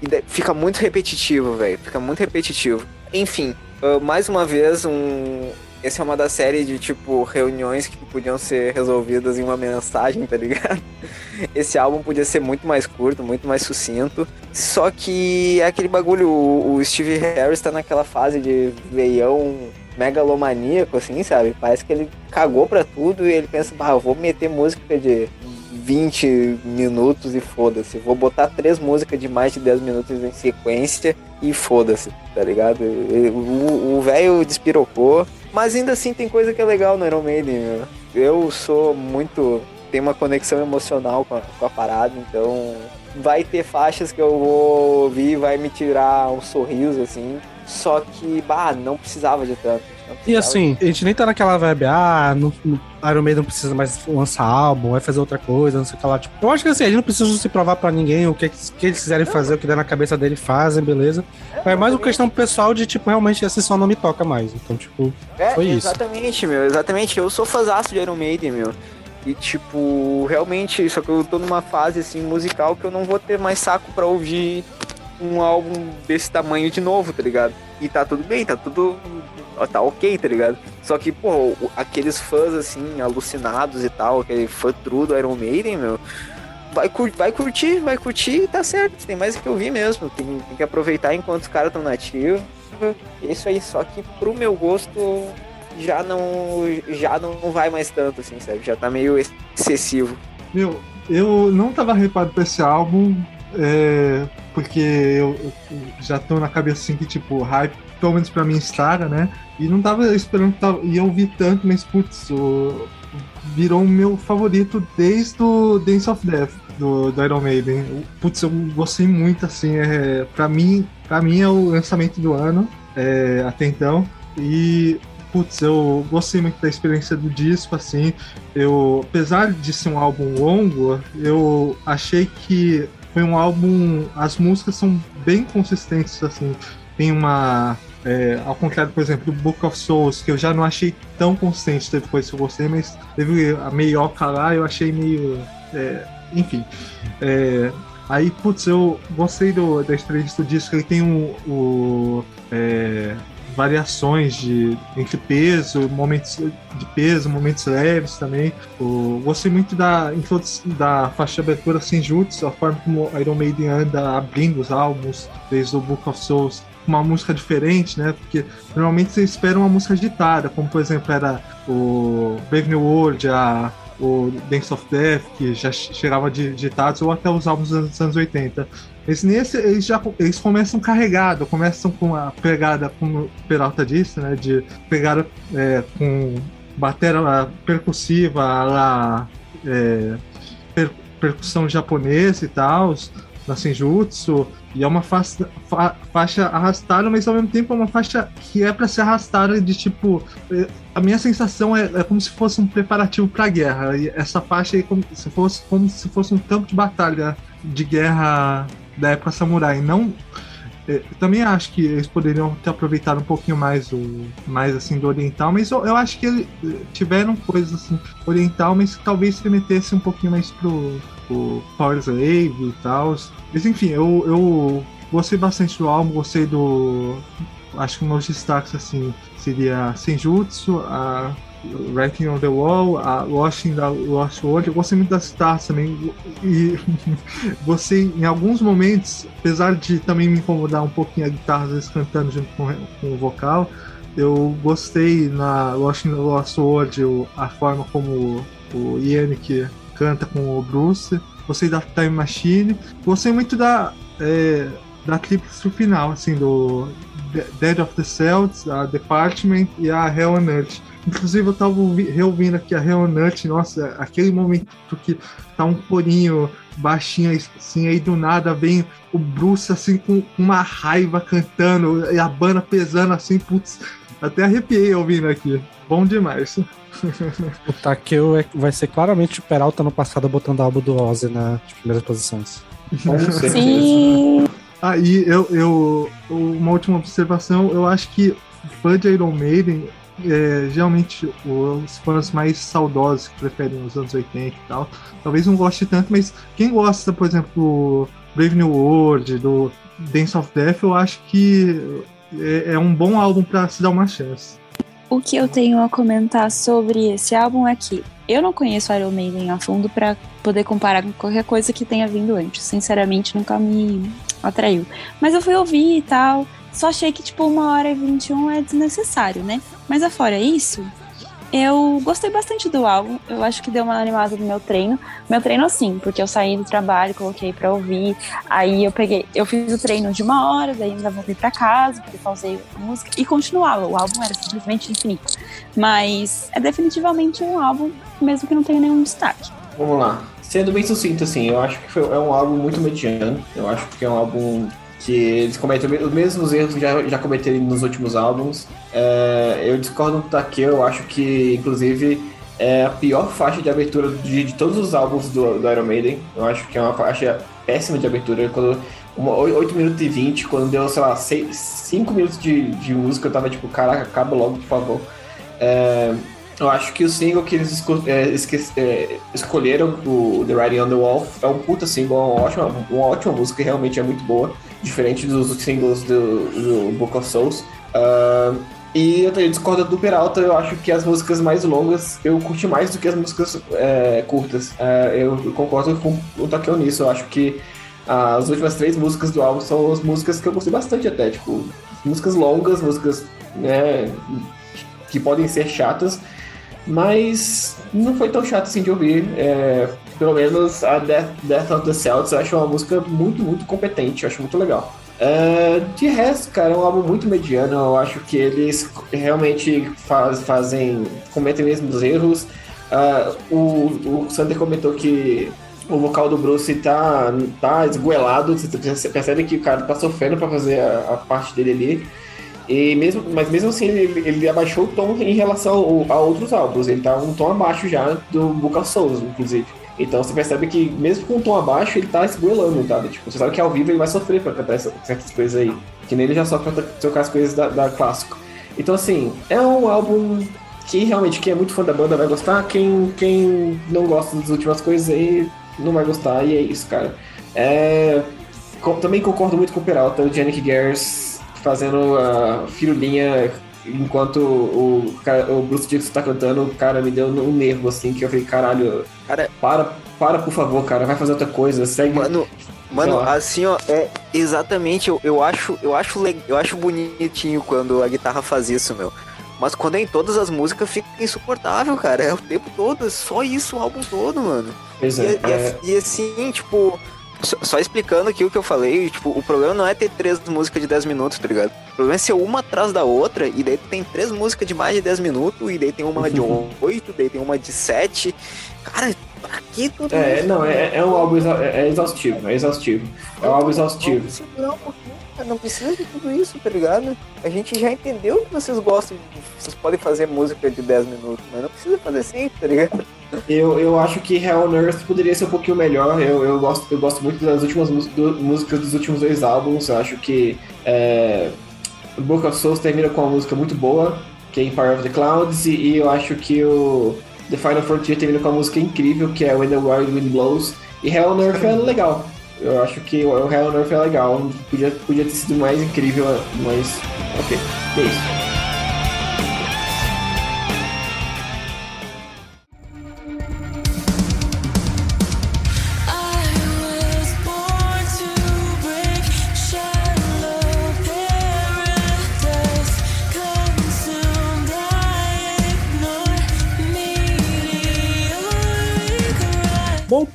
E fica muito repetitivo, velho. Fica muito repetitivo. Enfim, ah, mais uma vez, um. Essa é uma das séries de, tipo, reuniões que podiam ser resolvidas em uma mensagem, tá ligado? Esse álbum podia ser muito mais curto, muito mais sucinto. Só que é aquele bagulho, o, o Steve Harris tá naquela fase de veião megalomaníaco, assim, sabe? Parece que ele cagou pra tudo e ele pensa, bah, vou meter música de 20 minutos e foda-se. Vou botar três músicas de mais de 10 minutos em sequência e foda-se, tá ligado? O velho despirocou, mas ainda assim tem coisa que é legal no Iron Maiden, meu. Eu sou muito. tenho uma conexão emocional com a, com a parada, então vai ter faixas que eu vou ouvir vai me tirar um sorriso, assim. Só que, bah, não precisava de tanto. E assim, a gente nem tá naquela vibe, ah, no, no Iron Maiden não precisa mais lançar álbum, vai fazer outra coisa, não sei o que lá. Tipo, eu acho que assim, ele não precisa se provar pra ninguém o que, que eles quiserem fazer, o que der na cabeça dele, fazem, beleza. É mais uma questão pessoal de, tipo, realmente esse som não me toca mais. Então, tipo, É, Foi isso. exatamente, meu, exatamente. Eu sou fãzaço de Iron Maiden, meu. E tipo, realmente, só que eu tô numa fase assim musical que eu não vou ter mais saco pra ouvir um álbum desse tamanho de novo, tá ligado? E tá tudo bem, tá tudo. Tá ok, tá ligado? Só que, pô, aqueles fãs assim, alucinados e tal, aquele fã true do Iron Maiden, meu. Vai, cur- vai curtir, vai curtir tá certo. Tem mais que ouvir mesmo. Tem, tem que aproveitar enquanto os caras estão nativos. É isso aí, só que pro meu gosto já não já não vai mais tanto, assim, sabe? Já tá meio excessivo. Meu, eu não tava reparado pra esse álbum, é, porque eu, eu já tô na cabeça assim que, tipo, hype, pelo menos pra mim, estraga, né? E não tava esperando que tava, ia ouvir tanto, mas, putz, o- virou o meu favorito desde o Dance of Death do, do Iron Maiden. Putz, eu gostei muito, assim, é, pra, mim, pra mim é o lançamento do ano, é, até então. E, putz, eu gostei muito da experiência do disco, assim. Eu, apesar de ser um álbum longo, eu achei que foi um álbum. As músicas são bem consistentes, assim. Tem uma. é, ao contrário, por exemplo, do Book of Souls, que eu já não achei tão consistente, coisas que eu gostei, mas teve a meioca lá, eu achei meio. é, enfim. É, Aí, putz, eu gostei do, da entrevista do disco, ele tem um, o. variações de entre peso, momentos de peso, momentos leves também. O, gostei muito da da faixa de abertura Senjutsu, a forma como Iron Maiden anda abrindo os álbuns desde o Book of Souls uma música diferente, né? Porque normalmente você espera uma música agitada, como por exemplo era o Brave New World, a, o Dance of Death, que já chegava de ditados, ou até os álbuns dos anos 80. Esse, nesse, eles já eles começam carregado, começam com a pegada, como o Peralta disse, né? De pegada é, com bateria percussiva, lá, é, per, percussão japonesa e tal, na Senjutsu. E é uma faixa, fa, faixa arrastada, mas ao mesmo tempo é uma faixa que é para ser arrastada de tipo. é, A minha sensação é, é como se fosse um preparativo para a guerra. E essa faixa é como se fosse, como se fosse um campo de batalha de guerra da época samurai. Não. é, também acho que eles poderiam ter aproveitado um pouquinho mais o mais assim do oriental, mas eu, eu acho que eles eh, tiveram coisas assim oriental, mas talvez remetesse um pouquinho mais pro, pro Power Slave e tal. Mas enfim, eu, eu gostei bastante do álbum, gostei do. Acho que meus destaques assim seria Senjutsu, a Writing on the Wall, a Washing da Lost World. Eu gostei muito das guitarras também. E gostei em alguns momentos, apesar de também me incomodar um pouquinho a guitarra, às vezes cantando junto com, com o vocal. Eu gostei na Washing the Lost World a forma como o Yannick canta com o Bruce. Gostei da Time Machine. Gostei muito da, é, da pro final, assim, do De- Dead of the Celts, a Department e a Hell on Earth. Inclusive, eu tava ouvi- reouvindo aqui a Earth, nossa, aquele momento que tá um corinho baixinho assim, aí do nada vem o Bruce assim com uma raiva cantando e a banda pesando assim, putz, até arrepiei ouvindo aqui. Bom demais. O Takeo é- vai ser claramente o Peralta no passado botando o álbum do Ozzy nas primeiras posições. Com certeza. Sim. Aí eu, eu uma última observação, eu acho que fã de Iron Maiden é, geralmente os fãs mais saudosos que preferem os anos 80 e tal, talvez não goste tanto, mas quem gosta, por exemplo, do Brave New World, do Dance of Death, eu acho que é, é um bom álbum para se dar uma chance. O que eu tenho a comentar sobre esse álbum é que eu não conheço Iron Maiden a fundo pra poder comparar com qualquer coisa que tenha vindo antes. Sinceramente, nunca me atraiu. Mas eu fui ouvir e tal. Só achei que, tipo, uma hora e 21 é desnecessário, né? Mas afora isso, eu gostei bastante do álbum. Eu acho que deu uma animada no meu treino. Meu treino, assim, porque eu saí do trabalho, coloquei pra ouvir. Aí eu peguei, eu fiz o treino de uma hora, daí ainda voltei pra casa, porque pausei a música e continuava. O álbum era simplesmente infinito. Mas é definitivamente um álbum, mesmo que não tenha nenhum destaque. Vamos lá. Sendo bem sucinto, assim, eu acho que foi, é um álbum muito mediano. Eu acho que é um álbum que eles cometem os mesmos erros que já, já cometeram nos últimos álbuns. É, eu discordo do Takeo, eu acho que, inclusive, é a pior faixa de abertura de, de todos os álbuns do, do Iron Maiden. Eu acho que é uma faixa péssima de abertura. Quando, uma, 8 minutos e 20, quando deu, sei lá, 5 minutos de, de música, eu tava tipo, caraca, acaba logo, por favor. É, eu acho que o single que eles é, esque- é, escolheram, o The Writing on the Wall, é um puta single, é uma ótima, uma ótima música, realmente é muito boa, diferente dos singles do, do Book of Souls. Ah, e eu também discordo do Peralta, eu acho que as músicas mais longas eu curti mais do que as músicas é, curtas. Ah, eu concordo com o Takeo nisso, eu acho que as últimas três músicas do álbum são as músicas que eu gostei bastante até, tipo, músicas longas, músicas né, que podem ser chatas, mas não foi tão chato assim de ouvir. É, pelo menos a Death, Death of the Celts eu acho uma música muito, muito competente, eu acho muito legal. É, de resto, cara, é um álbum muito mediano. Eu acho que eles realmente faz, fazem, cometem mesmo os erros. Ah, o, o Sander comentou que o vocal do Bruce tá, tá esgoelado. Você percebe que o cara tá sofrendo pra fazer a, a parte dele ali. E mesmo, mas mesmo assim, ele, ele abaixou o tom em relação ao- a outros álbuns. Ele tá um tom abaixo já do of Souls, inclusive. Então você percebe que, mesmo com um tom abaixo, ele tá esgoelando, tá? Tipo, você sabe que ao vivo ele vai sofrer pra cantar certas coisas aí. Que nele já sofre pra tocar as coisas da, da clássico. Então, assim, é um álbum que realmente quem é muito fã da banda vai gostar. Quem, quem não gosta das últimas coisas aí não vai gostar. E é isso, cara. É, também concordo muito com o Peralta, o Yannick Gers fazendo a firulinha enquanto o, o Bruce Dixon tá cantando, o cara me deu um nervo assim, que eu falei, caralho, Cara, para, para por favor, cara, vai fazer outra coisa, segue. Mano, mano, assim, ó, é exatamente, eu, eu acho, eu acho, eu acho bonitinho quando a guitarra faz isso, meu. Mas quando é em todas as músicas fica insuportável, cara. É o tempo todo, é só isso o álbum todo, mano. Pois E, é, e- é, e assim, tipo, só, só explicando aqui o que eu falei, tipo, o problema não é ter três músicas de 10 minutos, tá ligado? O problema é ser uma atrás da outra, e daí tu tem três músicas de mais de 10 minutos, e daí tem uma de 8, daí tem uma de 7. Cara, pra que tudo é, isso? não, é, é um álbum exa- é, é exaustivo, é exaustivo. É um álbum exaustivo. Segurar um pouquinho. Não precisa de tudo isso, tá ligado? A gente já entendeu que vocês gostam, de, vocês podem fazer música de 10 minutos, mas não precisa fazer sempre, tá ligado? Eu, eu acho que Hell on Earth poderia ser um pouquinho melhor. Eu, eu, gosto, eu gosto muito das últimas do- músicas dos últimos dois álbuns. Eu acho que é, Book of Souls termina com uma música muito boa, que é Empire of the Clouds, e, e eu acho que o The Final Frontier termina com uma música incrível, que é When the Wild Wind Blows. E Hell on Earth é legal. Eu acho que o Hell on Earth é legal. Podia, podia ter sido mais incrível, mas ok. É isso.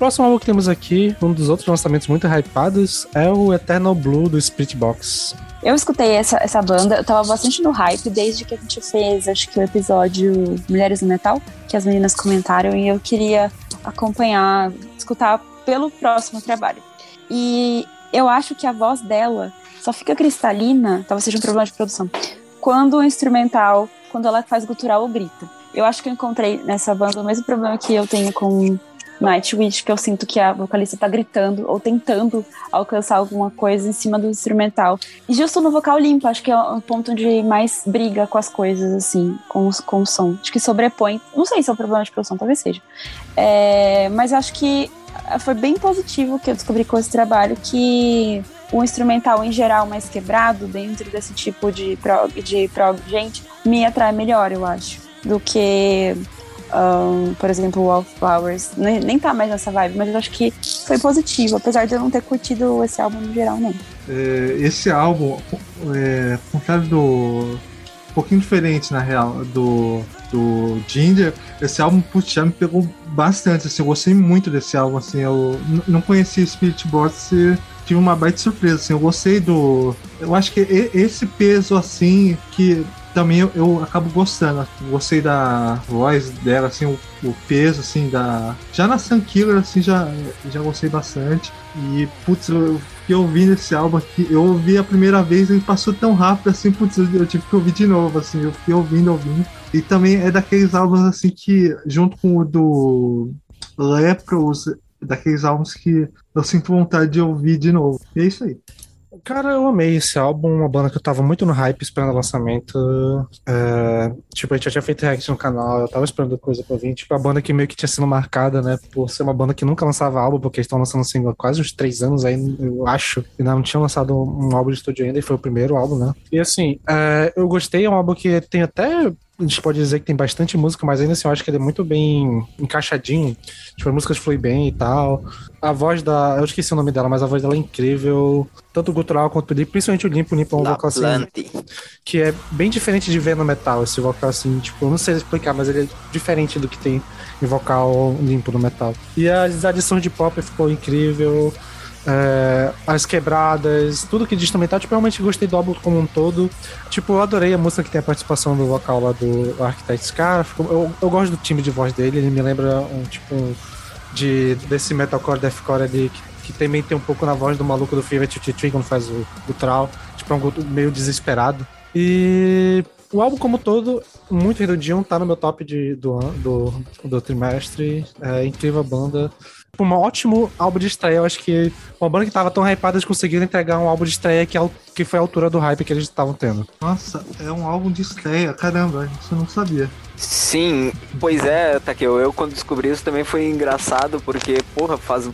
Próximo álbum que temos aqui, um dos outros lançamentos muito hypados, é o Eternal Blue do Spirit Box. Eu escutei essa, essa banda, eu tava bastante no hype desde que a gente fez, acho que o episódio Mulheres no Metal, que as meninas comentaram, e eu queria acompanhar, escutar pelo próximo trabalho. E eu acho que a voz dela só fica cristalina, talvez seja um problema de produção, quando o instrumental, quando ela faz gutural ou grita. Eu acho que eu encontrei nessa banda o mesmo problema que eu tenho com Nightwish, que eu sinto que a vocalista tá gritando ou tentando alcançar alguma coisa em cima do instrumental. E justo no vocal limpo, acho que é um ponto de mais briga com as coisas, assim, com, os- com o som. Acho que sobrepõe. Não sei se é um problema de produção, talvez seja. É, mas acho que foi bem positivo que eu descobri com esse trabalho que o instrumental em geral mais quebrado dentro desse tipo de prog, de prog gente me atrai melhor, eu acho, do que ahn, por exemplo, Wallflowers. Nem, nem tá mais nessa vibe, mas eu acho que foi positivo, apesar de eu não ter curtido esse álbum no geral, não. É, esse álbum, é, contrário do. Um pouquinho diferente, na real, do, do Ginger, esse álbum, putz, me pegou bastante, assim, eu gostei muito desse álbum, assim, eu não conhecia Spirit Box e tive uma baita surpresa, assim, eu gostei do... Eu acho que esse peso, assim, que também eu, eu acabo gostando, assim, gostei da voz dela, assim, o, o peso, assim, da... Já na Sun Killer, assim, já, já gostei bastante, e, putz, eu fiquei ouvindo esse álbum aqui. Eu ouvi a primeira vez e passou tão rápido assim, putz, eu tive que ouvir de novo, assim. Eu fiquei ouvindo, ouvindo. E também é daqueles álbuns, assim, que, junto com o do Lepros, daqueles álbuns que eu sinto vontade de ouvir de novo. E é isso aí. Cara, eu amei esse álbum, uma banda que eu tava muito no hype esperando o lançamento. É, tipo, a gente já tinha feito react no canal, eu tava esperando coisa pra vir. Tipo, a banda que meio que tinha sido marcada, né, por ser uma banda que nunca lançava álbum, porque eles estão lançando single há quase uns três anos aí, eu acho. E não tinham lançado um álbum de estúdio ainda, e foi o primeiro álbum, né. E assim, é, eu gostei, é um álbum que tem até. A gente pode dizer que tem bastante música, mas ainda assim eu acho que ele é muito bem encaixadinho. Tipo, as músicas fluem bem e tal. A voz da. Eu esqueci o nome dela, mas a voz dela é incrível. Tanto o gutural quanto o limpo, principalmente o limpo. O limpo é um vocal assim que é bem diferente de ver no metal, esse vocal assim, tipo, eu não sei explicar, mas ele é diferente do que tem em vocal limpo no metal. E as adições de pop ficou incrível, é, as quebradas, tudo que diz no metal, tipo, realmente gostei do álbum como um todo. Tipo, eu adorei a música que tem a participação do vocal lá do Architect Scar, ficou- eu, eu gosto do time de voz dele, ele me lembra um tipo um, de, desse metalcore, deathcore ali, que, que também tem um pouco na voz do maluco do Fever Tree quando faz o, o trau, tipo, é um meio desesperado. E o álbum como todo, muito redondinho, tá no meu top de, do, do, do trimestre. É incrível a banda. Um ótimo álbum de estreia. Eu acho que uma banda que tava tão hypada, eles conseguiram entregar um álbum de estreia que, é que foi a altura do hype que eles estavam tendo. Nossa, é um álbum de estreia. Caramba, isso eu não sabia. Sim, pois é, Takeo, eu quando descobri isso também foi engraçado, porque, porra, faz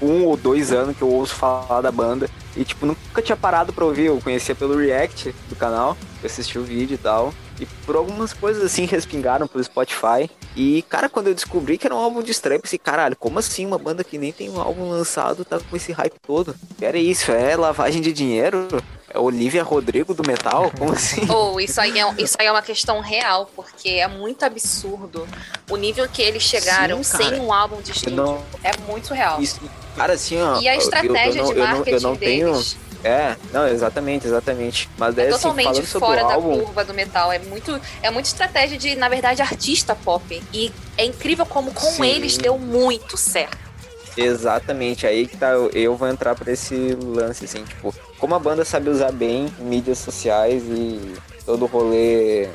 um ou dois anos que eu ouço falar da banda. E, tipo, nunca tinha parado pra ouvir. Eu conhecia pelo react do canal, eu assisti o vídeo e tal. E por algumas coisas assim respingaram pelo Spotify. E, cara, quando eu descobri que era um álbum de estreia, eu pensei, caralho, como assim uma banda que nem tem um álbum lançado tá com esse hype todo? Era isso, é lavagem de dinheiro? É Olivia Rodrigo do metal? Como assim? Ou isso aí, é, isso aí é uma questão real, porque é muito absurdo o nível que eles chegaram Sim, sem um álbum de estúdio. não- É muito real. Isso, cara, assim, ó. E a eu- eu estratégia não- de eu não- marketing eu não tenho. É, não, exatamente, exatamente. Mas é assim, totalmente sobre fora da álbum, curva do metal. É muito, é muito estratégia de, na verdade, artista pop. E é incrível como com Sim. eles deu muito certo. Exatamente, aí que tá, eu, vou entrar pra esse lance, assim, tipo, como a banda sabe usar bem mídias sociais e todo o rolê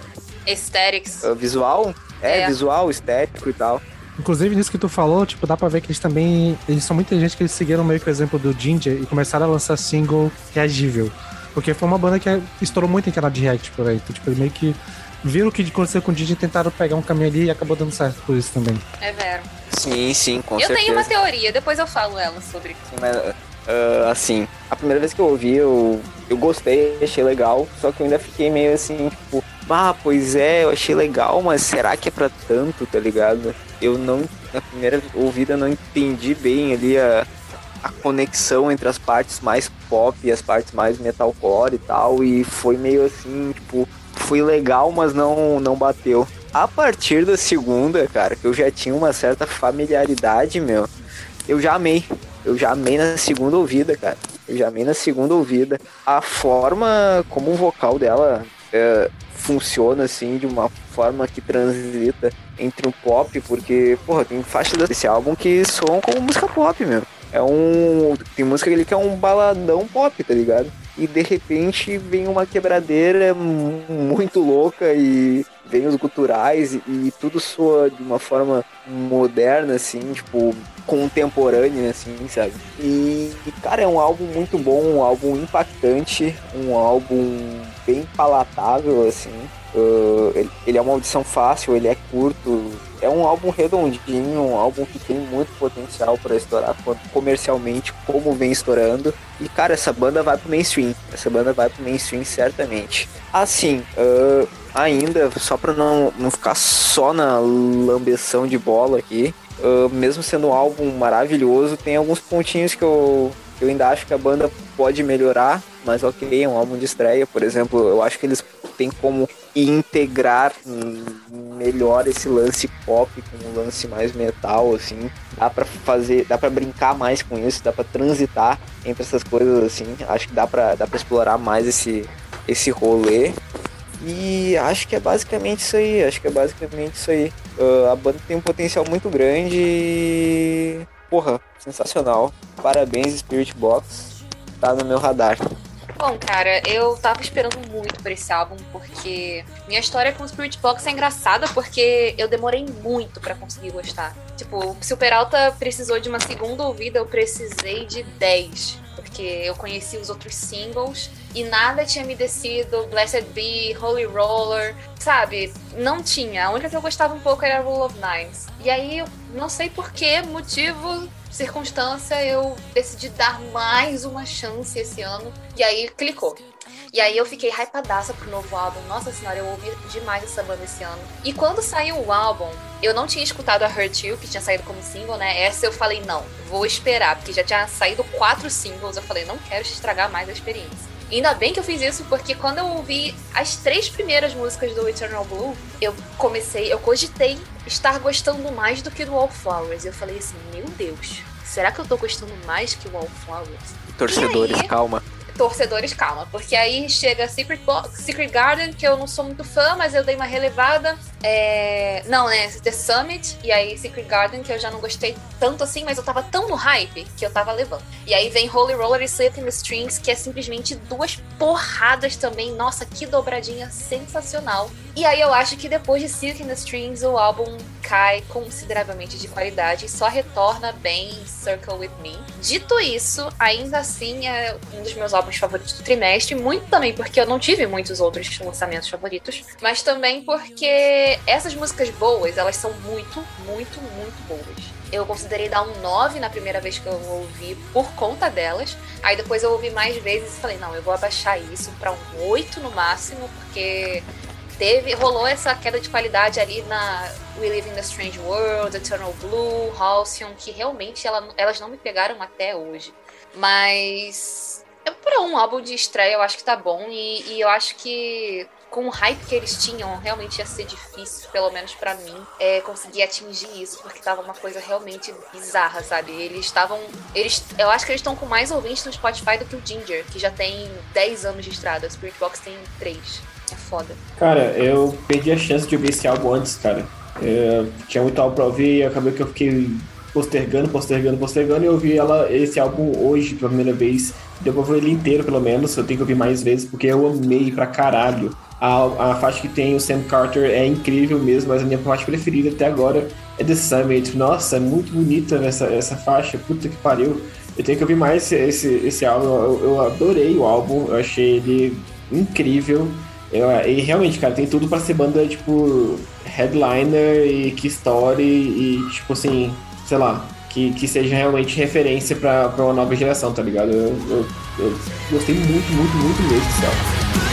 Aesthetics. visual, é, É. visual, estético e tal. Inclusive, nisso que tu falou, tipo, dá pra ver que eles também. Eles são muita gente que eles seguiram meio que o exemplo do Ginger e começaram a lançar single reagível. Porque foi uma banda que estourou muito em canal de react por aí. Então, tipo, eles meio que viram o que aconteceu com o Ginger e tentaram pegar um caminho ali e acabou dando certo por isso também. É vero. Sim, sim, com eu certeza. tenho uma teoria, depois eu falo ela sobre. Sim, mas, ah, assim, a primeira vez que eu ouvi, eu, eu gostei, achei legal, só que eu ainda fiquei meio assim, tipo, ah, pois é, eu achei legal, mas será que é pra tanto, tá ligado? Eu não, na primeira ouvida, não entendi bem ali a, a conexão entre as partes mais pop e as partes mais metalcore e tal, e foi meio assim, tipo, foi legal, mas não, não bateu. A partir da segunda, cara, que eu já tinha uma certa familiaridade, meu, eu já amei. Eu já amei na segunda ouvida, cara. Eu já amei na segunda ouvida. A forma como o vocal dela é, funciona, assim, de uma forma que transita entre o pop, porque, porra, tem faixas desse álbum que soam como música pop, meu. É um. Tem música ali que é um baladão pop, tá ligado? E de repente vem uma quebradeira mu- muito louca e vem os guturais e, e tudo soa de uma forma moderna, assim, tipo, contemporânea, assim, sabe? E, e, cara, é um álbum muito bom, um álbum impactante, um álbum bem palatável, assim. Uh, ele, ele é uma audição fácil, ele é curto, é um álbum redondinho, um álbum que tem muito potencial para estourar comercialmente, como vem estourando. E cara, essa banda vai pro mainstream, essa banda vai pro mainstream certamente. Assim, uh, ainda, só pra não, não ficar só na lambeção de bola aqui, uh, mesmo sendo um álbum maravilhoso, tem alguns pontinhos que eu, eu ainda acho que a banda pode melhorar, mas ok, é um álbum de estreia, por exemplo, eu acho que eles têm como integrar melhor esse lance pop com um lance mais metal, assim. Dá pra fazer, dá pra brincar mais com isso, dá pra transitar entre essas coisas, assim. Acho que dá pra, dá pra explorar mais esse, esse rolê. E acho que é basicamente isso aí, acho que é basicamente isso aí. Ah, a banda tem um potencial muito grande e... Porra, sensacional. Parabéns, Spirit Box. Tá no meu radar. Bom, cara, eu tava esperando muito por esse álbum, porque minha história com o Spirit Box é engraçada, porque eu demorei muito pra conseguir gostar. Tipo, se o Peralta precisou de uma segunda ouvida, eu precisei de 10. Porque eu conheci os outros singles e nada tinha me descido. Blessed Be, Holy Roller, sabe? Não tinha. A única que eu gostava um pouco era Rule of Nines. E aí, não sei por que motivo, circunstância, eu decidi dar mais uma chance esse ano. E aí clicou. E aí eu fiquei hypadaça pro novo álbum. Nossa senhora, eu ouvi demais essa banda esse ano. E quando saiu o álbum, eu não tinha escutado a Hurt You, que tinha saído como single, né? Essa eu falei, não, vou esperar, porque já tinha saído quatro singles. Eu falei, não quero estragar mais a experiência. Ainda bem que eu fiz isso, porque quando eu ouvi as três primeiras músicas do Eternal Blue, eu comecei, eu cogitei estar gostando mais do que do Wallflowers. Eu falei assim, meu Deus, será que eu tô gostando mais que o Wallflowers? Torcedores, aí? calma. Torcedores, calma, porque aí chega Secret, Bo- Secret Garden, que eu não sou muito fã, mas eu dei uma relevada. É, Não, né? The Summit, e aí Secret Garden, que eu já não gostei tanto assim, mas eu tava tão no hype que eu tava levando. E aí vem Holy Roller e Sleep in the Strings, que é simplesmente duas porradas também. Nossa, que dobradinha sensacional. E aí eu acho que depois de Silk in the Strings, o álbum cai consideravelmente de qualidade e só retorna bem em Circle With Me. Dito isso, ainda assim é um dos meus álbuns favoritos do trimestre, muito também porque eu não tive muitos outros lançamentos favoritos, mas também porque essas músicas boas, elas são muito, muito, muito boas. Eu considerei dar um 9 na primeira vez que eu ouvi por conta delas. Aí depois eu ouvi mais vezes e falei, não, eu vou abaixar isso pra um 8 no máximo, porque teve, rolou essa queda de qualidade ali na We Live in the Strange World, Eternal Blue, Halcyon, que realmente ela- elas não me pegaram até hoje. Mas é para um álbum de estreia eu acho que tá bom e, e eu acho que com o hype que eles tinham, realmente ia ser difícil, pelo menos pra mim, é, conseguir atingir isso, porque tava uma coisa realmente bizarra, sabe? Eles estavam. Eles, eu acho que eles estão com mais ouvintes no Spotify do que o Ginger, que já tem 10 anos de estrada. O Spirit Box tem 3. É foda. Cara, eu perdi a chance de ouvir esse álbum antes, cara. É, tinha muito álbum pra ouvir e acabei que eu fiquei postergando, postergando, postergando e eu ouvi ela, esse álbum hoje pela primeira vez. Deu pra ouvir ele inteiro, pelo menos. Eu tenho que ouvir mais vezes porque eu amei pra caralho. A, a faixa que tem o Sam Carter é incrível mesmo, mas a minha faixa preferida até agora é The Summit. Nossa, é muito bonita essa, essa faixa, puta que pariu. Eu tenho que ouvir mais esse, esse, esse álbum. Eu, eu adorei o álbum, eu achei ele incrível. Eu- e realmente, cara, tem tudo pra ser banda, tipo, headliner e que story e, tipo assim, sei lá, que, que seja realmente referência pra uma nova geração, tá ligado? Eu, eu, eu gostei muito, muito, muito mesmo álbum.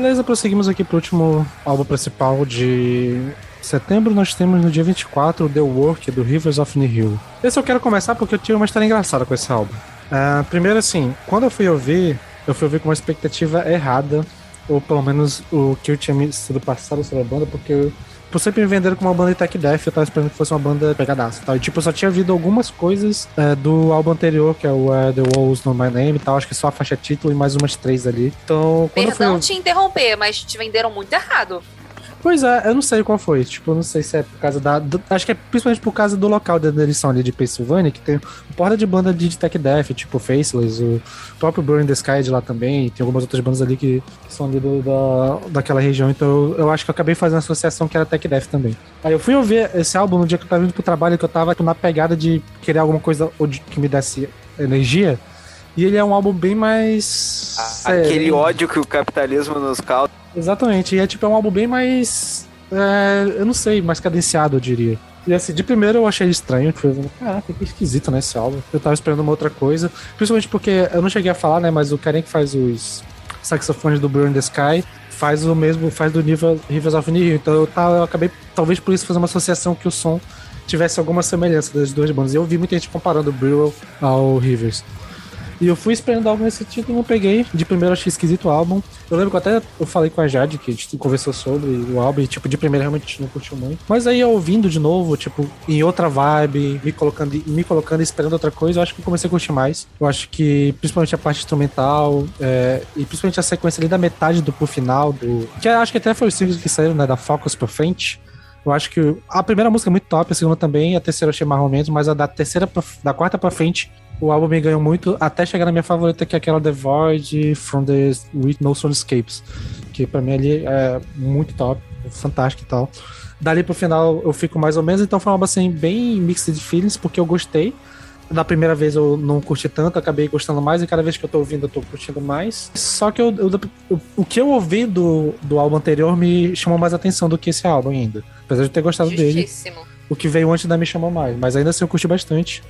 Beleza, prosseguimos aqui pro último álbum principal de setembro. Nós temos no dia 24 o The Work do Rivers of Nihil. Esse eu quero começar porque eu tive uma história engraçada com esse álbum. Ah, primeiro, assim, quando eu fui ouvir, eu fui ouvir com uma expectativa errada, ou pelo menos o que eu tinha me sido passado sobre a banda, porque eu, por sempre me venderam como uma banda de tech death, eu tava esperando que fosse uma banda pegadaça e tal. E tipo, eu só tinha ouvido algumas coisas eh, do álbum anterior, que é o eh, The Walls Know My Name e tal, acho que só a faixa título e mais umas três ali. Então, quando eu fui Perdão te interromper, mas te venderam muito errado. Pois é, eu não sei qual foi. Tipo, eu não sei se é por causa da. do- acho que é principalmente por causa do local da edição ali de Pennsylvania, que tem uma porra de banda de tech death, tipo Faceless, o próprio Burn the Sky de lá também, tem algumas outras bandas ali que, que são ali do- da, daquela região, então eu, eu acho que eu acabei fazendo a associação que era tech death também. Aí eu fui ouvir esse álbum no dia que eu tava indo pro trabalho, que eu tava na pegada de querer alguma coisa que me desse energia. E ele é um álbum bem mais. Aquele sereno. ódio que o capitalismo nos causa. Exatamente, e é tipo é um álbum bem mais. é, eu não sei, mais cadenciado, eu diria. E assim, de primeiro eu achei estranho, foi, caraca, que esquisito, né, esse álbum. Eu tava esperando uma outra coisa, principalmente porque eu não cheguei a falar, né, mas o carinha que faz os saxofones do Burn the Sky faz o mesmo, faz do nível Rivers of Nihil, então eu, tava, eu acabei, talvez por isso, fazer uma associação que o som tivesse alguma semelhança das duas bandas. E eu vi muita gente comparando o Brewell ao Rivers. E eu fui esperando algo nesse título, não peguei. De primeiro achei esquisito o álbum. Eu lembro que até eu falei com a Jade, que a gente conversou sobre o álbum, e tipo, de primeiro realmente não curtiu muito. Mas aí ouvindo de novo, tipo, em outra vibe, me colocando, me colocando esperando outra coisa, eu acho que comecei a curtir mais. Eu acho que, principalmente a parte instrumental, é, e principalmente a sequência ali da metade do pro final, do. Que acho que até foi os singles que saíram, né? Da Focus pra frente. Eu acho que a primeira música é muito top, a segunda também, a terceira eu achei mais ou menos, mas a da terceira, pra, da quarta pra frente, o álbum me ganhou muito, até chegar na minha favorita, que é aquela The Void from the With No Soundscapes, que pra mim ali é muito top, fantástico e tal. Dali pro final eu fico mais ou menos, então foi uma álbum assim, bem mixed de feelings, porque eu gostei. Da primeira vez eu não curti tanto, acabei gostando mais, e cada vez que eu tô ouvindo eu tô curtindo mais. Só que eu, eu- o que eu ouvi do, do álbum anterior me chamou mais atenção do que esse álbum ainda. Apesar de eu ter gostado dele Justíssimo. o que veio antes da me chamou mais, mas ainda assim eu curti bastante.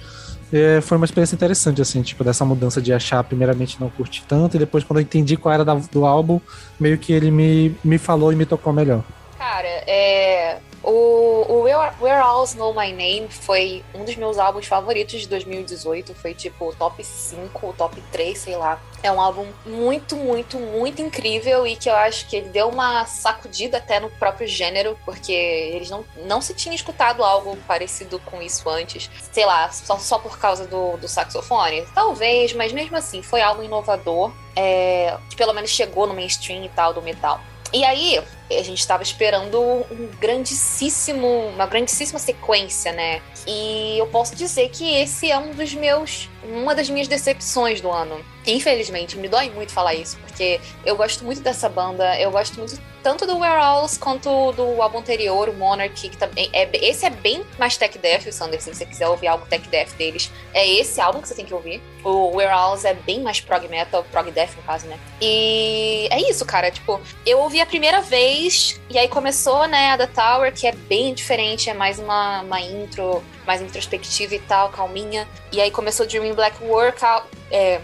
É, foi uma experiência interessante, assim, tipo, dessa mudança de achar, primeiramente não curti tanto, e depois, quando eu entendi qual era da- do álbum, meio que ele me, me falou e me tocou melhor. Cara, é. O, o Where, Where Alls Know My Name foi um dos meus álbuns favoritos de 2018. Foi tipo top 5, o top 3, sei lá. É um álbum muito, muito, muito incrível e que eu acho que ele deu uma sacudida até no próprio gênero, porque eles não, não se tinha escutado algo parecido com isso antes. Sei lá, só, só por causa do, do saxofone? Talvez, mas mesmo assim, foi algo inovador. É, que pelo menos chegou no mainstream e tal do metal. E aí, a gente estava esperando um grandíssimo, uma grandíssima sequência, né? E eu posso dizer que esse é um dos meus, uma das minhas decepções do ano. Infelizmente, me dói muito falar isso, porque eu gosto muito dessa banda, eu gosto muito tanto do Where Owls quanto do álbum anterior, o Monarchy, que também é esse é bem mais tech death, o Sanderson, se você quiser ouvir algo tech death deles, é esse álbum que você tem que ouvir. O Where Owls é bem mais prog metal, prog death no caso, né? E é isso, cara, tipo, eu ouvi a primeira vez e aí começou, né, a The Tower, que é bem diferente, é mais uma, uma intro, mais introspectiva e tal, calminha. E aí começou Dreaming Black Workout, é,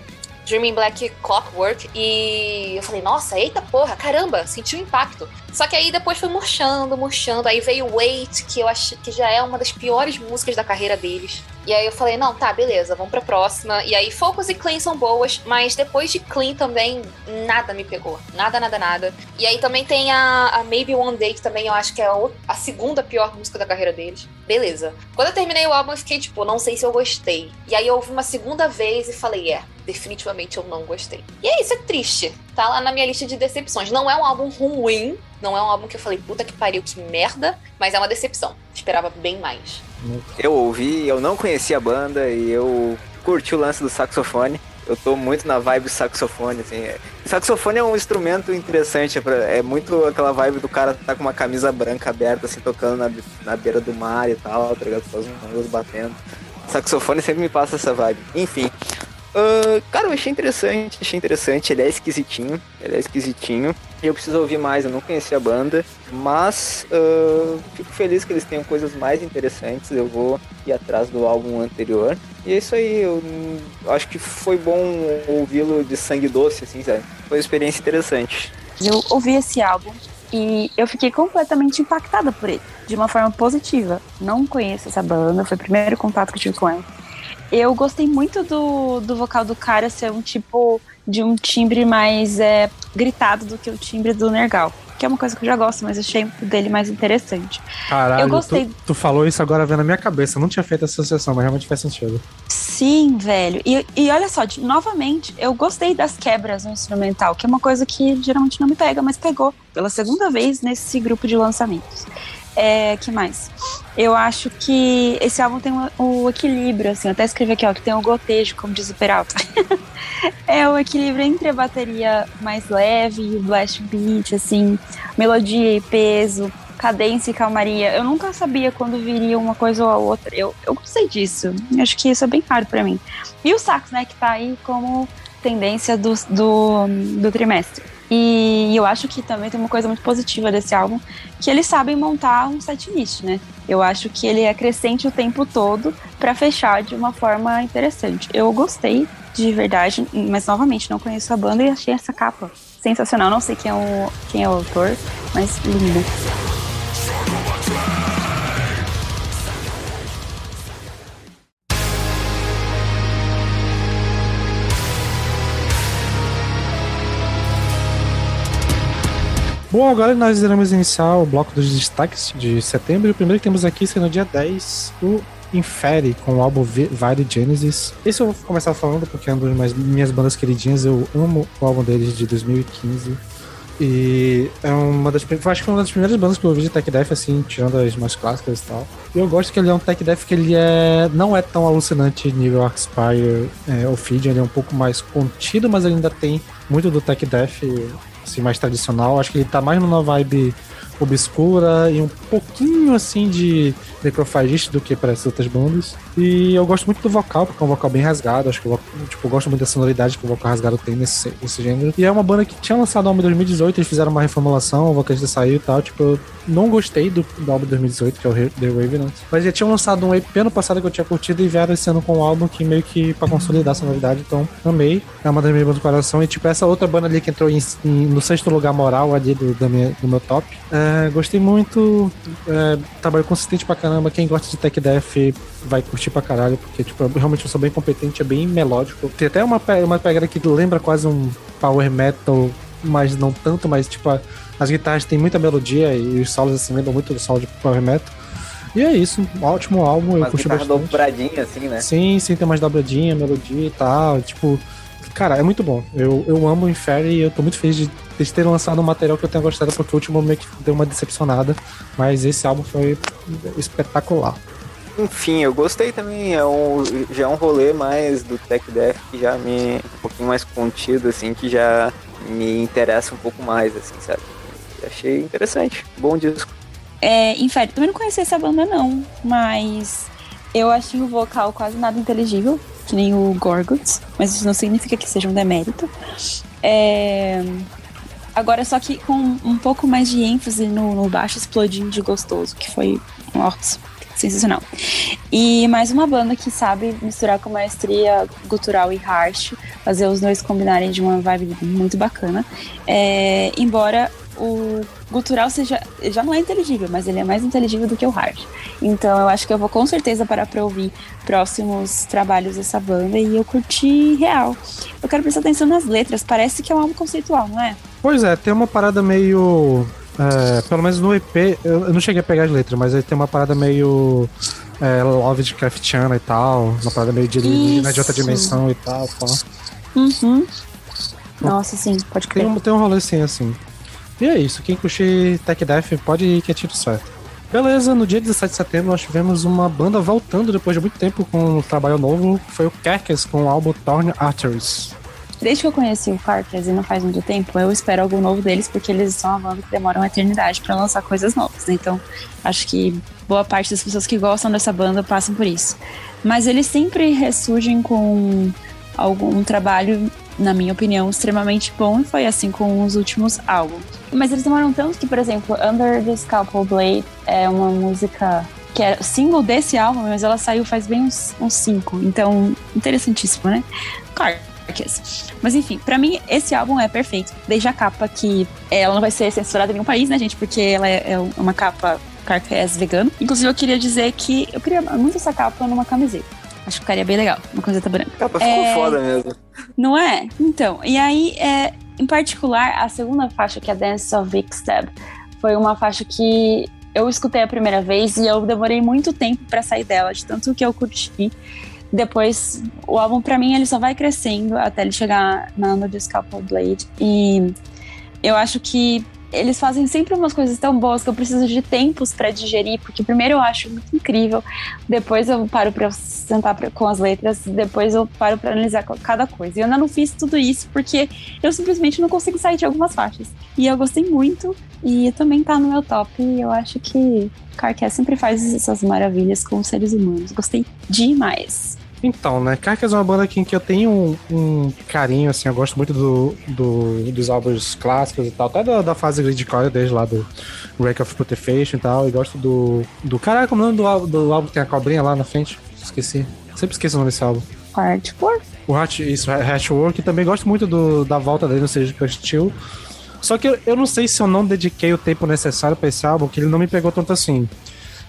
Dreaming Black Clockwork e eu falei, nossa, eita porra, caramba, senti o impacto. Só que aí depois foi murchando, murchando. Aí veio Wait, que eu acho que já é uma das piores músicas da carreira deles. E aí eu falei, não, tá, beleza, vamos pra próxima. E aí Focus e Clean são boas, mas depois de Clean também nada me pegou. Nada, nada, nada. E aí também tem a, a Maybe One Day, que também eu acho que é a, segunda pior música da carreira deles. Beleza. Quando eu terminei o álbum, eu fiquei tipo, não sei se eu gostei. E aí eu ouvi uma segunda vez e falei, é, definitivamente eu não gostei. E é isso, é triste. Tá lá na minha lista de decepções. Não é um álbum ruim, não é um álbum que eu falei, puta que pariu, que merda, mas é uma decepção. Esperava bem mais. Eu ouvi, eu não conhecia a banda e eu curti o lance do saxofone. Eu tô muito na vibe saxofone, assim. Saxofone é um instrumento interessante, é é muito aquela vibe do cara tá com uma camisa branca aberta, assim, tocando na, na beira do mar e tal, tá ligado? Uma luz batendo. Saxofone sempre me passa essa vibe. Enfim. Ah, cara, eu achei interessante, achei interessante. Ele é esquisitinho, ele é esquisitinho. Eu preciso ouvir mais, eu não conhecia a banda. Mas ah, fico feliz que eles tenham coisas mais interessantes. Eu vou ir atrás do álbum anterior. E é isso aí, eu acho que foi bom ouvi-lo de sangue doce, assim, sabe? Foi uma experiência interessante. Eu ouvi esse álbum e eu fiquei completamente impactada por ele, de uma forma positiva. Não conheço essa banda, foi o primeiro contato que tive com ela. Eu gostei muito do, do vocal do cara ser um tipo de um timbre mais é, gritado do que o timbre do Nergal. Que é uma coisa que eu já gosto, mas achei o dele mais interessante. Caralho, Eu gostei. Tu, tu falou isso agora vendo na minha cabeça. Eu não tinha feito essa associação, mas realmente faz sentido. Sim, velho. E, e olha só, de- novamente, eu gostei das quebras no instrumental, que é uma coisa que geralmente não me pega, mas pegou pela segunda vez nesse grupo de lançamentos. É, que mais? Eu acho que esse álbum tem o, o equilíbrio, assim, até escrevi aqui, ó, que tem o gotejo, como diz o Peralta. é o equilíbrio entre a bateria mais leve e o blast beat, assim, melodia e peso, cadência e calmaria. Eu nunca sabia quando viria uma coisa ou a outra. Eu, eu gostei disso. Eu Acho que isso é bem raro pra mim. E o sax, né, que tá aí como tendência do, do, do trimestre. E eu acho que também tem uma coisa muito positiva desse álbum, que eles sabem montar um setlist, né? Eu acho que ele é crescente o tempo todo pra fechar de uma forma interessante. Eu gostei de verdade, mas novamente não conheço a banda e achei essa capa sensacional. Não sei quem é o, quem é o autor, mas linda. Bom, agora nós iremos iniciar o bloco dos destaques de setembro. E o primeiro que temos aqui será no dia 10, o Infere, com o álbum Vi- Vide Genesis. Esse eu vou começar falando porque é uma das minhas bandas queridinhas. Eu amo o álbum deles de 2015. E é uma das. Acho que foi uma das primeiras bandas que eu ouvi de Tech Death, assim, tirando as mais clássicas e tal. E eu gosto que ele é um Tech Death que ele é. não é tão alucinante nível Arcspire é, Ophidian, ele é um pouco mais contido, mas ele ainda tem muito do Tech Death assim, mais tradicional. Acho que ele tá mais numa vibe obscura e um pouquinho assim de necrofagista do que para essas outras bandas. E eu gosto muito do vocal, porque é um vocal bem rasgado. Acho que eu, tipo, eu gosto muito da sonoridade que o vocal rasgado tem nesse, nesse gênero. E é uma banda que tinha lançado o álbum em 2018, eles fizeram uma reformulação, o vocalista saiu e tal. Tipo, eu não gostei do, do álbum de 2018, que é o The Revenant. Mas já tinham lançado um EP ano passado que eu tinha curtido e vieram esse ano com um álbum que meio que pra consolidar a sonoridade. Então, amei. É uma das minhas bandas do coração. E tipo, essa outra banda ali que entrou em- em- no sexto lugar moral ali do, da minha- do meu top. É, gostei muito. É, trabalho consistente pra caramba. Quem gosta de Tech Death vai curtir pra caralho, porque tipo, eu realmente eu sou bem competente, é bem melódico. Tem até uma, uma pegada que lembra quase um power metal, mas não tanto, mas tipo, a- as guitarras têm muita melodia e os solos assim lembram muito do solo de power metal. E é isso, um ótimo álbum, eu Uma curti bastante. dobradinha, assim, né? Sim, sim, tem mais dobradinha, melodia e tal. Tipo, cara, é muito bom. Eu, eu amo o Inferi e eu tô muito feliz de eles terem lançado um material que eu tenha gostado, porque o último meio que deu uma decepcionada. Mas esse álbum foi espetacular. Enfim, eu gostei também. É um, já é um rolê mais do Tech Death que já me. um pouquinho mais contido, assim, que já me interessa um pouco mais, assim, sabe? Achei interessante. Bom disco. É, Inferi, também não conhecia essa banda, não, mas eu achei o vocal quase nada inteligível, que nem o Gorguts, mas isso não significa que seja um demérito. É, Agora, só que com um pouco mais de ênfase no, no baixo explodindo de gostoso, que foi, nossa, sensacional. E mais uma banda que sabe misturar com maestria gutural e harsh, fazer os dois combinarem de uma vibe muito bacana. É, embora o gutural seja já não é inteligível, mas ele é mais inteligível do que o hard. Então eu acho que eu vou com certeza parar pra ouvir próximos trabalhos dessa banda e eu curti real. Eu quero prestar atenção nas letras, parece que é um álbum conceitual, não é? Pois é, tem uma parada meio. É, pelo menos no EP, eu, eu não cheguei a pegar as letras, mas aí tem uma parada meio. É, Lovecraftiana e tal, uma parada meio de, de, de outra dimensão e tal. pá. Uhum. Nossa, sim, pode Tem crer. um, tem um rolê assim, assim. E é isso, quem curtir Tech Death pode ir que é tiro certo. Beleza, no dia 17 de setembro nós tivemos uma banda voltando depois de muito tempo com um trabalho novo, foi o Kerkes com o álbum Torn Arteries. Desde que eu conheci o Carters e não faz muito tempo, eu espero algo novo deles, porque eles são uma banda que demora uma eternidade pra lançar coisas novas. né? Então, acho que boa parte das pessoas que gostam dessa banda passam por isso. Mas eles sempre ressurgem com algum trabalho, na minha opinião, extremamente bom, e foi assim com os últimos álbuns. Mas eles demoram tanto que, por exemplo, Under the Scalpel Blade é uma música que é single desse álbum, mas ela saiu faz bem uns, uns cinco. Então, interessantíssimo, né? Claro. Mas enfim, pra mim esse álbum é perfeito. Desde a capa que ela não vai ser censurada em nenhum país, né, gente? Porque ela é, é uma capa Carcass vegano. Inclusive eu queria dizer que eu queria muito essa capa numa camiseta. Acho que ficaria bem legal, uma camiseta branca. A capa ficou É. foda mesmo. Não é? Então, e aí, é, em particular, a segunda faixa, que é Dance of Big Step, foi uma faixa que eu escutei a primeira vez e eu demorei muito tempo pra sair dela, de tanto que eu curti. Depois, o álbum, pra mim, ele só vai crescendo até ele chegar na Under the Scalpel Blade. E eu acho que eles fazem sempre umas coisas tão boas que eu preciso de tempos pra digerir, porque primeiro eu acho muito incrível, depois eu paro pra sentar pra- com as letras, depois eu paro pra analisar cada coisa. E eu ainda não fiz tudo isso porque eu simplesmente não consigo sair de algumas faixas. E eu gostei muito, e também tá no meu top. E eu acho que Carcass sempre faz essas maravilhas com os seres humanos. Gostei demais. Então, né, Carcass é uma banda aqui em que eu tenho um, um carinho, assim, eu gosto muito do, do- dos álbuns clássicos e tal, até da, da fase Gridcore, desde lá do Wreck of Putrefaction e tal, e gosto do... do caraca, é o nome do, álbum- do álbum que tem a cobrinha lá na frente? Esqueci. Sempre esqueço o nome desse álbum. Hardcore? O Hatch, isso, Hatchwork, também gosto muito do, da volta dele no Surgical Steel. Só que eu, eu não sei se eu não dediquei o tempo necessário pra esse álbum, que ele não me pegou tanto assim.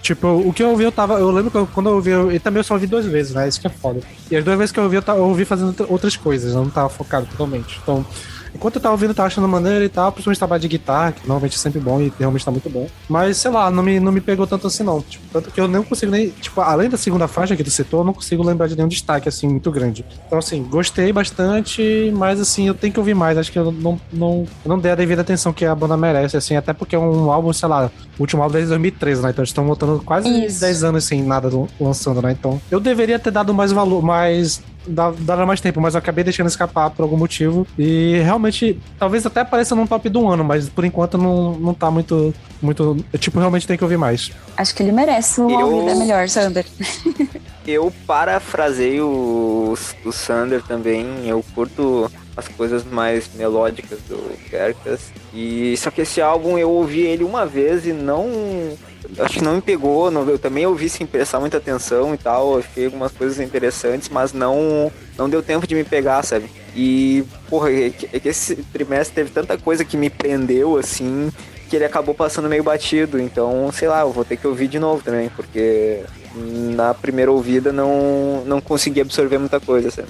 Tipo, o que eu ouvi, eu tava. Eu lembro que eu- quando eu ouvi, eu, e também eu só ouvi duas vezes, né? Isso que é foda. E as duas vezes que eu ouvi, eu, tava, eu ouvi fazendo outra- outras coisas, eu não tava focado totalmente. Então, enquanto eu tava ouvindo, tava achando maneiro e tal, principalmente trabalho de guitarra, que normalmente é sempre bom e realmente tá muito bom. Mas, sei lá, não me, não me pegou tanto assim, não. Tipo, tanto que eu não consigo nem. Tipo, além da segunda faixa que tu citou, eu não consigo lembrar de nenhum destaque, assim, muito grande. Então, assim, gostei bastante, mas, assim, eu tenho que ouvir mais. Acho que eu não, não, não dei a devida atenção que a banda merece, assim, até porque é um álbum, sei lá, o último álbum desde 2013, né? Então eles estão voltando quase Isso. 10 anos sem nada do- lançando, né? Então eu deveria ter dado mais valor, mais. Dar- Dado mais tempo, mas eu acabei deixando escapar por algum motivo. E realmente, talvez até apareça num top do ano, mas por enquanto não, não tá muito. muito tipo, realmente tem que ouvir mais. Acho que ele merece uma Eu- ouvida melhor, Sander. Eu parafrasei o, o Sander também, eu curto as coisas mais melódicas do Kerkas. E só que esse álbum eu ouvi ele uma vez e não. Acho que não me pegou. não- eu também ouvi sem prestar muita atenção e tal. Achei algumas coisas interessantes, mas não, não deu tempo de me pegar, sabe? E, porra, é que, é que esse trimestre teve tanta coisa que me prendeu assim que ele acabou passando meio batido. Então, sei lá, eu vou ter que ouvir de novo também, porque na primeira ouvida não, não consegui absorver muita coisa, sabe?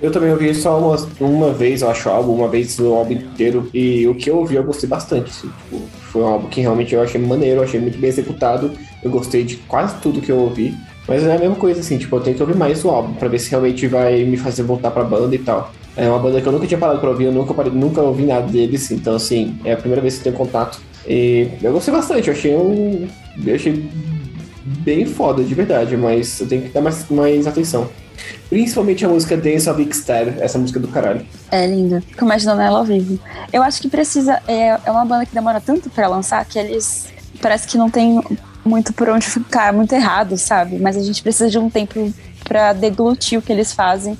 Eu também ouvi só uma, uma vez, eu acho, o álbum, uma vez o álbum inteiro. E o que eu ouvi eu gostei bastante. assim, tipo, foi um álbum que realmente eu achei maneiro, eu achei muito bem executado. Eu gostei de quase tudo que eu ouvi. Mas é a mesma coisa, assim, tipo, eu tenho que ouvir mais o álbum pra ver se realmente vai me fazer voltar pra banda e tal. É uma banda que eu nunca tinha parado pra ouvir, eu nunca, parei- nunca ouvi nada deles, então assim, é a primeira vez que tenho contato. E eu gostei bastante, eu achei um. Eu achei bem foda, de verdade, mas eu tenho que dar mais, mais atenção. Principalmente a música Dance of Xter, essa música do caralho. É linda. Fico imaginando ela ao vivo. Eu acho que precisa. É, é uma banda que demora tanto pra lançar que eles. Parece que não tem muito por onde ficar, muito errado, sabe? Mas a gente precisa de um tempo pra deglutir o que eles fazem.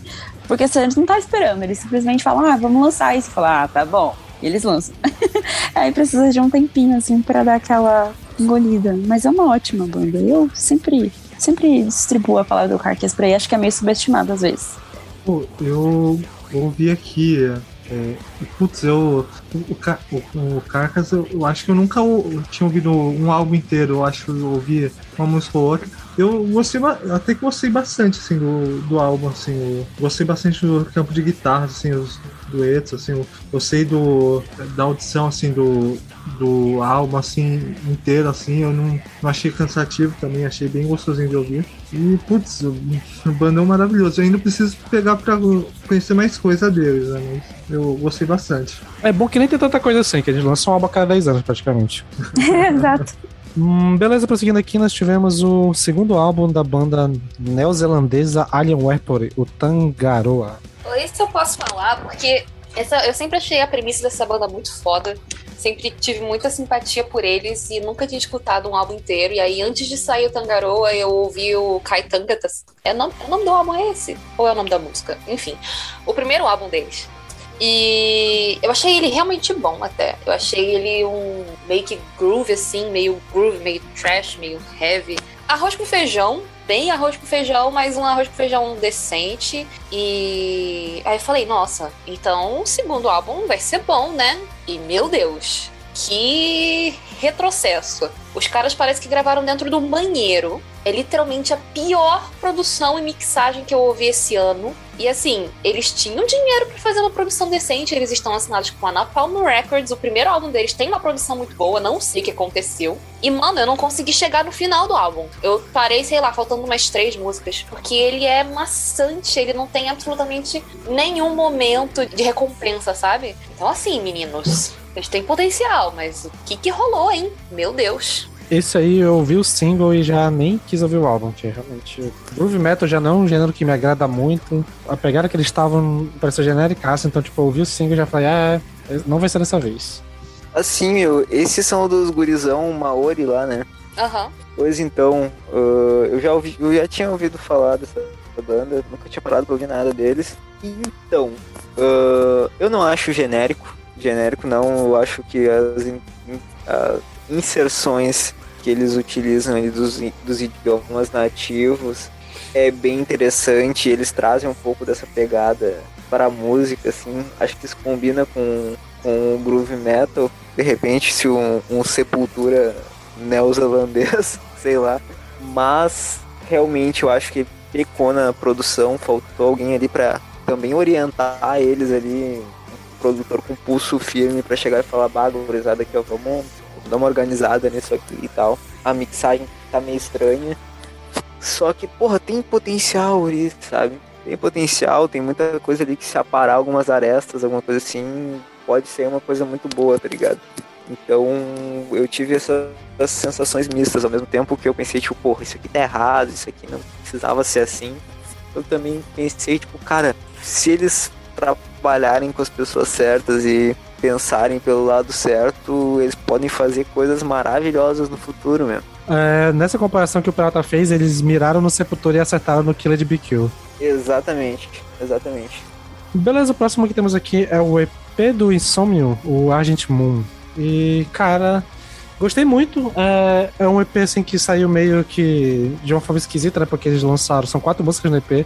Porque se a gente não tá esperando, eles simplesmente falam, ah, vamos lançar isso. Fala, ah, tá bom. E eles lançam. Aí precisa de um tempinho, assim, pra dar aquela engolida. Mas é uma ótima banda. Eu sempre, sempre distribuo a palavra do Carcass pra aí. Acho que é meio subestimado às vezes. Pô, eu ouvi aqui. É, putz, eu. O, o, o Carcass, eu, acho que eu nunca tinha ouvido um álbum inteiro. Eu acho que eu ouvi uma música ou outra. Eu gostei, até que gostei bastante, assim, do, do álbum, assim. gostei bastante do campo de guitarras, assim, os duetos, assim. eu gostei do, da audição, assim, do, do álbum, assim, inteiro, assim. Eu não, não achei cansativo também, achei bem gostosinho de ouvir. E, putz, o o bandão maravilhoso. Eu ainda preciso pegar pra conhecer mais coisa deles, né? Mas eu gostei bastante. É bom que nem tem tanta coisa assim, que eles lançam um álbum a cada 10 anos, praticamente. Exato. Hum, beleza, prosseguindo aqui, nós tivemos o segundo álbum da banda neozelandesa Alien Weaponry, o Tangaroa. Isso eu posso falar, porque essa, eu sempre achei a premissa dessa banda muito foda. Sempre tive muita simpatia por eles e nunca tinha escutado um álbum inteiro. E aí, antes de sair o Tangaroa, eu ouvi o Kaitangatas. É o nome, o nome do álbum é esse? Ou é o nome da música? Enfim, o primeiro álbum deles. E eu achei ele realmente bom até. Eu achei ele um meio que groove assim, meio groove, meio trash, meio heavy. Arroz com feijão, bem arroz com feijão, mas um arroz com feijão decente. E aí eu falei, nossa, então o segundo álbum vai ser bom, né? E meu Deus, que retrocesso. Os caras parecem que gravaram dentro do banheiro. É literalmente a pior produção e mixagem que eu ouvi esse ano. E assim, eles tinham dinheiro pra fazer uma produção decente, eles estão assinados com a Napalm Records. O primeiro álbum deles tem uma produção muito boa, não sei o que aconteceu. E, mano, eu não consegui chegar no final do álbum. Eu parei, sei lá, faltando umas três músicas. Porque ele é maçante, ele não tem absolutamente nenhum momento de recompensa, sabe? Então, assim, meninos, eles têm potencial, mas o que que rolou, hein? Meu Deus. Esse aí eu ouvi o single e já nem quis ouvir o álbum, que realmente. Groove Metal já não é um gênero que me agrada muito. A pegada que eles estavam parecia genérica, então, tipo, eu ouvi o single e já falei, ah, não vai ser dessa vez. Assim, meu, esses são dos gurizão Maori lá, né? Aham. Pois então, ah, eu já ouvi, eu já tinha ouvido falar dessa banda, nunca tinha parado pra ouvir nada deles. Então, ah, eu não acho genérico, genérico não, eu acho que as, in- as inserções que eles utilizam ali dos, dos idiomas nativos é bem interessante, eles trazem um pouco dessa pegada para a música, assim, acho que isso combina com, com o groove metal, de repente se um, um Sepultura neozelandês, sei lá. Mas realmente eu acho que pecou na produção, faltou alguém ali pra também orientar eles ali, produtor com pulso firme pra chegar e falar, bah, gurizada aqui, ó, vamos dar uma organizada nisso aqui e tal. A mixagem tá meio estranha. Só que, porra, tem potencial ali, sabe? Tem potencial, tem muita coisa ali que se aparar algumas arestas, alguma coisa assim, pode ser uma coisa muito boa, tá ligado? Então eu tive essa- essas sensações mistas ao mesmo tempo que eu pensei, tipo, porra, isso aqui tá errado, isso aqui não precisava ser assim. Eu também pensei, tipo, cara, se eles trabalharem com as pessoas certas e pensarem pelo lado certo, eles podem fazer coisas maravilhosas no futuro mesmo. É, nessa comparação que o Pirata fez, eles miraram no Sepultura e acertaram no Killer de BQ. Exatamente, exatamente. Beleza, o próximo que temos aqui é o EP do Insomnio, o Argent Moon. E, cara, gostei muito. É, é um EP assim que saiu meio que de uma forma esquisita, né? Porque eles lançaram, são quatro músicas no EP.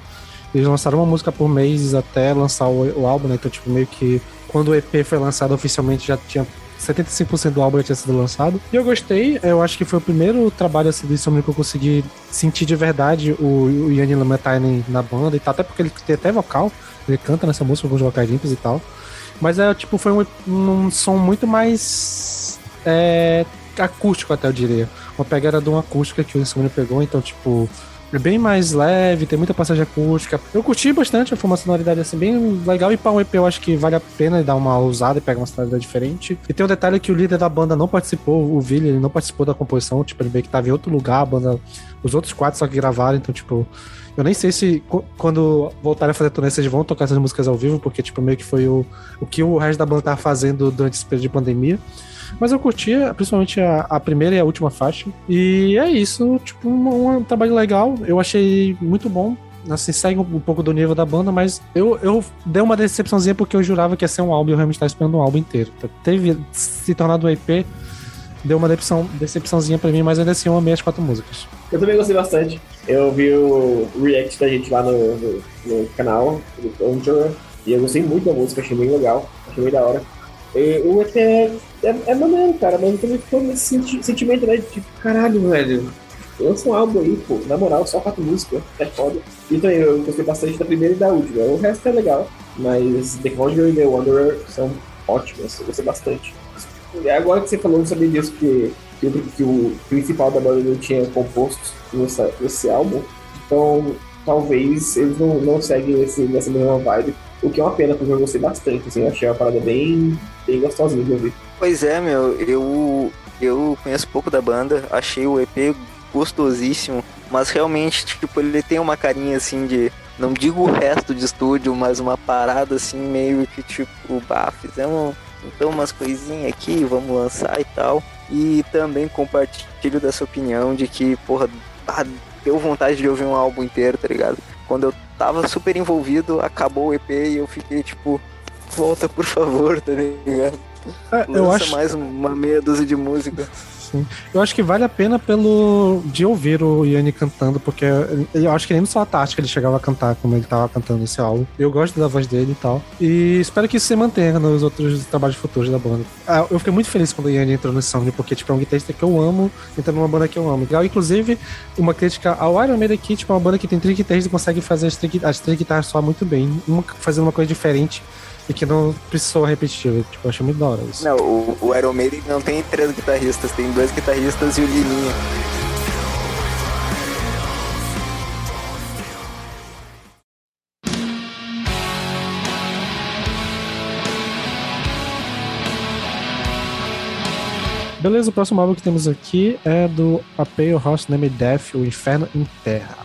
Eles lançaram uma música por mês até lançar o, o álbum, né? Então, tipo, meio que quando o EP foi lançado oficialmente já tinha 75% do álbum já tinha sido lançado. E eu gostei, eu acho que foi o primeiro trabalho assim, do Insomnio que eu consegui sentir de verdade o, o Yanni Lametainen na banda e tal, até porque ele tem até vocal, ele canta nessa música com os vocais limpos e tal. Mas é tipo, foi um, um som muito mais é, acústico, até eu diria. Uma pegada de uma acústica que o Insomnio pegou, então, tipo, é bem mais leve, tem muita passagem acústica. Eu curti bastante, foi uma sonoridade assim bem legal. E pra um EP eu acho que vale a pena dar uma ousada e pegar uma sonoridade diferente. E tem um detalhe que o líder da banda não participou, o Vili, ele não participou da composição, tipo, ele meio que tava em outro lugar, a banda. Os outros quatro só que gravaram, então, tipo. Eu nem sei se qu- quando voltarem a fazer turnê vocês vão tocar essas músicas ao vivo, porque, tipo, meio que foi o, o que o resto da banda tava fazendo durante esse período de pandemia. Mas eu curti, principalmente a, a primeira e a última faixa. E é isso, tipo, um, um trabalho legal. Eu achei muito bom. Assim, segue um, um pouco do nível da banda, mas eu, eu dei uma decepçãozinha porque eu jurava que ia ser um álbum e eu realmente estava esperando um álbum inteiro. Teve se tornado um EP, deu uma decepção, decepçãozinha pra mim, mas ainda assim eu amei as quatro músicas. Eu também gostei bastante. Eu vi o react da gente lá no, no, no canal, do Conjure, e eu gostei muito da música, achei bem legal, achei bem da hora. E o EP é, é, é maneiro, cara, mas eu também ficou nesse senti- sentimento, né? Tipo, caralho, velho. Lança um álbum aí, pô, na moral, só quatro músicas, é foda. E também eu gostei bastante da primeira e da última. O resto é legal, mas The Conjure e The Wanderer são ótimas, eu gostei bastante. Agora que você falou, eu não sabia disso, que, que, o, que o principal da banda não tinha composto nessa, nesse álbum. Então, talvez eles não, não seguem esse, nessa mesma vibe. O que é uma pena, porque eu gostei bastante. Assim, achei uma parada bem, bem gostosinha de ouvir. Pois é, meu, eu, eu conheço pouco da banda, achei o EP gostosíssimo, mas realmente, tipo, ele tem uma carinha assim de. Não digo o resto de estúdio, mas uma parada assim, meio que tipo, bah, fizemos então umas coisinhas aqui, vamos lançar e tal. E também compartilho dessa opinião de que, porra, ah, deu vontade de ouvir um álbum inteiro, tá ligado? Quando eu tava super envolvido, acabou o EP e eu fiquei tipo, volta por favor, tá ligado? É, eu Lança acho. mais uma meia dúzia de música. Sim. Eu acho que vale a pena pelo de ouvir o Yanni cantando, porque eu acho que nem no Só Tática ele chegava a cantar como ele tava cantando nesse álbum. Eu gosto da voz dele e tal. E espero que isso se mantenha nos outros trabalhos futuros da banda. Ah, Eu fiquei muito feliz quando o Yanni entrou nesse Sound, porque tipo, é um guitarrista que eu amo, entrando numa banda que eu amo. Inclusive, uma crítica ao Iron Maiden aqui, tipo, é uma banda que tem três guitarristas e consegue fazer as três, as três guitarras soar muito bem, uma fazendo uma coisa diferente. E que não precisou repetitivo. Tipo, eu achei muito da hora isso. Não, o, o Iron Maiden não tem três guitarristas, tem dois guitarristas e o Liminha. Beleza, o próximo álbum que temos aqui é do A Pale Horse Named Death, O Inferno em Terra.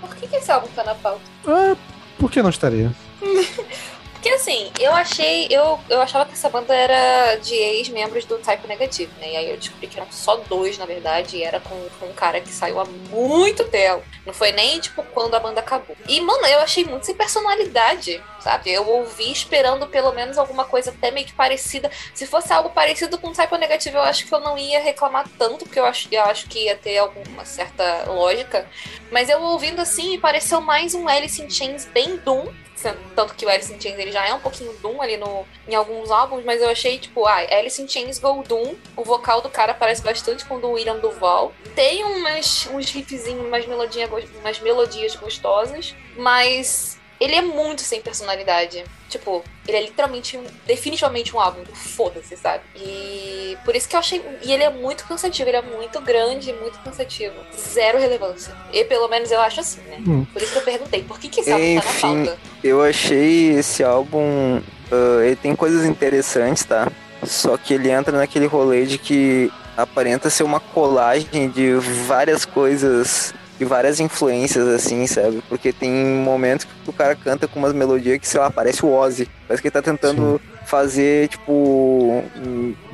Por que, que esse álbum tá na pauta? Ah, por que não estaria? Porque assim, eu achei. Eu, eu achava que essa banda era de ex-membros do Type Negativo, né? E aí eu descobri que eram só dois, na verdade, e era com, com um cara que saiu há muito tempo. Não foi nem, tipo, quando a banda acabou. E, mano, eu achei muito sem personalidade, sabe? Eu ouvi esperando pelo menos alguma coisa até meio que parecida. Se fosse algo parecido com Type Negativo, eu acho que eu não ia reclamar tanto, porque eu acho, eu acho que ia ter alguma certa lógica. Mas eu ouvindo assim, pareceu mais um Alice in Chains bem Doom. Tanto que o Alice in Chains ele já é um pouquinho Doom ali no, em alguns álbuns, mas eu achei, tipo, ah, Alice in Chains Go Doom. O vocal do cara parece bastante com o do William Duval. Tem umas, uns riffzinhos, umas, umas melodias gostosas, mas ele é muito sem personalidade. Tipo, ele é literalmente, um, definitivamente um álbum, foda-se, sabe? E por isso que eu achei. E ele é muito cansativo, ele é muito grande, muito cansativo. Zero relevância. E pelo menos eu acho assim, né? Hum. Por isso que eu perguntei, por que, que esse álbum tá Enfim, na pauta? eu achei esse álbum. ah, ele tem coisas interessantes, tá? Só que ele entra naquele rolê de que aparenta ser uma colagem de várias coisas de várias influências, assim, sabe? Porque tem momentos que o cara canta com umas melodias que, sei lá, parece o Ozzy. Parece que ele tá tentando fazer, tipo,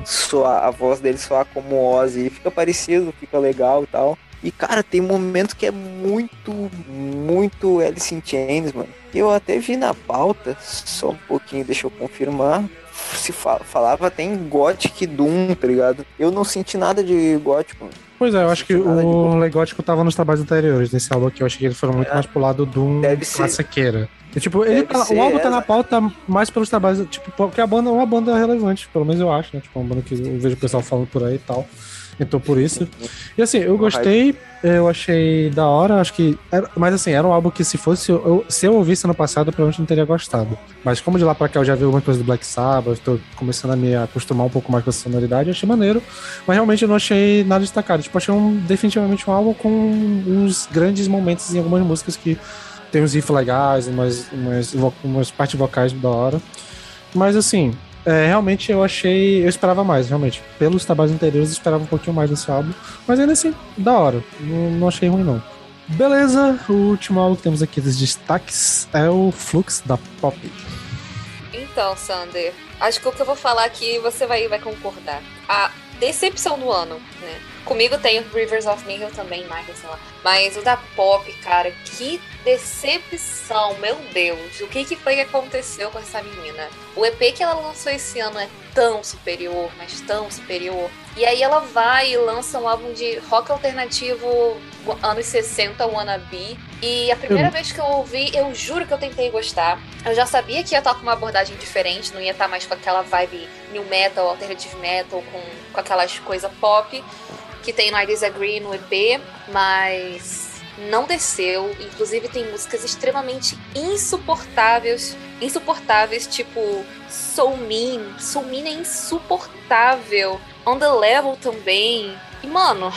soar, a voz dele soar como Ozzy. E fica parecido, fica legal e tal. E, cara, tem momento que é muito, muito Alice in Chains, mano. Eu até vi na pauta, só um pouquinho, deixa eu confirmar. Se fa- falava até em Gothic Doom, tá ligado? Eu não senti nada de Gothic. Pois é, eu acho que o. Legótico tava nos trabalhos anteriores desse álbum aqui. Eu achei que eles foram muito É. mais pro lado Deve ser. classiqueira. E, tipo, ele tá- o álbum tá é, na pauta mais pelos trabalhos, tipo, porque a banda é uma banda relevante, pelo menos eu acho, né? Tipo, uma banda que eu vejo o pessoal falando por aí e tal. Então por isso. E assim, eu gostei, eu achei da hora, acho que. era- mas assim, era um álbum que se fosse. Eu, se eu ouvisse ano passado, eu provavelmente não teria gostado. Mas como de lá pra cá eu já vi alguma coisa do Black Sabbath, tô começando a me acostumar um pouco mais com essa sonoridade, achei maneiro. Mas realmente eu não achei nada destacado. Tipo, achei um, definitivamente um álbum com uns grandes momentos em algumas músicas que tem uns riffs legais, umas, umas, umas partes vocais da hora. Mas assim, é, realmente eu achei. Eu esperava mais, realmente. Pelos trabalhos anteriores, eu esperava um pouquinho mais desse álbum. Mas ainda assim, da hora. Não, não achei ruim, não. Beleza, o último álbum que temos aqui dos destaques é o Flux da Pop. Então, Sander, acho que o que eu vou falar aqui você vai, vai concordar. A decepção do ano, né? Comigo tem o Rivers of Nihil também, Michael, sei lá. Mas o da Pop, cara, que decepção, meu Deus. O que, que foi que aconteceu com essa menina? O EP que ela lançou esse ano é tão superior, mas tão superior. E aí ela vai e lança um álbum de rock alternativo anos 60, Wannabe. E a primeira Eu- vez que eu ouvi, eu juro que eu tentei gostar. Eu já sabia que ia estar com uma abordagem diferente, não ia estar mais com aquela vibe new metal, alternative metal, com, com aquelas coisas pop que tem no I Disagree no EP, mas não desceu. Inclusive tem músicas extremamente insuportáveis, insuportáveis, tipo Soul Mean. Soul Mean é insuportável. On the Level também. E mano,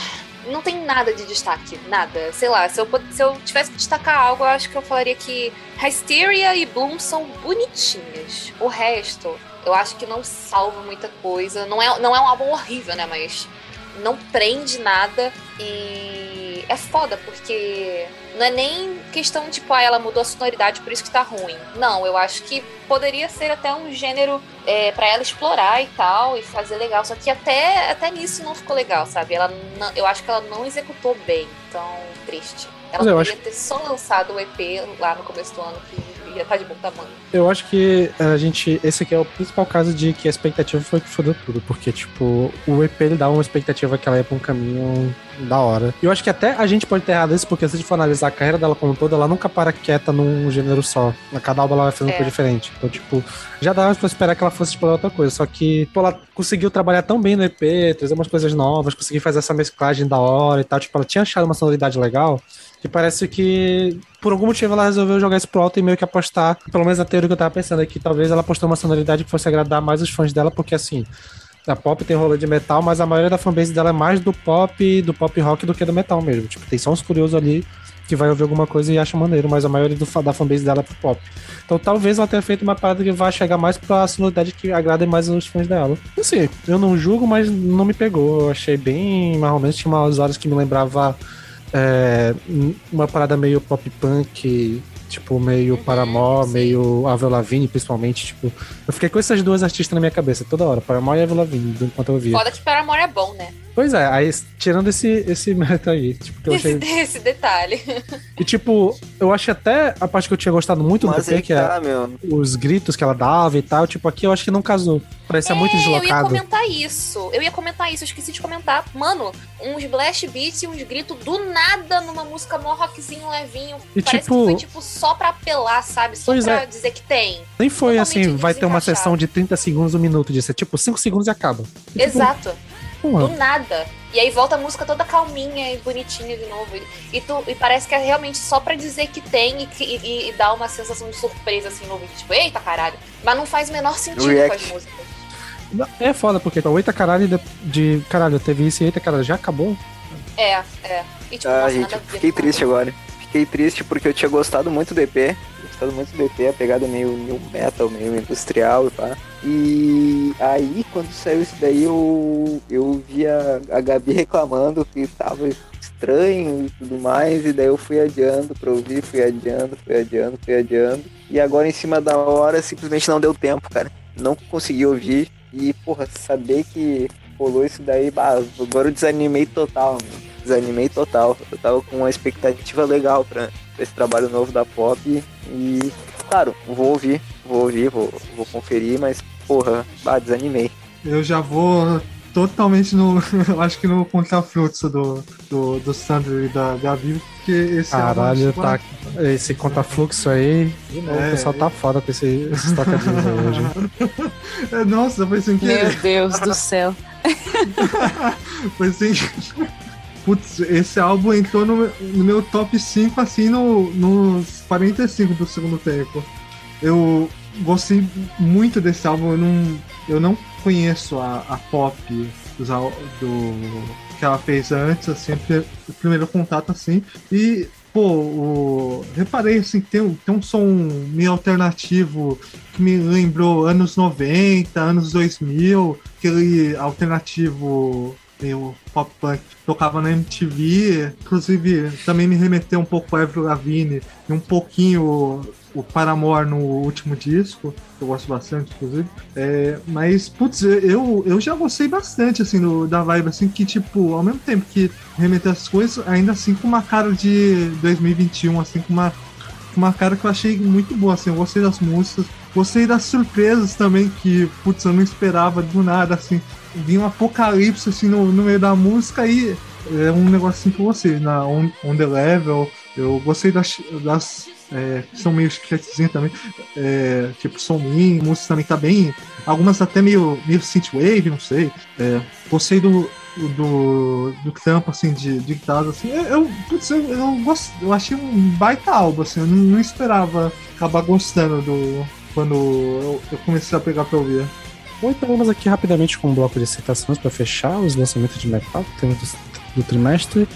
não tem nada de destaque, nada. Sei lá, se eu, se eu tivesse que destacar algo, eu acho que eu falaria que Hysteria e Bloom são bonitinhas. O resto, eu acho que não salva muita coisa. Não é, não é um álbum horrível, né? Mas não prende nada e é foda porque não é nem questão tipo, ah, ela mudou a sonoridade, por isso que tá ruim. Não, eu acho que poderia ser até um gênero é, para ela explorar e tal e fazer legal. Só que até, até nisso não ficou legal, sabe? Ela não- eu acho que ela não executou bem, então triste. Ela Mas poderia acho- ter só lançado o EP lá no começo do ano que ia estar de bom tamanho. Eu acho que a gente. Esse aqui é o principal caso de que a expectativa foi que fodeu tudo. Porque, tipo, o EP ele dá uma expectativa que ela ia pra um caminho da hora. E eu acho que até a gente pode ter errado isso, porque se a gente for analisar a carreira dela como um todo, ela nunca para quieta num gênero só. A cada álbum ela vai fazendo É. coisa diferente. Então, tipo, já dava pra esperar que ela fosse explorar outra coisa. Só que, pô, ela conseguiu trabalhar tão bem no EP, trazer umas coisas novas, conseguir fazer essa mesclagem da hora e tal. Tipo, ela tinha achado uma sonoridade legal. Que parece que, por algum motivo, ela resolveu jogar isso pro alto e meio que apostar. Pelo menos a teoria que eu tava pensando que talvez ela apostou uma sonoridade que fosse agradar mais os fãs dela, porque assim. A pop tem rolê de metal, mas a maioria da fanbase dela é mais do pop, do pop rock do que do metal mesmo. Tipo, tem só uns curiosos ali que vai ouvir alguma coisa e acha maneiro, mas a maioria do, da fanbase dela é pro pop. Então talvez ela tenha feito uma parada que vai chegar mais pra sonoridade que agrada mais os fãs dela. Assim, eu não julgo, mas não me pegou. Eu achei bem mais ou menos. Tinha umas horas que me lembrava é, uma parada meio pop punk, tipo, meio Paramore, meio Avril Lavigne, principalmente. Tipo, eu fiquei com essas duas artistas na minha cabeça toda hora, Paramore e Avril Lavigne, enquanto eu via. Foda que Paramore é bom, né? Pois é, aí tirando esse, esse mérito aí, tipo, que eu Esse, achei. esse detalhe. E tipo, eu achei até a parte que eu tinha gostado muito do Mas EP, aí que é tá, meu. os gritos que ela dava e tal, tipo, aqui eu acho que não casou. Parecia muito É, eu ia deslocado. comentar isso. Eu ia comentar isso, eu esqueci de comentar. Mano, uns blast beats e uns gritos do nada numa música mó rockzinho levinho. E Parece tipo- que foi tipo só pra apelar, sabe? Só Pois pra é. dizer que tem. Nem foi totalmente assim, vai ter uma sessão de 30 segundos, um minuto disso. É tipo 5 segundos e acaba. E, tipo, Exato. Porra, Do nada. E aí volta a música toda calminha e bonitinha de novo. E, e tu, e parece que é realmente só pra dizer que tem e, que- e, e dá uma sensação de surpresa assim no ouvido. Tipo, eita caralho. Mas não faz o menor sentido React. com as músicas. É foda, porque então, eita caralho de, de. Caralho, teve isso e eita caralho, já acabou? É, é. E tipo, Ah, nossa, gente, nada a ver fiquei triste agora. Fiquei triste porque eu tinha gostado muito do EP. Gostado muito do EP, a pegada meio new metal, meio industrial e pá. E aí, quando saiu isso daí, eu, eu vi a, a Gabi reclamando que tava estranho e tudo mais. E daí eu fui adiando pra ouvir, fui adiando, fui adiando, fui adiando. E agora, em cima da hora, simplesmente não deu tempo, cara. Não consegui ouvir. E, porra, saber que rolou isso daí, bah, agora eu desanimei total, mano. Desanimei total. Eu tava com uma expectativa legal pra, esse trabalho novo da Pop. E, claro, vou ouvir, vou ouvir, vou, vou conferir, mas, porra, bah, desanimei. Eu já vou totalmente no. eu acho que no contrafluxo do, do, do Sandro e da Gabi, porque esse Caralho, álbum, tá. Esse contrafluxo aí. Novo, É. o pessoal tá foda com esse, esses tocadinhos aí hoje. É, Nossa, foi sem Meu querer. Deus do céu. Foi assim. Putz, esse álbum entrou no, no meu top 5, assim, no, nos 45 do segundo tempo. Eu gostei muito desse álbum, eu não, eu não conheço a, a pop dos, do, que ela fez antes, assim, o primeiro contato, assim. E, pô, o- reparei, assim, tem, tem um som meio alternativo que me lembrou anos 90, anos 2000, aquele alternativo meio pop punk tocava na MTV, inclusive também me remeteu um pouco a Avril Lavigne e um pouquinho o, Paramore no último disco, que eu gosto bastante, inclusive. É, mas, putz, eu, eu já gostei bastante, assim, do- da vibe, assim, que, tipo, ao mesmo tempo que remeteu essas coisas, ainda assim com uma cara de 2021, assim, com uma uma cara que eu achei muito boa, assim, eu gostei das músicas, gostei das surpresas também, que, putz, eu não esperava do nada, assim, vinha um apocalipse, assim, no, no meio da música e é um negócio assim com você, na On, on The Level, eu gostei das, das é, que são meio chicletezinhas também, é, tipo Somin, música também tá bem, algumas até meio, meio synthwave, não sei, é, gostei do, do, do campo, assim, de, de guitarra, assim, eu, eu, putz, eu, eu, eu achei um baita álbum, assim, eu não, não esperava acabar gostando do, quando eu, eu comecei a pegar pra ouvir. Bom, então vamos aqui rapidamente com um bloco de citações para fechar os lançamentos de metal que temos do, do trimestre.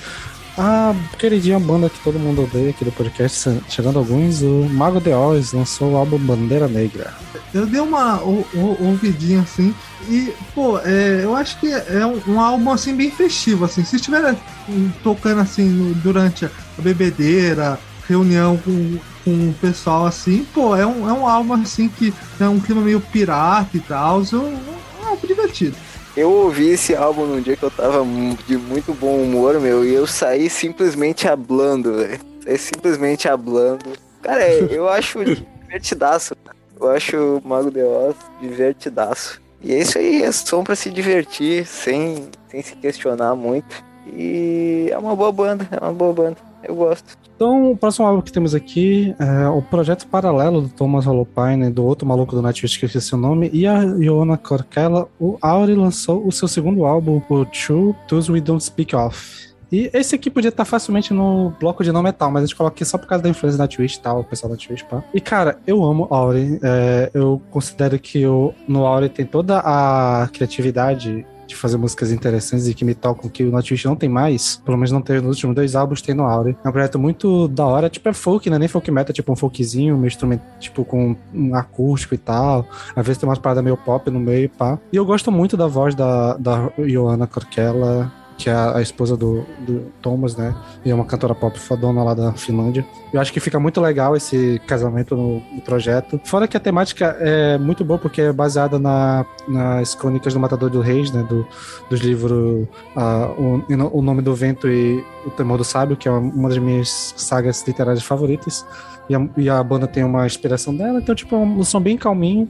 A queridinha banda que todo mundo odeia aqui do podcast, chegando alguns, o Mago de Oz lançou o álbum Bandeira Negra. Eu dei uma ou- ou- ouvidinha assim e, pô, é, eu acho que é um, um álbum assim bem festivo, assim. Se estiver hum, tocando assim durante a bebedeira, reunião com, com o pessoal assim, pô, é um, é um álbum assim que é um clima meio pirata e tal. eu- É um álbum divertido. Eu ouvi esse álbum num dia que eu tava de muito bom humor, meu, e eu saí simplesmente hablando, velho. Saí simplesmente hablando. Cara, é, eu acho divertidaço. cara. Eu acho o Mago de Oz divertidaço. E é isso aí, é som pra se divertir, sem, sem se questionar muito. E é uma boa banda, é uma boa banda. Eu gosto. Então, o próximo álbum que temos aqui é o projeto paralelo do Thomas Holopainen, do outro maluco do Nightwish que eu esqueci o nome, e a Iona Corkella. O Auri lançou o seu segundo álbum, o True Tools We Don't Speak Of. E esse aqui podia estar facilmente no bloco de não metal, mas a gente coloca aqui só por causa da influência da Twitch e tal, o pessoal da Twitch, pá. E cara, eu amo Auri. É, eu considero que o, no Auri tem toda a criatividade de fazer músicas interessantes e que me tocam que o Nightwish não tem mais, pelo menos não teve nos últimos dois álbuns, tem no Auri. É um projeto muito da hora, tipo é folk, né? Nem folk metal, tipo um folkzinho, um instrumento, tipo com um acústico e tal. Às vezes tem umas paradas meio pop no meio, pá. E eu gosto muito da voz da, da Joana Korkela, que é a, esposa do, do Thomas, né? E é uma cantora pop fodona lá da Finlândia. Eu acho que fica muito legal esse casamento no, no projeto. Fora que a temática é muito boa, porque é baseada na, nas crônicas do Matador do Reis, né? Do, dos livros ah, o, o Nome do Vento e O Temor do Sábio, que é uma das minhas sagas literárias favoritas. E a, e a banda tem uma inspiração dela, então, tipo, é um som bem calminho.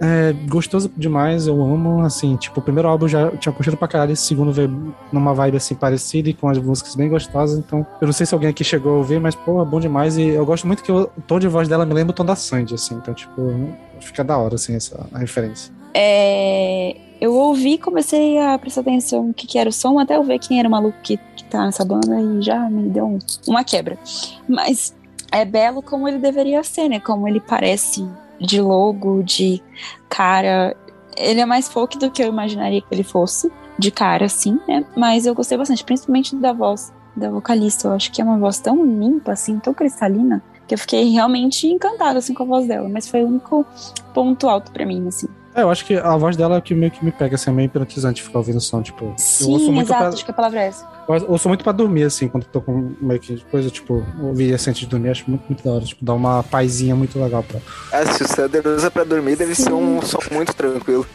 É gostoso demais, eu amo, assim, tipo, o primeiro álbum já tinha curtido pra caralho, esse segundo veio numa vibe, assim, parecida e com as músicas bem gostosas, então, eu não sei se alguém aqui chegou a ouvir, mas, pô, é bom demais e eu gosto muito que o, tom de voz dela me lembra o tom da Sandy, assim, então, tipo, fica da hora, assim, essa a referência. É, eu ouvi, comecei a prestar atenção no que, que era o som, até eu ver quem era o maluco que, que tá nessa banda e já me deu um- uma quebra. Mas é belo como ele deveria ser, né? Como ele parece de logo, de cara. Ele é mais folk do que eu imaginaria que ele fosse, de cara, assim, né? Mas eu gostei bastante, principalmente da voz da vocalista. Eu acho que é uma voz tão limpa, assim, tão cristalina, que eu fiquei realmente encantada, assim, com a voz dela. Mas foi o único ponto alto pra mim, assim. É, eu acho que a voz dela é que meio que me pega, assim, é meio hipnotizante ficar ouvindo o som, tipo. eu ouço Sim, muito exato, pra- acho que a palavra é essa. Eu ouço muito pra dormir, assim, quando tô com meio que coisa, tipo, ouvir assim antes de dormir, acho muito, muito da hora. Tipo, dá uma paizinha muito legal pra. Ah, se o Sander usa pra dormir, deve ser um som muito tranquilo.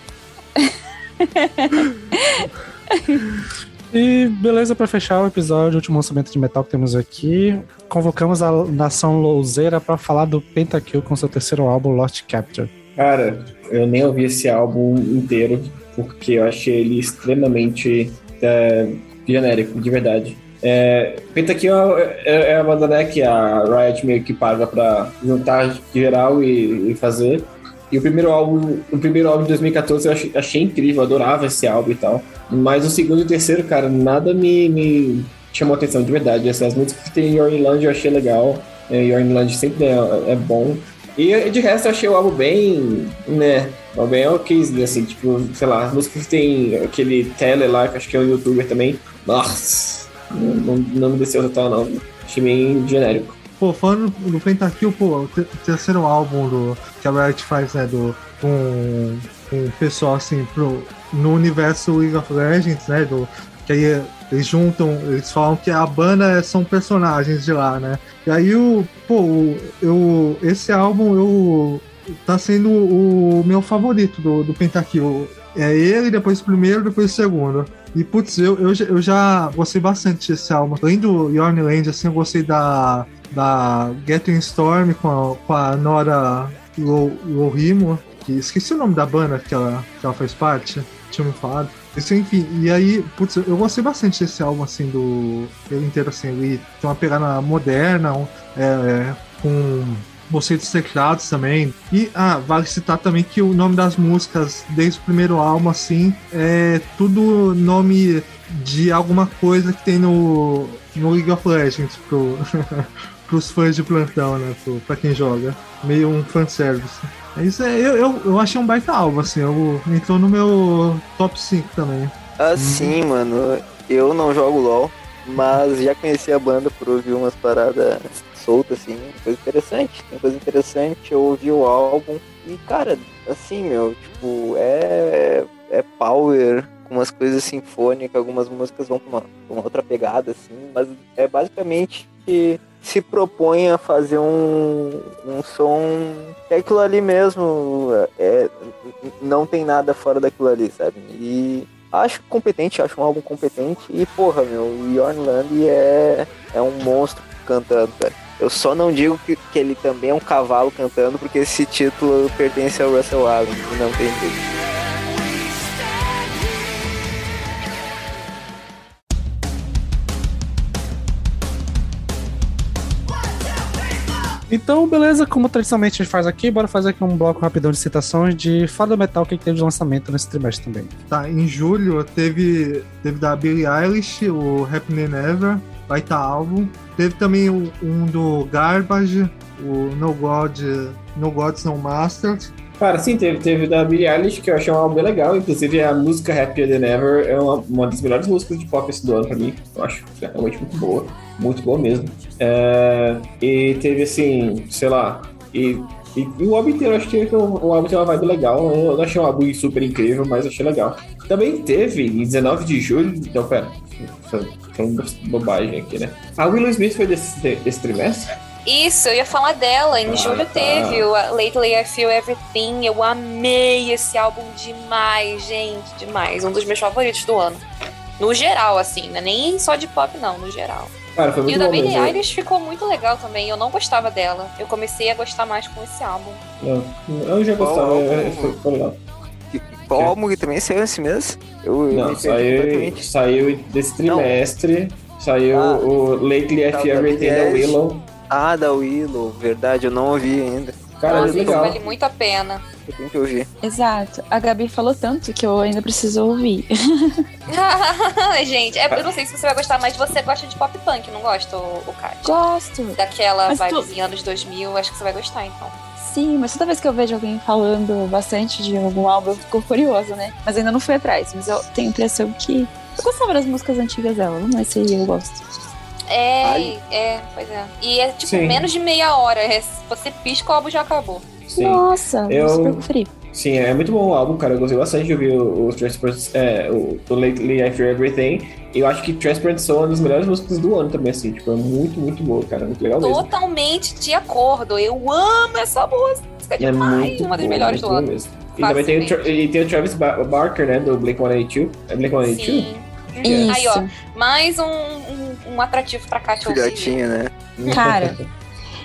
E beleza, pra fechar o episódio, o último lançamento de metal que temos aqui, convocamos a nação louzeira pra falar do Pentakill com seu terceiro álbum, Lost Capture. Cara, eu nem ouvi esse álbum inteiro, porque eu achei ele extremamente é, genérico, de verdade. É, Pentakill é, é, é a banda né, que a Riot meio que paga pra juntar geral e, e fazer. E o primeiro álbum, o primeiro álbum de 2014 eu achei, achei incrível, eu adorava esse álbum e tal. Mas o segundo e o terceiro, cara, nada me, me chamou atenção de verdade. Assim, as músicas que tem em Your Land eu achei legal. É, Your Land sempre é, é bom. E de resto eu achei o álbum bem, né, o bem ok, assim, tipo, sei lá, as músicas que tem aquele Tele lá, que acho que é um youtuber também. Nossa, não, não me desceu total não. Achei bem genérico. Pô, falando do Pentakill, pô, o te- terceiro álbum do, que a Riot faz, né, do, com, com o pessoal, assim, pro, no universo League of Legends, né, do, que aí eles juntam, eles falam que a banda são personagens de lá, né, e aí o, pô, eu, esse álbum, eu, tá sendo o meu favorito do, do Pentakill. É ele, depois o primeiro, depois o segundo. E, putz, eu, eu, eu já gostei bastante desse álbum. Além do Yorn Land, assim, eu gostei da, da Getting Storm com a, com a Nora Lo- Lohimo, que esqueci o nome da banda que ela, que ela faz parte, tinha me falado. Isso, enfim, e aí, putz, eu gostei bastante desse álbum, assim, do. Ele inteiro, assim, ele tem uma pegada moderna, um, é, com conceitos teclados também. E, ah, vale citar também que o nome das músicas, desde o primeiro álbum, assim, é tudo nome de alguma coisa que tem no, no League of Legends pro, pros fãs de plantão, né? Pro, pra quem joga. Meio um fanservice. Isso é, eu, eu, eu achei um baita álbum, assim, eu, entrou no meu top 5 também. Assim, mano, eu não jogo LOL, mas já conheci a banda por ouvir umas paradas soltas, assim, coisa interessante. Tem coisa interessante, eu ouvi o álbum e, cara, assim, meu, tipo, é, é power, com umas coisas sinfônicas, algumas músicas vão pra uma, pra uma outra pegada, assim, mas é basicamente que se propõe a fazer um, um som é aquilo ali mesmo, é, não tem nada fora daquilo ali, sabe? E acho competente, acho um álbum competente. E, porra, meu, o Yorn Land é, é um monstro cantando, cara. Eu só não digo que, que ele também é um cavalo cantando, porque esse título pertence ao Russell Allen, não tem jeito. Então, beleza, como tradicionalmente a gente faz aqui, bora fazer aqui um bloco rapidão de citações de Fada Metal que teve de lançamento nesse trimestre também. Tá, em julho teve, teve da Billie Eilish, o Happening Never, baita álbum. Teve também o- um do Garbage, o No God, No Gods No Masters. Cara, sim, teve, teve da Billie Eilish, que eu achei um álbum bem legal. Inclusive, a música Happier Than Ever é uma, uma das melhores músicas de pop esse do ano pra mim. Eu acho é realmente muito boa. Muito boa mesmo. É, e teve, assim, sei lá... E, e, e o álbum inteiro, acho que o, o álbum tem uma vibe legal. Eu não achei um álbum super incrível, mas achei legal. Também teve, em 19 de julho... Então, pera. Falando bobagem aqui, né? A Willow Smith foi desse, desse trimestre? Isso, eu ia falar dela. Em Ah, julho tá. teve o Lately I Feel Everything. Eu amei esse álbum demais, gente, demais. Um dos meus favoritos do ano. No geral, assim, né? Nem só de pop, não, no geral. Cara, foi E muito o da bom Billie mesmo. Eilish ficou muito legal também. Eu não gostava dela. Eu comecei a gostar mais com esse álbum. Não, eu já gostava, é, foi, foi legal. E Qual álbum que também saiu esse mês? Eu, eu Não, saiu, saiu desse trimestre. Saiu Ah, o Lately I Feel da Everything da. Willow. Ah, da Willow, verdade, eu não ouvi ainda. Cara, Nossa, isso legal. vale muito a pena. Eu tenho que ouvir. Exato. A Gabi falou tanto que eu ainda preciso ouvir. gente, é, eu não sei se você vai gostar, mas você gosta de pop punk, não gosta, o, o Kat? Gosto. Daquela Mas tu- vibezinha anos 2000, acho que você vai gostar, então. Sim, mas toda vez que eu vejo alguém falando bastante de algum álbum, eu fico curiosa, né? Mas ainda não fui atrás. Mas eu tenho a impressão que. Eu gostava das músicas antigas dela, não é se eu gosto. É, Ai. é, pois é. E é tipo Sim. menos de meia hora. é- você pisca, o álbum já acabou. Sim. Nossa, Eu- super conferi. Sim, é muito bom o álbum, cara. Eu gostei bastante de ouvir o, o é, o, o Lately I Fear Everything. E eu acho que Transport são uma das melhores músicas do ano também, assim. Tipo, é muito, muito boa, cara. Muito legal mesmo. Totalmente de acordo. Eu amo essa música É demais. muito uma das boa, melhores muito do ano. mesmo. E também tem o, e tem o Travis Ba- Barker, né, do Blink-182. É Blink-182? Sim. Yeah. Aí, ó, mais um, um, um atrativo pra ouvir. Filhotinha, né? Cara,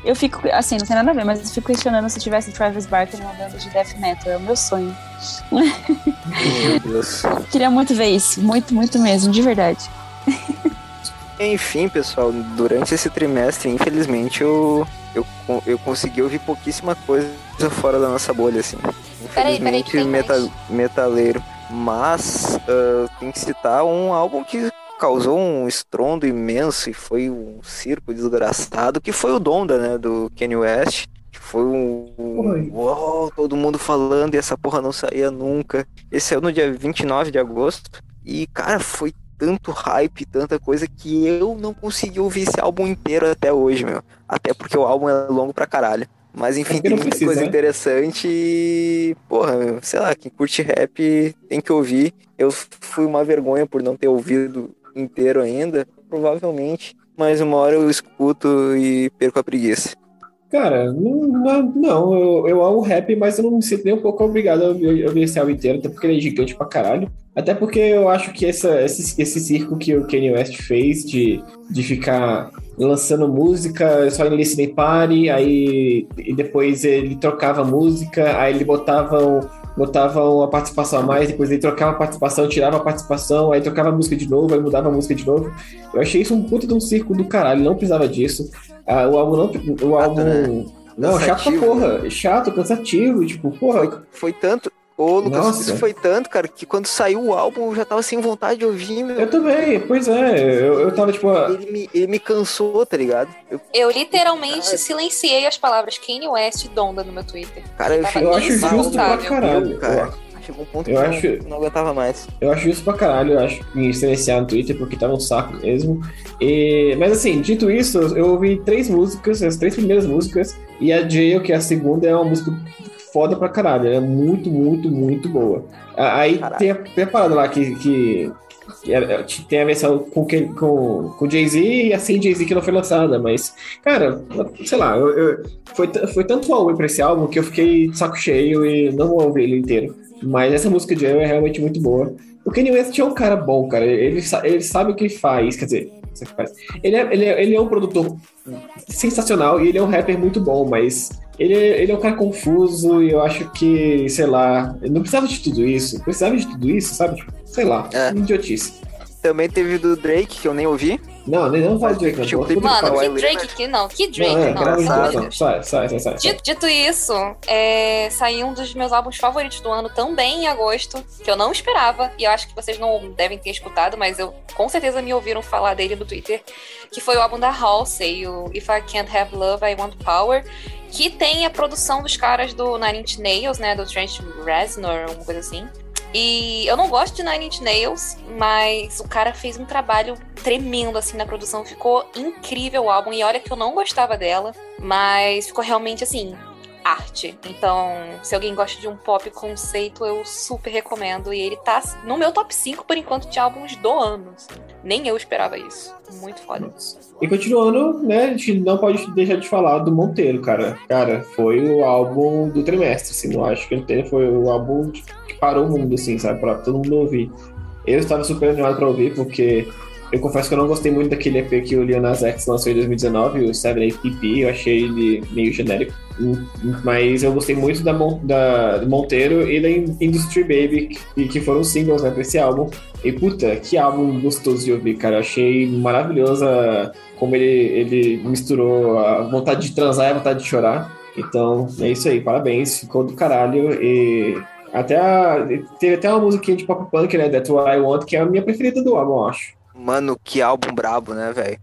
eu fico. Assim, não tem nada a ver, mas eu fico questionando se tivesse Travis Barker numa banda de death metal. É o meu sonho. Meu Deus. Queria muito ver isso. Muito, muito mesmo, de verdade. Enfim, pessoal, durante esse trimestre, infelizmente, eu, eu, eu consegui ouvir pouquíssima coisa fora da nossa bolha, assim. Peraí, peraí, Infelizmente, meta- mais. metaleiro. Mas ah, tem que citar um álbum que causou um estrondo imenso e foi um circo desgraçado, que foi o Donda, né, do Kanye West. Que foi um. Uou, todo mundo falando e essa porra não saía nunca. Esse saiu no dia 29 de agosto. E, cara, foi tanto hype, tanta coisa que eu não consegui ouvir esse álbum inteiro até hoje, meu. Até porque o álbum é longo pra caralho. Mas enfim, É tem muita precisa, coisa né? interessante e. Porra, meu, sei lá, quem curte rap tem que ouvir. Eu fui uma vergonha por não ter ouvido inteiro ainda, provavelmente. Mas uma hora eu escuto e perco a preguiça. Cara, não, não, eu, eu amo rap, mas eu não me sinto nem um pouco obrigado a ouvir esse álbum inteiro, até porque ele é gigante pra caralho. Até porque eu acho que essa, esse, esse circo que o Kanye West fez de, de ficar lançando música só em listening party, aí e depois ele trocava música, aí ele botava, um- botava uma participação a mais, depois ele trocava a participação, tirava a participação, aí trocava a música de novo, aí mudava a música de novo. Eu achei isso um puta de um circo do caralho, não precisava disso. Ah, o álbum não. O álbum. né? Não, chato pra porra. Chato, cansativo, tipo, porra. Foi tanto. Ô, Lucas, Nossa. isso foi tanto, cara, que quando saiu o álbum eu já tava sem vontade de ouvir, meu. Eu também, pois é. Eu, eu tava, tipo, ah, Ele me, ele me cansou, tá ligado? Eu, Eu literalmente Cara. silenciei as palavras Kanye West e Donda no meu Twitter. cara, eu eu acho Isso, justo pra caralho. Eu, cara. Chegou um ponto eu que acho- eu não, não aguentava mais. Eu acho justo pra caralho, eu acho, me silenciar no Twitter, porque tava um saco mesmo. E, mas assim, dito isso, eu ouvi três músicas, as três primeiras músicas, e a Jail, que é a segunda, é uma música foda pra caralho. Ela é muito, muito, muito boa. Aí Caralho. tem a, parada lá que. que que tem a versão com, com, com Jay-Z e a sem Jay-Z que não foi lançada, mas, cara, sei lá, eu, eu- foi, foi tanto álbum pra esse álbum que eu fiquei de saco cheio e não vou ouvir ele inteiro. Mas essa música de Jail é realmente muito boa. O Kanye West é um cara bom, cara. Ele, ele sabe o que faz, quer dizer. Ele é, ele, é, ele é um produtor sensacional e ele é um rapper muito bom, mas ele, é- ele é um cara confuso e eu acho que, sei lá, ele não precisava de tudo isso. Precisava de tudo isso, sabe? Tipo, sei lá, É. idiotice. Também teve do Drake, que eu nem ouvi. Não, nem não de Drake, não. Tipo, Mano, que Drake Leonard. que não, que Drake Não, é, não, de não. Sai, sai, sai, sai. Dito, dito isso, é, saiu um dos meus álbuns favoritos do ano também em agosto, que eu não esperava, e eu acho que vocês não devem ter escutado, mas eu com certeza me ouviram falar dele no Twitter, que foi o álbum da Halsey, o If I Can't Have Love, I Want Power, que tem a produção dos caras do Nine Inch Nails, né, do Trent Reznor, uma coisa assim. E eu não gosto de Nine Inch Nails, mas o cara fez um trabalho tremendo assim na produção, ficou incrível o álbum, e olha que eu não gostava dela, mas ficou realmente assim, arte. Então, se alguém gosta de um pop conceito, eu super recomendo. E ele tá no meu top 5 por enquanto de álbuns do ano. assim. Nem eu esperava isso. Muito foda. E continuando, né, a gente não pode deixar de falar do Monteiro, cara. Cara, foi o álbum do trimestre, assim, não acho que ele foi o álbum que parou o mundo, assim, sabe, pra todo mundo ouvir. Eu estava super animado pra ouvir, porque eu confesso que eu não gostei muito daquele EP que o Lil Nas X lançou em 2019, o 7 PP, eu achei ele meio genérico. Mas eu gostei muito da, Mon- da, do Monteiro e da In- Industry Baby, que, que foram singles, né, pra esse álbum. E puta, que álbum gostoso de ouvir, cara. Eu achei maravilhosa como ele, ele misturou a vontade de transar e a vontade de chorar. Então, é isso aí, parabéns, ficou do caralho. E até a, teve até uma musiquinha de pop punk, né? That's What I Want, que é a minha preferida do álbum, eu acho. Mano, que álbum brabo, né, velho?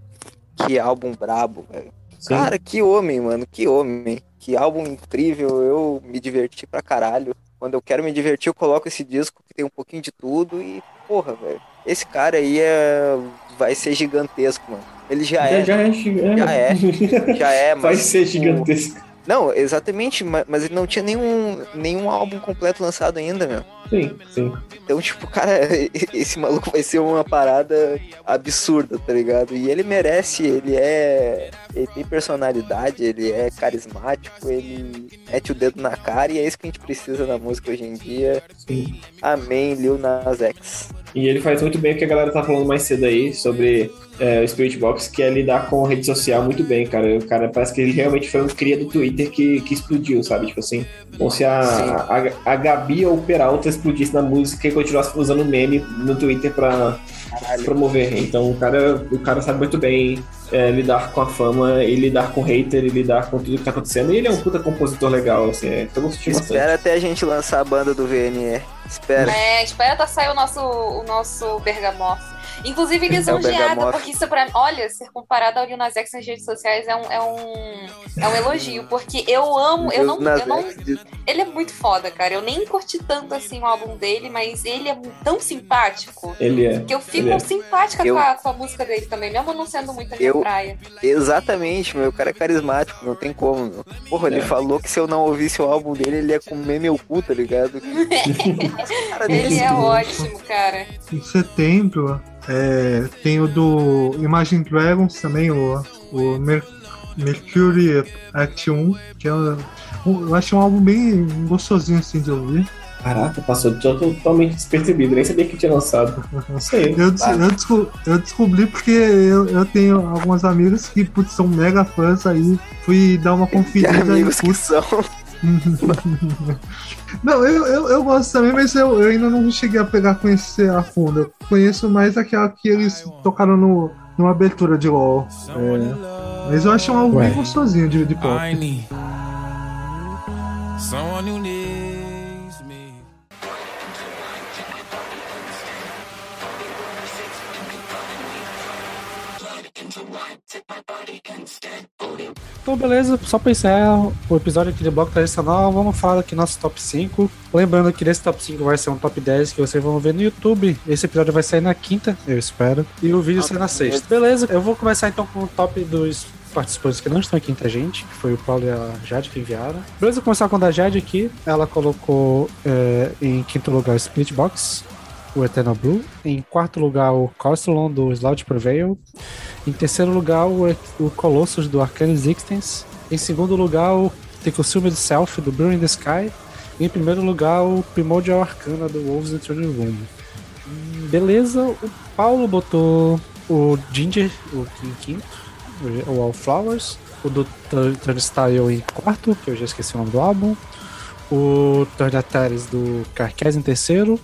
Que álbum brabo, velho. Cara, que homem, mano, que homem. Que álbum incrível, eu me diverti pra caralho. Quando eu quero me divertir, eu coloco esse disco que tem um pouquinho de tudo e, porra, velho. Esse cara aí é... vai ser gigantesco, mano. Ele já é, já é, gi- é. Já é. já é, mas. Vai ser tipo, gigantesco. Não, exatamente, ma- mas ele não tinha nenhum, nenhum álbum completo lançado ainda, meu. Sim, sim. Então, tipo, cara, esse maluco vai ser uma parada absurda, tá ligado? E ele merece, ele é. Ele tem personalidade, ele é carismático, ele mete o dedo na cara e é isso que a gente precisa na música hoje em dia. Sim. Amém, Lil Nas X. E ele faz muito bem o que a galera tá falando mais cedo aí sobre é, o Spirit Box, que é lidar com rede social muito bem, cara. O cara parece que ele realmente foi um cria do Twitter que, que explodiu, sabe? Tipo assim, como se a, a, a Gabi ou o Peralta explodisse na música e continuasse usando meme no Twitter pra promover. Então o cara, o cara sabe muito bem é, lidar com a fama e lidar com hater e lidar com tudo que tá acontecendo. E ele é um puta compositor legal, assim, é, tô bastante. Espera até a gente lançar a banda do VNE. Espera. É, espera tá sair o nosso, o nosso bergamota. Inclusive, É lisonjeada, bergamota. porque isso pra mim. Olha, ser comparado ao Lil Nas X nas redes sociais é um, é um, é um elogio, porque eu amo. Eu não, eu não, ele é muito foda, cara. Eu nem curti tanto assim o álbum dele, mas ele é tão simpático Ele é. que eu fico Ele é. simpática Eu- com, a, com a música dele também, mesmo não sendo muito a minha Eu- praia. Exatamente, meu. O cara é carismático, não tem como, meu. Porra, ele É. falou que se eu não ouvisse o álbum dele, ele ia comer meu cu, tá ligado? Cara, Ele é ótimo, cara. Em setembro é, tem o do Imagine Dragons também, o, o Mer- Mercury Act 1, que é um, eu acho um álbum bem gostosinho assim de ouvir. Caraca, passou totalmente despercebido, nem sabia que tinha lançado. Não sei. Eu, des- eu, desco- eu descobri porque eu, eu tenho algumas amigas que putz, são mega fãs aí, fui dar uma conferida e amigos que são. Não, eu, eu, eu gosto também, mas eu, eu ainda não cheguei a pegar conhecer a fundo. Eu conheço mais aquela que eles tocaram no, numa abertura de LOL. É, mas eu acho um álbum bem gostosinho de, de pop. Então, beleza, só pra encerrar o episódio aqui de bloco tradicional, vamos falar aqui nosso top 5. Lembrando que nesse top 5 vai ser um top 10 que vocês vão ver no YouTube. Esse episódio vai sair na quinta, eu espero. E o vídeo sai na sexta. Beleza, eu vou começar então com o top dos participantes que não estão aqui entre a gente, que foi o Paulo e a Jade que enviaram. Beleza, vou começar com a da Jade aqui. Ela colocou é, em quinto lugar o Split Box, o Eternal Blue. Em quarto lugar, o Costelon do Slout Prevail. Em terceiro lugar, o, o Colossus do Arcane Existence. Em segundo lugar, o The Consumed Self do in the Sky. E em primeiro lugar, o Primordial Arcana do Wolves in Throne Room. Hum, Beleza, o Paulo botou o Ginger o, em quinto, o Wallflowers. O do Tur- Turnstile em quarto, que eu já esqueci o nome do álbum. O Turnatares do Carcass em terceiro.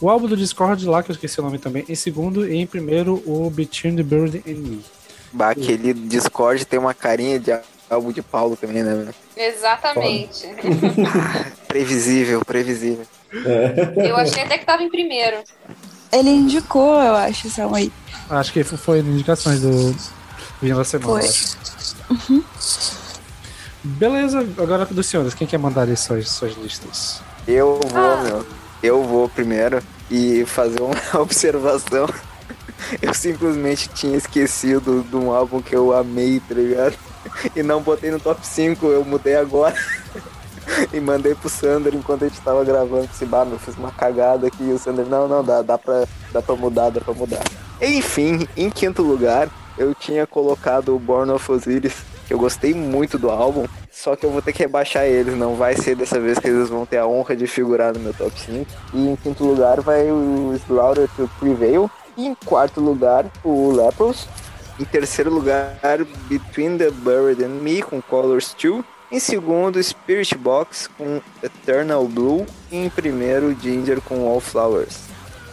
O álbum do Discord lá, que eu esqueci o nome também, em segundo. E em primeiro, o Between the Bird and Me. Bah, aquele Discord tem uma carinha de álbum de Paulo também, né? Exatamente. Previsível, previsível. Eu achei até que tava em primeiro. Ele indicou, eu acho, essa aí. Acho que foi nas indicações do Vinho da Semana. Foi. acho. Beleza, agora dos senhores, quem quer mandar aí suas, suas listas? Eu vou, Ah. meu. Eu vou primeiro e fazer uma observação. Eu simplesmente tinha esquecido de um álbum que eu amei, tá ligado? E não botei no top 5, eu mudei agora. E mandei pro Sander enquanto a gente tava gravando. Esse bar, eu fiz uma cagada aqui. E o Sander, não, não, dá, dá pra, dá pra mudar, dá pra mudar. Enfim, em quinto lugar, eu tinha colocado o Born of Osiris, que eu gostei muito do álbum. Só que eu vou ter que rebaixar eles, não vai ser dessa vez que eles vão ter a honra de figurar no meu top 5. E em quinto lugar vai o Slaughter to Prevail. E em quarto lugar, o Lepros. Em terceiro lugar, Between the Buried and Me, com Colors 2. Em segundo, Spirit Box, com Eternal Blue. E em primeiro, Ginger, com Wallflowers.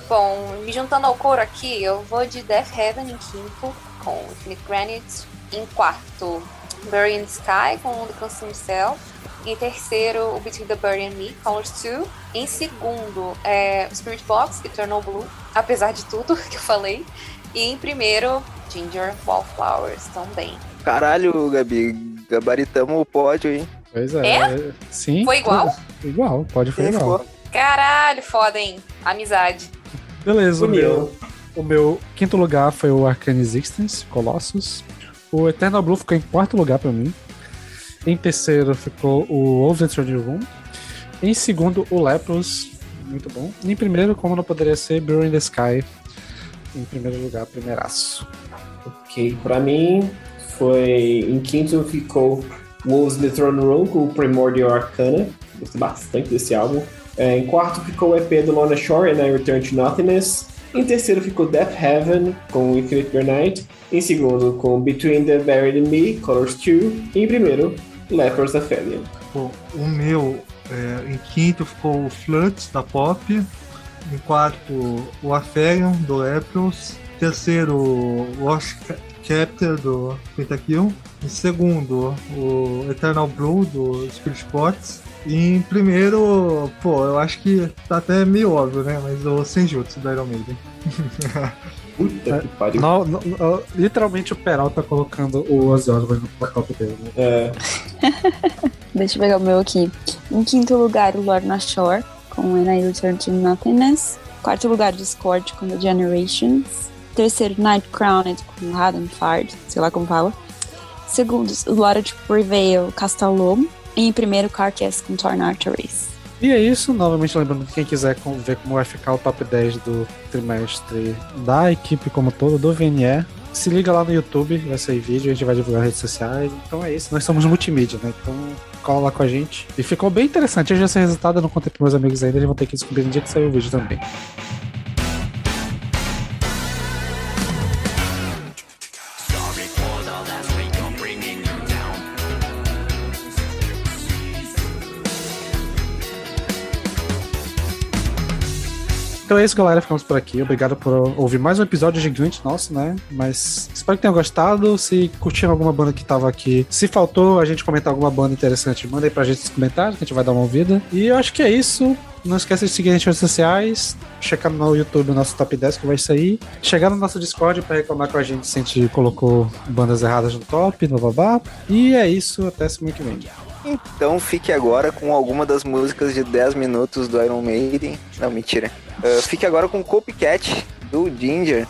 Bom, me juntando ao coro aqui, eu vou de Death Heaven em quinto, com Infinite Granite. Em quarto, Bury in Sky, com The Consume Self. Em terceiro, o Between the Bird and Me, Colors 2. Em segundo, é, Spirit Box, Eternal Blue, apesar de tudo que eu falei. E em primeiro, Ginger Wallflowers também. Caralho, Gabi, gabaritamos o pódio, hein? Pois é. Sim. Foi igual? Igual, pode foi Sim, igual. ficou. Caralho, foda, hein? Amizade. Beleza, o meu, o meu quinto lugar foi o Arcane Existence, Colossus. O Eternal Blue ficou em quarto lugar pra mim. Em terceiro ficou o Throne Room. Em segundo, o Lepros, muito bom. E em primeiro, como não poderia ser, Blue in the Sky. Em primeiro lugar, primeiraço. Ok, pra mim foi. Em quinto ficou Wolves the Throne Room com o Primordial Arcana. Gostei bastante desse álbum. É, em quarto ficou o EP do Lona Shore and I Return to Nothingness. Em terceiro ficou Death Heaven, com Infinite Night. Em segundo, com Between the Buried and Me, Colors 2. E em primeiro, Lepers Aphelion. Bom, o meu, é, em quinto ficou o Floods, da Pop. Em quarto, o Aphelion, do Lepros. Terceiro, Wash Ca- Chapter, do Pentakill. Em segundo, o Eternal Blue, do Spirit Spots. Em primeiro, pô, eu acho que tá até meio óbvio, né? Mas o Senjutsu, do Iron Maiden. Puta que pariu. No- no- no- literalmente o Peralta colocando o Ozzy Osbourne no top dele. né? É, Deixa eu pegar o meu aqui. Em quinto lugar, o Lorna Shore, com When I Return to Nothingness. Quarto lugar, Discord, com The Generations. Terceiro, Night Crowned, com Haddon Fard, sei lá como fala. Segundo, Lora de Prevail, Castalom. Em primeiro, Carcass, com Torn Arteries. E é isso, novamente lembrando que quem quiser ver como vai ficar o top 10 do trimestre da equipe como todo, do VNE, se liga lá no YouTube, vai sair vídeo, a gente vai divulgar nas redes sociais. Então é isso, nós somos multimídia, né? Então cola lá com a gente. E ficou bem interessante. Sei o resultado, eu não contei pros meus amigos ainda, eles vão ter que descobrir no dia que sair o vídeo também. Então é isso, galera. Ficamos por aqui. Obrigado por ouvir mais um episódio gigante nosso, né? Mas espero que tenham gostado. Se curtiram alguma banda que tava aqui, se faltou a gente comentar alguma banda interessante, manda aí pra gente nos comentários, que a gente vai dar uma ouvida. E eu acho que é isso. Não esqueça de seguir a gente nas redes sociais, checar no YouTube o nosso top 10 que vai sair, chegar no nosso Discord pra reclamar com a gente se a gente colocou bandas erradas no top, no babá. E é isso, até semana que vem. Então fique agora com alguma das músicas de 10 minutos do Iron Maiden. Não, mentira. Ah, fique agora com Copycat do Ginger.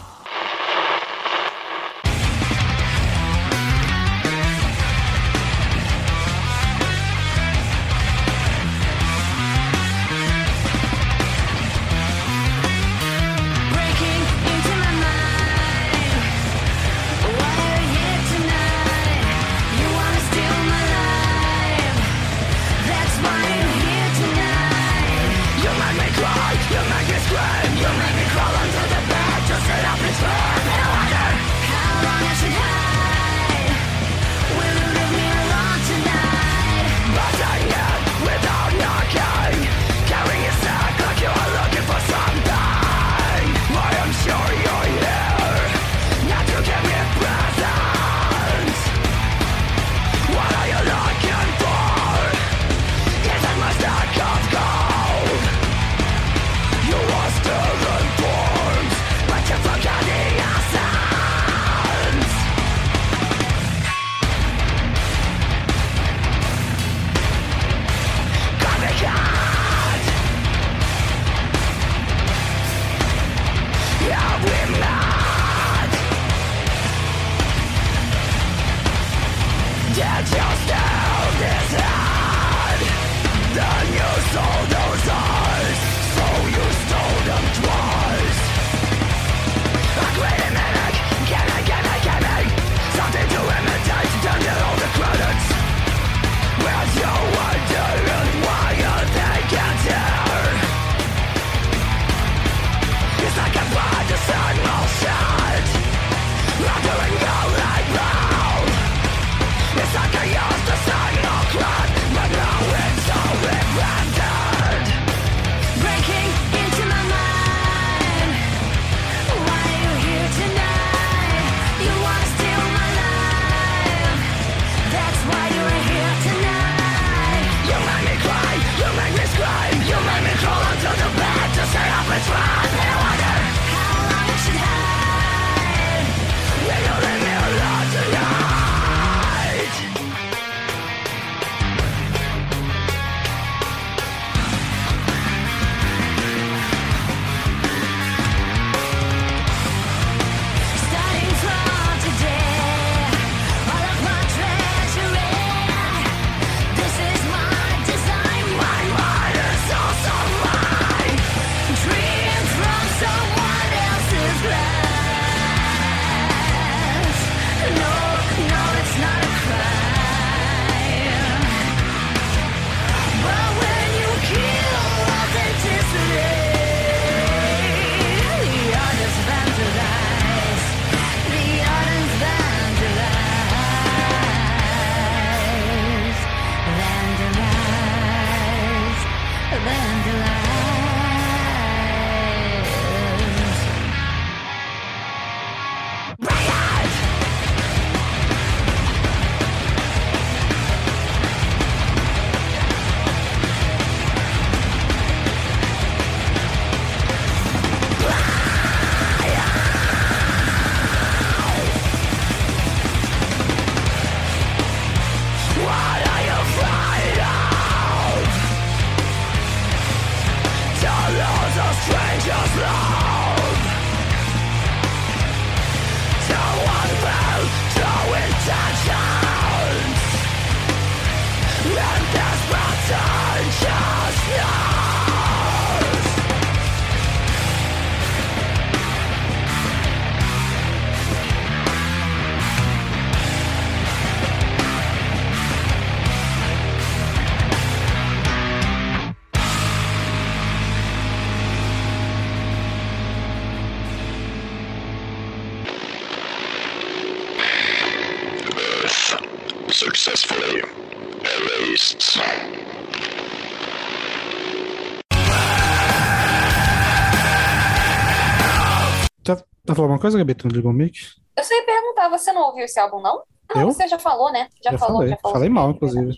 Tá falando uma coisa, Gabi? Tu não ligou o mic? Eu só ia perguntar, você não ouviu esse álbum, não? Ah, Eu? você já falou, né? Já, Já falou, falei. já falou. Falei mal, inclusive.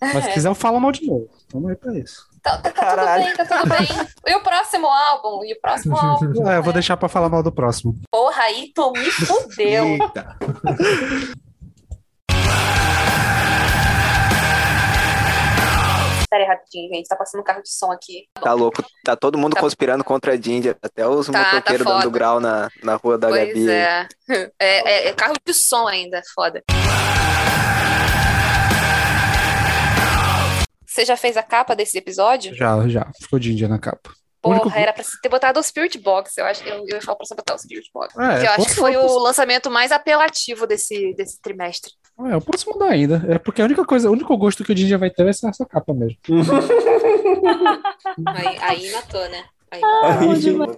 Mas se É. quiser, eu falo mal de novo. Vamos aí pra isso. Tá, tá- tá Caralho. tudo bem, tá tudo bem. E o próximo álbum? E o próximo álbum? É, eu vou deixar pra falar mal do próximo. Porra, aí tu me fudeu. Eita. Pera aí, rapidinho, gente. Tá passando um carro de som aqui. Tá louco, tá todo mundo Tá. conspirando contra a Ginger, até os Tá, tá motoqueiros foda. dando grau na, na rua da pois Gabi. é. É, é- é carro de som ainda, foda. Você já fez a capa desse episódio? Já, já. Ficou Ginger na capa. Porra, único- era pra ter botado o Spirit Box. Eu acho eu, eu ia falar pra você botar o Spirit Box. É, que eu acho que foi o lançamento mais apelativo desse, desse trimestre. É, eu posso mudar ainda. É porque a única coisa, o único gosto que o Ginger vai ter vai ser essa capa mesmo. Aí, aí matou, né? Aí Ah, demais.